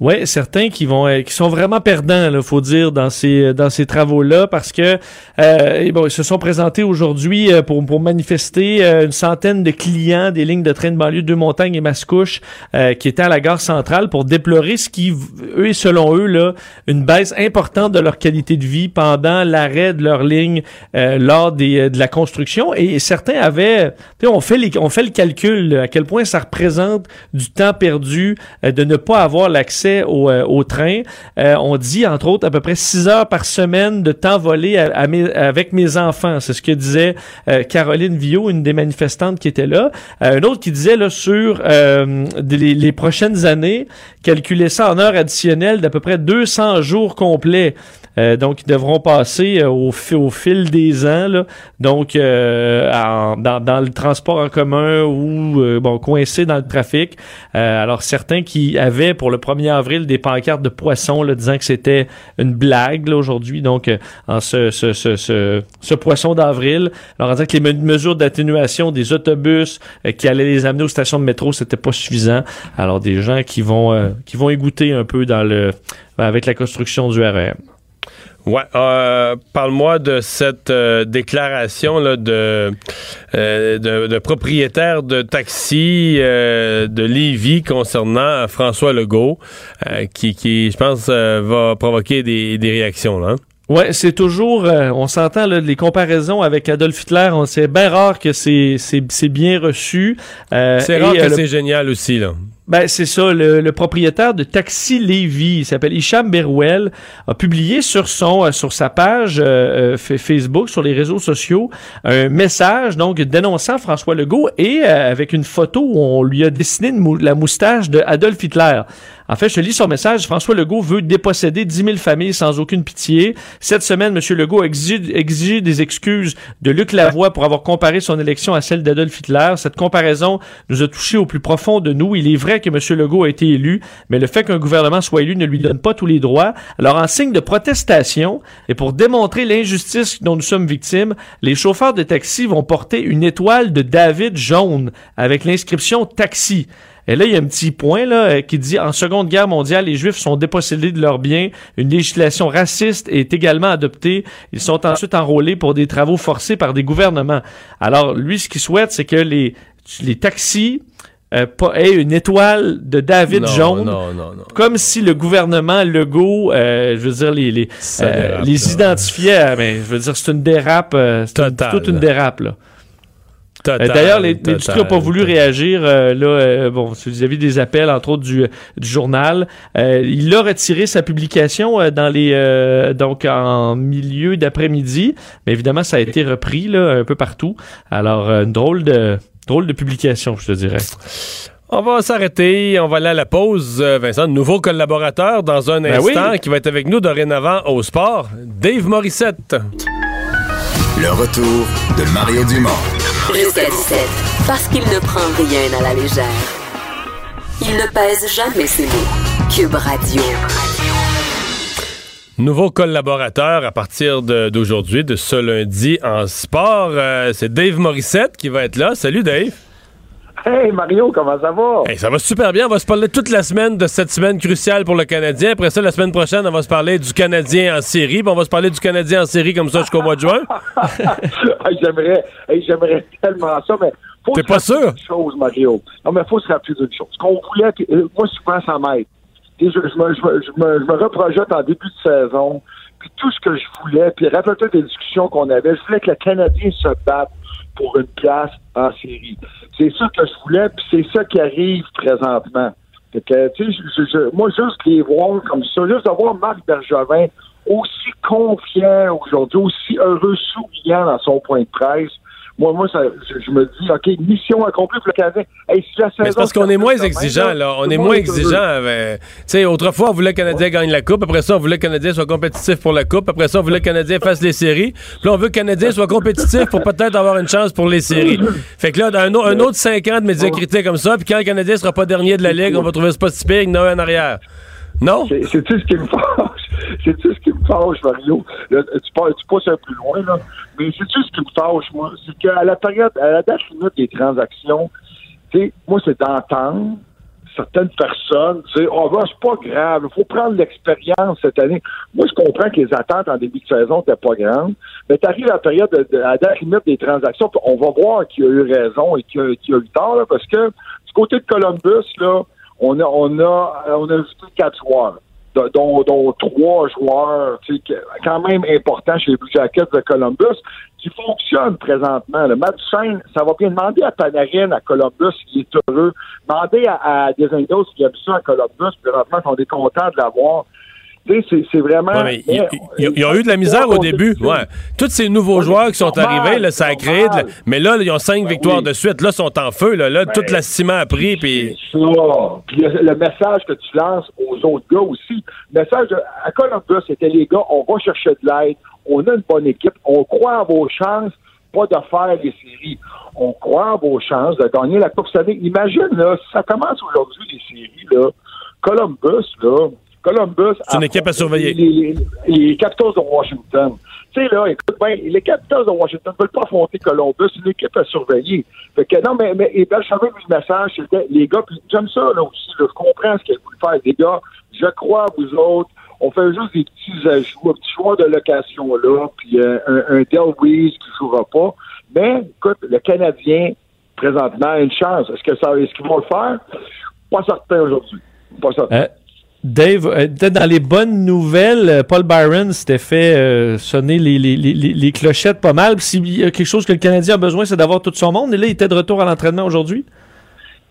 Speaker 3: Oui, certains qui vont qui sont vraiment perdants, il faut dire, dans ces dans ces travaux-là, parce que euh, bon, ils se sont présentés aujourd'hui euh, pour, pour manifester euh, une centaine de clients des lignes de train de banlieue de Montagnes et Mascouche euh, qui étaient à la gare centrale pour déplorer ce qui, eux et selon eux, là, une baisse importante de leur qualité de vie pendant l'arrêt de leur ligne lors des, de la construction. Et certains avaient, on fait les, on fait le calcul à quel point ça représente du temps perdu de ne pas avoir l'accès euh, au, train. Euh, on dit, entre autres, à peu près 6 heures par semaine de temps volé avec mes enfants. C'est ce que disait euh, Caroline Villot, une des manifestantes qui était là. un autre qui disait là, sur les, les, prochaines années, calculer ça en heures additionnelles d'à peu près 200 jours complets. Euh, donc, ils devront passer euh, au, au, fil des ans, là, donc euh, dans, dans, le transport en commun ou bon coincés dans le trafic. alors, certains qui avaient pour le 1er avril des pancartes de poissons là, disant que c'était une blague aujourd'hui, donc en ce, ce, ce, ce, ce poisson d'avril. Alors, en disant que les mesures d'atténuation des autobus qui allaient les amener aux stations de métro, c'était pas suffisant. Alors, des gens qui vont qui vont égoutter un peu dans le avec la construction du REM.
Speaker 2: Ouais, euh, parle-moi de cette euh, déclaration là, de, euh, de, de, propriétaire de taxi de Lévis concernant François Legault, qui, qui, je pense, va provoquer des, des réactions. Là. Hein.
Speaker 3: Ouais, c'est toujours, on s'entend les comparaisons avec Adolf Hitler, c'est bien rare que c'est bien reçu.
Speaker 2: c'est rare que c'est génial aussi là.
Speaker 3: Ben, c'est ça. Le, propriétaire de Taxi Lévis, il s'appelle Hicham Berouel, a publié sur son euh, sur sa page euh, euh, Facebook, sur les réseaux sociaux, un message donc dénonçant François Legault et avec une photo où on lui a dessiné la moustache de Adolf Hitler. En fait, je lis son message. François Legault veut déposséder 10 000 familles sans aucune pitié. Cette semaine, M. Legault a exigé, des excuses de Luc Lavoie pour avoir comparé son élection à celle d'Adolf Hitler. Cette comparaison nous a touchés au plus profond de nous. Il est vrai que M. Legault a été élu, mais le fait qu'un gouvernement soit élu ne lui donne pas tous les droits. Alors, en signe de protestation et pour démontrer l'injustice dont nous sommes victimes, les chauffeurs de taxi vont porter une étoile de David jaune avec l'inscription taxi. Et là, il y a un petit point là, euh, qui dit en Seconde Guerre mondiale, les Juifs sont dépossédés de leurs biens. Une législation raciste est également adoptée. Ils sont ensuite enrôlés pour des travaux forcés par des gouvernements. Alors, lui, ce qu'il souhaite, c'est que les, les taxis euh, une étoile de David jaune, non, non, non. comme si le gouvernement Legault, euh, je veux dire, les les, euh, les identifiait. Mais je veux dire, c'est une dérape, c'est toute une dérape là. Euh, d'ailleurs, l'industrie n'a pas voulu réagir euh, là, euh, bon, vis-à-vis des appels, entre autres du, du journal. il a retiré sa publication dans les donc en milieu d'après-midi, mais évidemment, ça a été repris là, un peu partout. Alors, une drôle de drôle de publication, je te dirais.
Speaker 2: On va s'arrêter, on va aller à la pause. Vincent, nouveau collaborateur dans un ben instant qui va être avec nous dorénavant au sport, Dave Morissette.
Speaker 1: Le retour de Mario Dumont.
Speaker 5: Jusqu'à 17, parce qu'il ne prend rien à la légère. Il ne pèse jamais ses mots. Cube Radio.
Speaker 2: Nouveau collaborateur à partir d'aujourd'hui, de, ce lundi en sport. Euh, c'est Dave Morissette qui va être là. Salut Dave.
Speaker 10: Hey Mario, comment ça va?
Speaker 2: Hey, ça va super bien. On va se parler toute la semaine de cette semaine cruciale pour le Canadien. Après ça, la semaine prochaine, on va se parler du Canadien en série. Puis on va se parler du Canadien en série comme ça jusqu'au mois de juin. (laughs)
Speaker 10: Hey, j'aimerais, hey, j'aimerais tellement ça, mais faut
Speaker 2: T'es
Speaker 10: se
Speaker 2: pas sûr?
Speaker 10: d'une chose, Mario. Non, mais faut se rappeler d'une chose. Qu'on voulait, euh, moi, souvent, ça m'aide. Je, je, me, je, me, je, me, je me reprojette en début de saison, puis tout ce que je voulais, puis rappelle-toi des discussions qu'on avait, je voulais que le Canadien se batte pour une place en série. C'est ça que je voulais, puis c'est ça qui arrive présentement. Fait que, je- moi, juste les voir comme ça, juste de Marc Bergevin aussi confiant aujourd'hui, aussi heureux, souriant dans son point de presse, moi, moi, ça, je, je me dis, OK, mission accomplie pour le Canadien. Hey, si la
Speaker 2: Mais parce qu'on est moins exigeant, là. On est moins exigeant. mais, Tu sais, autrefois, on voulait que le Canadien gagne la Coupe. Après ça, on voulait que le Canadien soit compétitif pour la Coupe. Après ça, on voulait que le Canadien fasse les séries. Puis là, on veut que le Canadien soit compétitif pour peut-être avoir une chance pour les séries. Fait que là, un, au- un autre cinq ans de médiocrité comme ça, puis quand le Canadien sera pas dernier de la Ligue, on va trouver ça pas si pire qu'il y en a un en arrière. Non?
Speaker 10: C'est- C'est-tu ce qui me fâche? (laughs) C'est-tu ce qui me fâche, Mario? Tu, passes, tu passes un peu loin, là. Mais c'est-tu ce qui me fâche, moi? C'est qu'à la période, à la date limite des transactions, tu sais, moi, c'est d'entendre certaines personnes dire, oh, ben, c'est pas grave, il faut prendre l'expérience cette année. Moi, je comprends que les attentes en début de saison n'étaient pas grandes, mais tu arrives à la période, de, à la limite des transactions, on va voir qui a eu raison et qui a, qui a eu tort, là, parce que du côté de Columbus, là, on a, on a, on a ajouté quatre joueurs, dont, dont trois joueurs, quand même importants chez les Blue Jackets de Columbus, qui fonctionnent présentement. Le Shane, ça va bien. Demander à Panarin, à Columbus, s'il est heureux. Demander à, à Desendos, qui aime ça à Columbus, présentement, qu'on est content de l'avoir. C'est- vraiment...
Speaker 2: Ouais, mais ils, ils- ils ont eu de la misère au début. Ouais. Tous ces nouveaux joueurs qui sont
Speaker 10: normal,
Speaker 2: arrivés, là, ça a créé. de la-
Speaker 10: normal.
Speaker 2: Mais là, ils ont cinq
Speaker 10: Ben
Speaker 2: victoires
Speaker 10: oui.
Speaker 2: de suite. Là, ils sont en feu. Là, là toute la ciment a pris. Puis...
Speaker 10: ça. Puis le, le message que tu lances aux autres gars aussi. Le message de- à Columbus, c'était les gars, on va chercher de l'aide, on a une bonne équipe, on croit à vos chances, pas de faire les séries. On croit à vos chances de gagner la Coupe cette année. Imagine, là, si ça commence aujourd'hui, les séries, là, Columbus, là, Columbus.
Speaker 2: C'est une équipe à surveiller.
Speaker 10: Les, les, les Capitals de Washington. Tu sais, là, écoute, ben, les Capitals de Washington ne veulent pas affronter Columbus, c'est une équipe à surveiller. Fait que, non, mais, mais et ben, je savais que le message, c'était, les gars, puis j'aime ça, là, aussi, là, je comprends ce qu'elle voulu faire. Les gars, je crois à vous autres, on fait juste des petits ajouts, un petit choix de location là, puis euh, un, un Del Reese qui jouera pas. Mais, écoute, le Canadien, présentement, a une chance. Est-ce que ça, est-ce qu'ils vont le faire? Pas certain aujourd'hui. Pas certain.
Speaker 3: Euh, Dave, peut-être dans les bonnes nouvelles, euh, Paul Byron s'était fait euh, sonner les, les, les, les- clochettes pas mal. S'il y a quelque chose que le Canadien a besoin, c'est d'avoir tout son monde. Et là, il était de retour à l'entraînement aujourd'hui.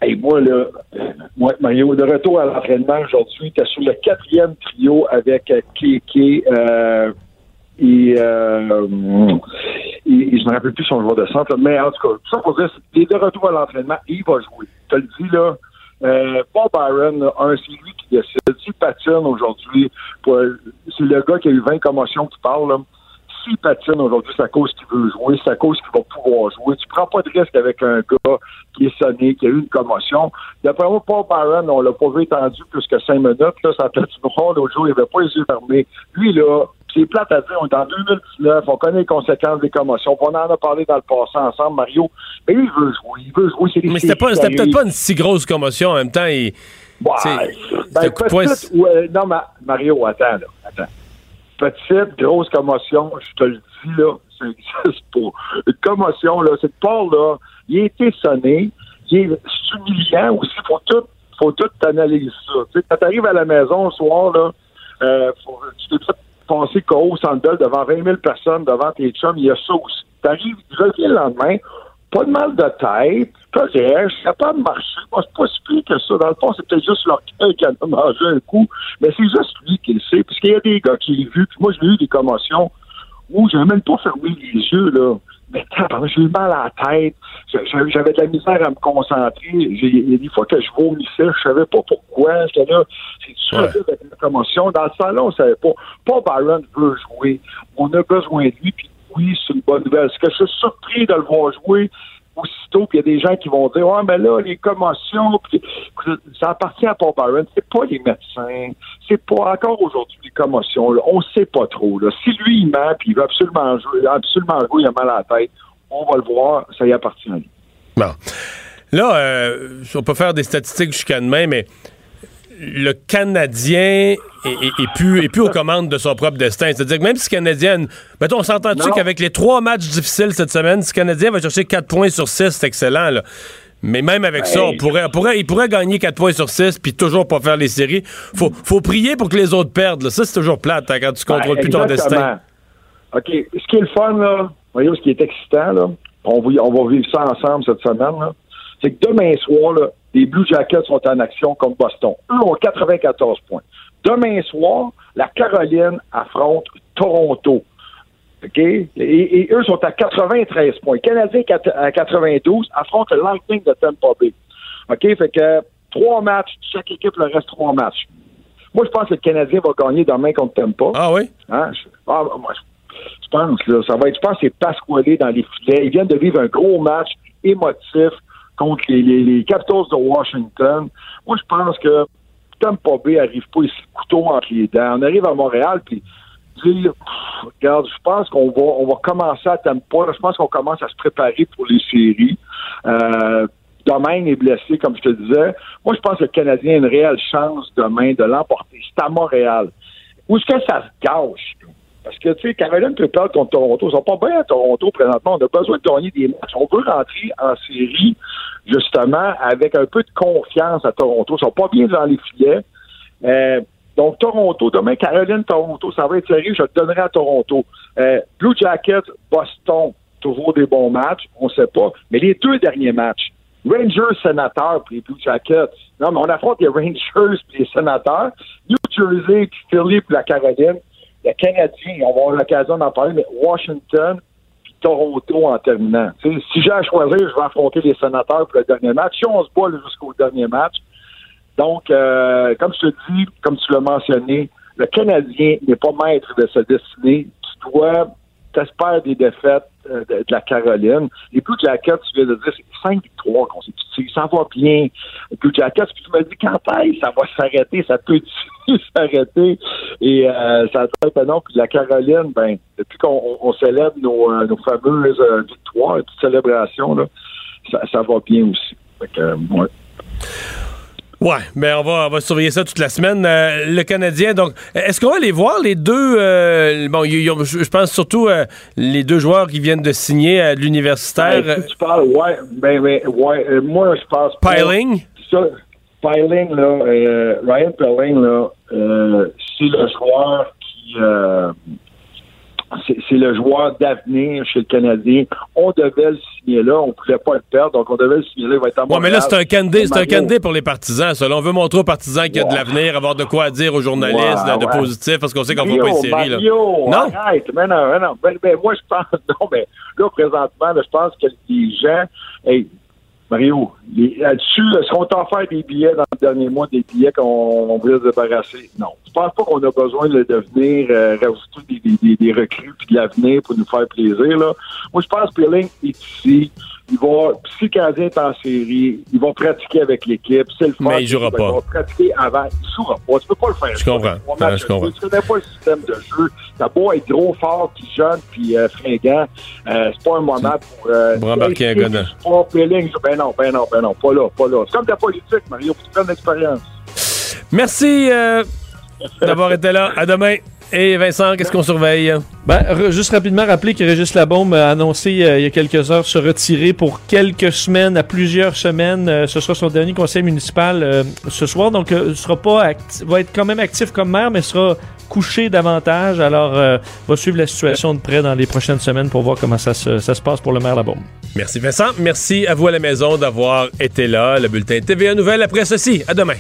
Speaker 10: Hey, moi, là, euh, moi, Mario, de retour à l'entraînement aujourd'hui, tu sur le quatrième trio avec euh, Kéké euh, et, euh, et, et je me rappelle plus son joueur de centre, mais en tout cas, tout ça pour dire, est de retour à l'entraînement et il va jouer. Je te le dis, là, euh, Paul Byron, un, c'est lui qui décide. S'il patine aujourd'hui, c'est le gars qui a eu 20 commotions qui parle. S'il patine aujourd'hui, c'est à cause qu'il veut jouer, c'est à cause qu'il va pouvoir jouer. Tu prends pas de risque avec un gars qui est sonné, qui a eu une commotion. D'après moi, Paul Byron, on l'a pas vu étendu plus que cinq minutes. Là, ça peut être noir. L'autre jour, il avait pas les yeux fermés. Lui, là, c'est plate à dire, on est en 2019, on connaît les conséquences des commotions. On en a parlé dans le passé ensemble, Mario. Mais lui, il veut jouer. Il veut jouer.
Speaker 2: Mais c'était peut-être pas une si grosse commotion en même temps. Il,
Speaker 10: Ouais, ben, petite, ouais, non, ma- Mario, attends, là, attends. Petite, grosse commotion, je te le dis, là, ça existe pas. Une commotion, là, c'est que Paul, là, il a été sonné, il est humiliant aussi, faut tout, faut tout analyser ça. Quand t'arrives à la maison le soir, là, euh, faut- tu t'es fait passer KO Centre Bell devant 20 000 personnes, devant tes chums, il y a aussi. T'arrives, tu reviens le lendemain, pas de mal de tête, correct, capable de marcher. Moi, c'est pas si pire que ça. Dans le fond, c'est peut-être juste leur cœur qui a mangé un coup, mais c'est juste lui qui le sait. Parce qu'il y a des gars qui l'ont vu, puis moi, j'ai eu des commotions où j'avais même pas fermé les yeux, là. Mais j'ai eu mal à la tête. J'avais de la misère à me concentrer. Il y a des fois que je vomissais, je savais pas pourquoi. J'étais là, c'est sûr avec la commotion. Dans le salon, on savait pas. Pas Byron veut jouer. On a besoin de lui, puis oui, c'est une bonne nouvelle. Est-ce que je suis surpris de le voir jouer? Aussitôt, puis il y a des gens qui vont dire Ouais, mais là, les commotions, ça appartient à Paul Byron, c'est pas les médecins, c'est pas encore aujourd'hui les commotions, là, on sait pas trop. Là. Si lui, il ment, puis il veut absolument jouer, absolument il a mal à la tête, on va le voir, ça y appartient à lui.
Speaker 2: Bon. Là, euh, on peut faire des statistiques jusqu'à demain, mais le Canadien est, plus, plus aux commandes de son propre destin. C'est-à-dire que même si le Canadien... Mettons, on s'entend-tu qu'avec les trois matchs difficiles cette semaine, si le Canadien va chercher 4 points sur 6, c'est excellent, là. Mais même avec ça, on pourrait, pourrait, il pourrait gagner 4 points sur 6 puis toujours pas faire les séries. Faut, faut prier pour que les autres perdent. Ça, c'est toujours plate hein, quand tu contrôles plus ton destin.
Speaker 10: OK. Ce qui est le fun, là, voyez, ce qui est excitant, là, on va, on va vivre ça ensemble cette semaine, là, c'est que demain soir, là, les Blue Jackets sont en action contre Boston. Eux ont 94 points. Demain soir, la Caroline affronte Toronto. OK? Et, eux sont à 93 points. Les Canadiens à 92 affrontent le Lightning de Tampa Bay. OK? Fait que trois matchs, chaque équipe leur reste trois matchs. Moi, je pense que le Canadien va gagner demain contre Tampa.
Speaker 2: Ah oui?
Speaker 10: Hein? Ah, moi, je, pense, là, ça va être, je pense que c'est Pasquale dans les filets. Ils viennent de vivre un gros match émotif contre les, les, Capitals de Washington. Moi, je pense que Tampa Bay arrive pas ici couteau entre les dents. On arrive à Montréal, puis dire, regarde, je pense qu'on va, on va commencer à Tampa. Je pense qu'on commence à se préparer pour les séries. Euh, Domaine est blessé, comme je te disais. Moi, je pense que le Canadien a une réelle chance demain de l'emporter. C'est à Montréal. Où est-ce que ça se gâche? Parce que, tu sais, Caroline peut perdre contre Toronto. Ils sont pas bien à Toronto présentement. On a besoin de gagner des matchs. On veut rentrer en série, justement, avec un peu de confiance à Toronto. Ils sont pas bien dans les filets. Euh, donc, Toronto, demain, Caroline, Toronto, ça va être sérieux. Je le donnerai à Toronto. Euh, Blue Jackets, Boston, toujours des bons matchs. On sait pas. Mais les deux derniers matchs, Rangers, Sénateurs, puis Blue Jackets. Non, mais on affronte les Rangers puis les Sénateurs. New Jersey, puis Philly, puis la Caroline le Canadien, on va avoir l'occasion d'en parler, mais Washington puis Toronto en terminant. si j'ai à choisir, je vais affronter les sénateurs pour le dernier match. Si on se bat jusqu'au dernier match. Donc, euh, comme je te dis, comme tu l'as mentionné, le Canadien n'est pas maître de sa destinée. Tu dois t'espères des défaites euh, de, la Caroline. Les Blue Jackets, tu viens de dire, c'est 5 victoires consécutives. Ça va bien. Les Blue Jackets, puis tu me dis quand est ça va s'arrêter? Ça peut (laughs) s'arrêter? Et euh, ça va être non. Puis la Caroline, ben, depuis qu'on célèbre nos, euh, fameuses victoires, toutes célébrations, là, ça, va bien aussi. Ouais.
Speaker 2: Ouais, mais on va, on va surveiller ça toute la semaine. Euh, le Canadien, donc, est-ce qu'on va aller voir les deux, euh, bon, je pense surtout euh, les deux joueurs qui viennent de signer à l'universitaire.
Speaker 10: Ben, tu parles, ouais, ben, ben ouais, moi, je pense
Speaker 2: Piling?
Speaker 10: Ça, Piling, là, Ryan Piling, là, c'est le joueur qui c'est le joueur d'avenir chez le Canadien. On devait le signer là, on ne pouvait pas le perdre, donc on devait le signer là. Il va être
Speaker 2: ouais, mais là, c'est un candidat, c'est un candidat pour les partisans. Ça. on veut montrer aux partisans qu'il y a de l'avenir, avoir de quoi dire aux journalistes, de, positif, parce qu'on sait qu'on ne va pas une série. Là.
Speaker 10: non? Arrête, mais non, mais non. Ben, ben, moi, je pense, (laughs) non, mais là, présentement, je pense que les gens, hey, Mario, là-dessus, est-ce qu'on t'a offert des billets dans le dernier mois, des billets qu'on voulait se débarrasser? Non. Je pense pas qu'on a besoin de, venir euh, rajouter des, des, recrues puis de l'avenir pour nous faire plaisir. Là. Moi, je pense que Peeling est ici il va, si le Canadien est en série, ils vont pratiquer avec l'équipe. C'est le fun.
Speaker 2: Mais il jouera pas.
Speaker 10: Ils vont pratiquer avant. Il jouera pas. Tu peux pas le faire.
Speaker 2: Je comprends. je comprends.
Speaker 10: Tu connais pas le système de jeu. T'as beau être gros, fort, puis jeune, puis euh, fringant. Euh, c'est pas un moment pour... Euh,
Speaker 2: pour embarquer un gars de...
Speaker 10: Ben non, ben non, ben non. Pas là, pas là. C'est comme ta politique, Mario. Faut que tu prennes l'expérience.
Speaker 2: Merci euh, d'avoir été là. À demain. Et Vincent, qu'est-ce qu'on surveille?
Speaker 3: Ben, juste rapidement rappeler que Régis Labombe a annoncé euh, il y a quelques heures se retirer pour quelques semaines, à plusieurs semaines. Euh, ce sera son dernier conseil municipal euh, ce soir. Donc, sera pas va être quand même actif comme maire, mais sera couché davantage. Alors, va suivre la situation de près dans les prochaines semaines pour voir comment ça se, ça se passe pour le maire Labombe.
Speaker 2: Merci Vincent. Merci à vous à la maison d'avoir été là. Le bulletin TVA Nouvelle après ceci. À demain.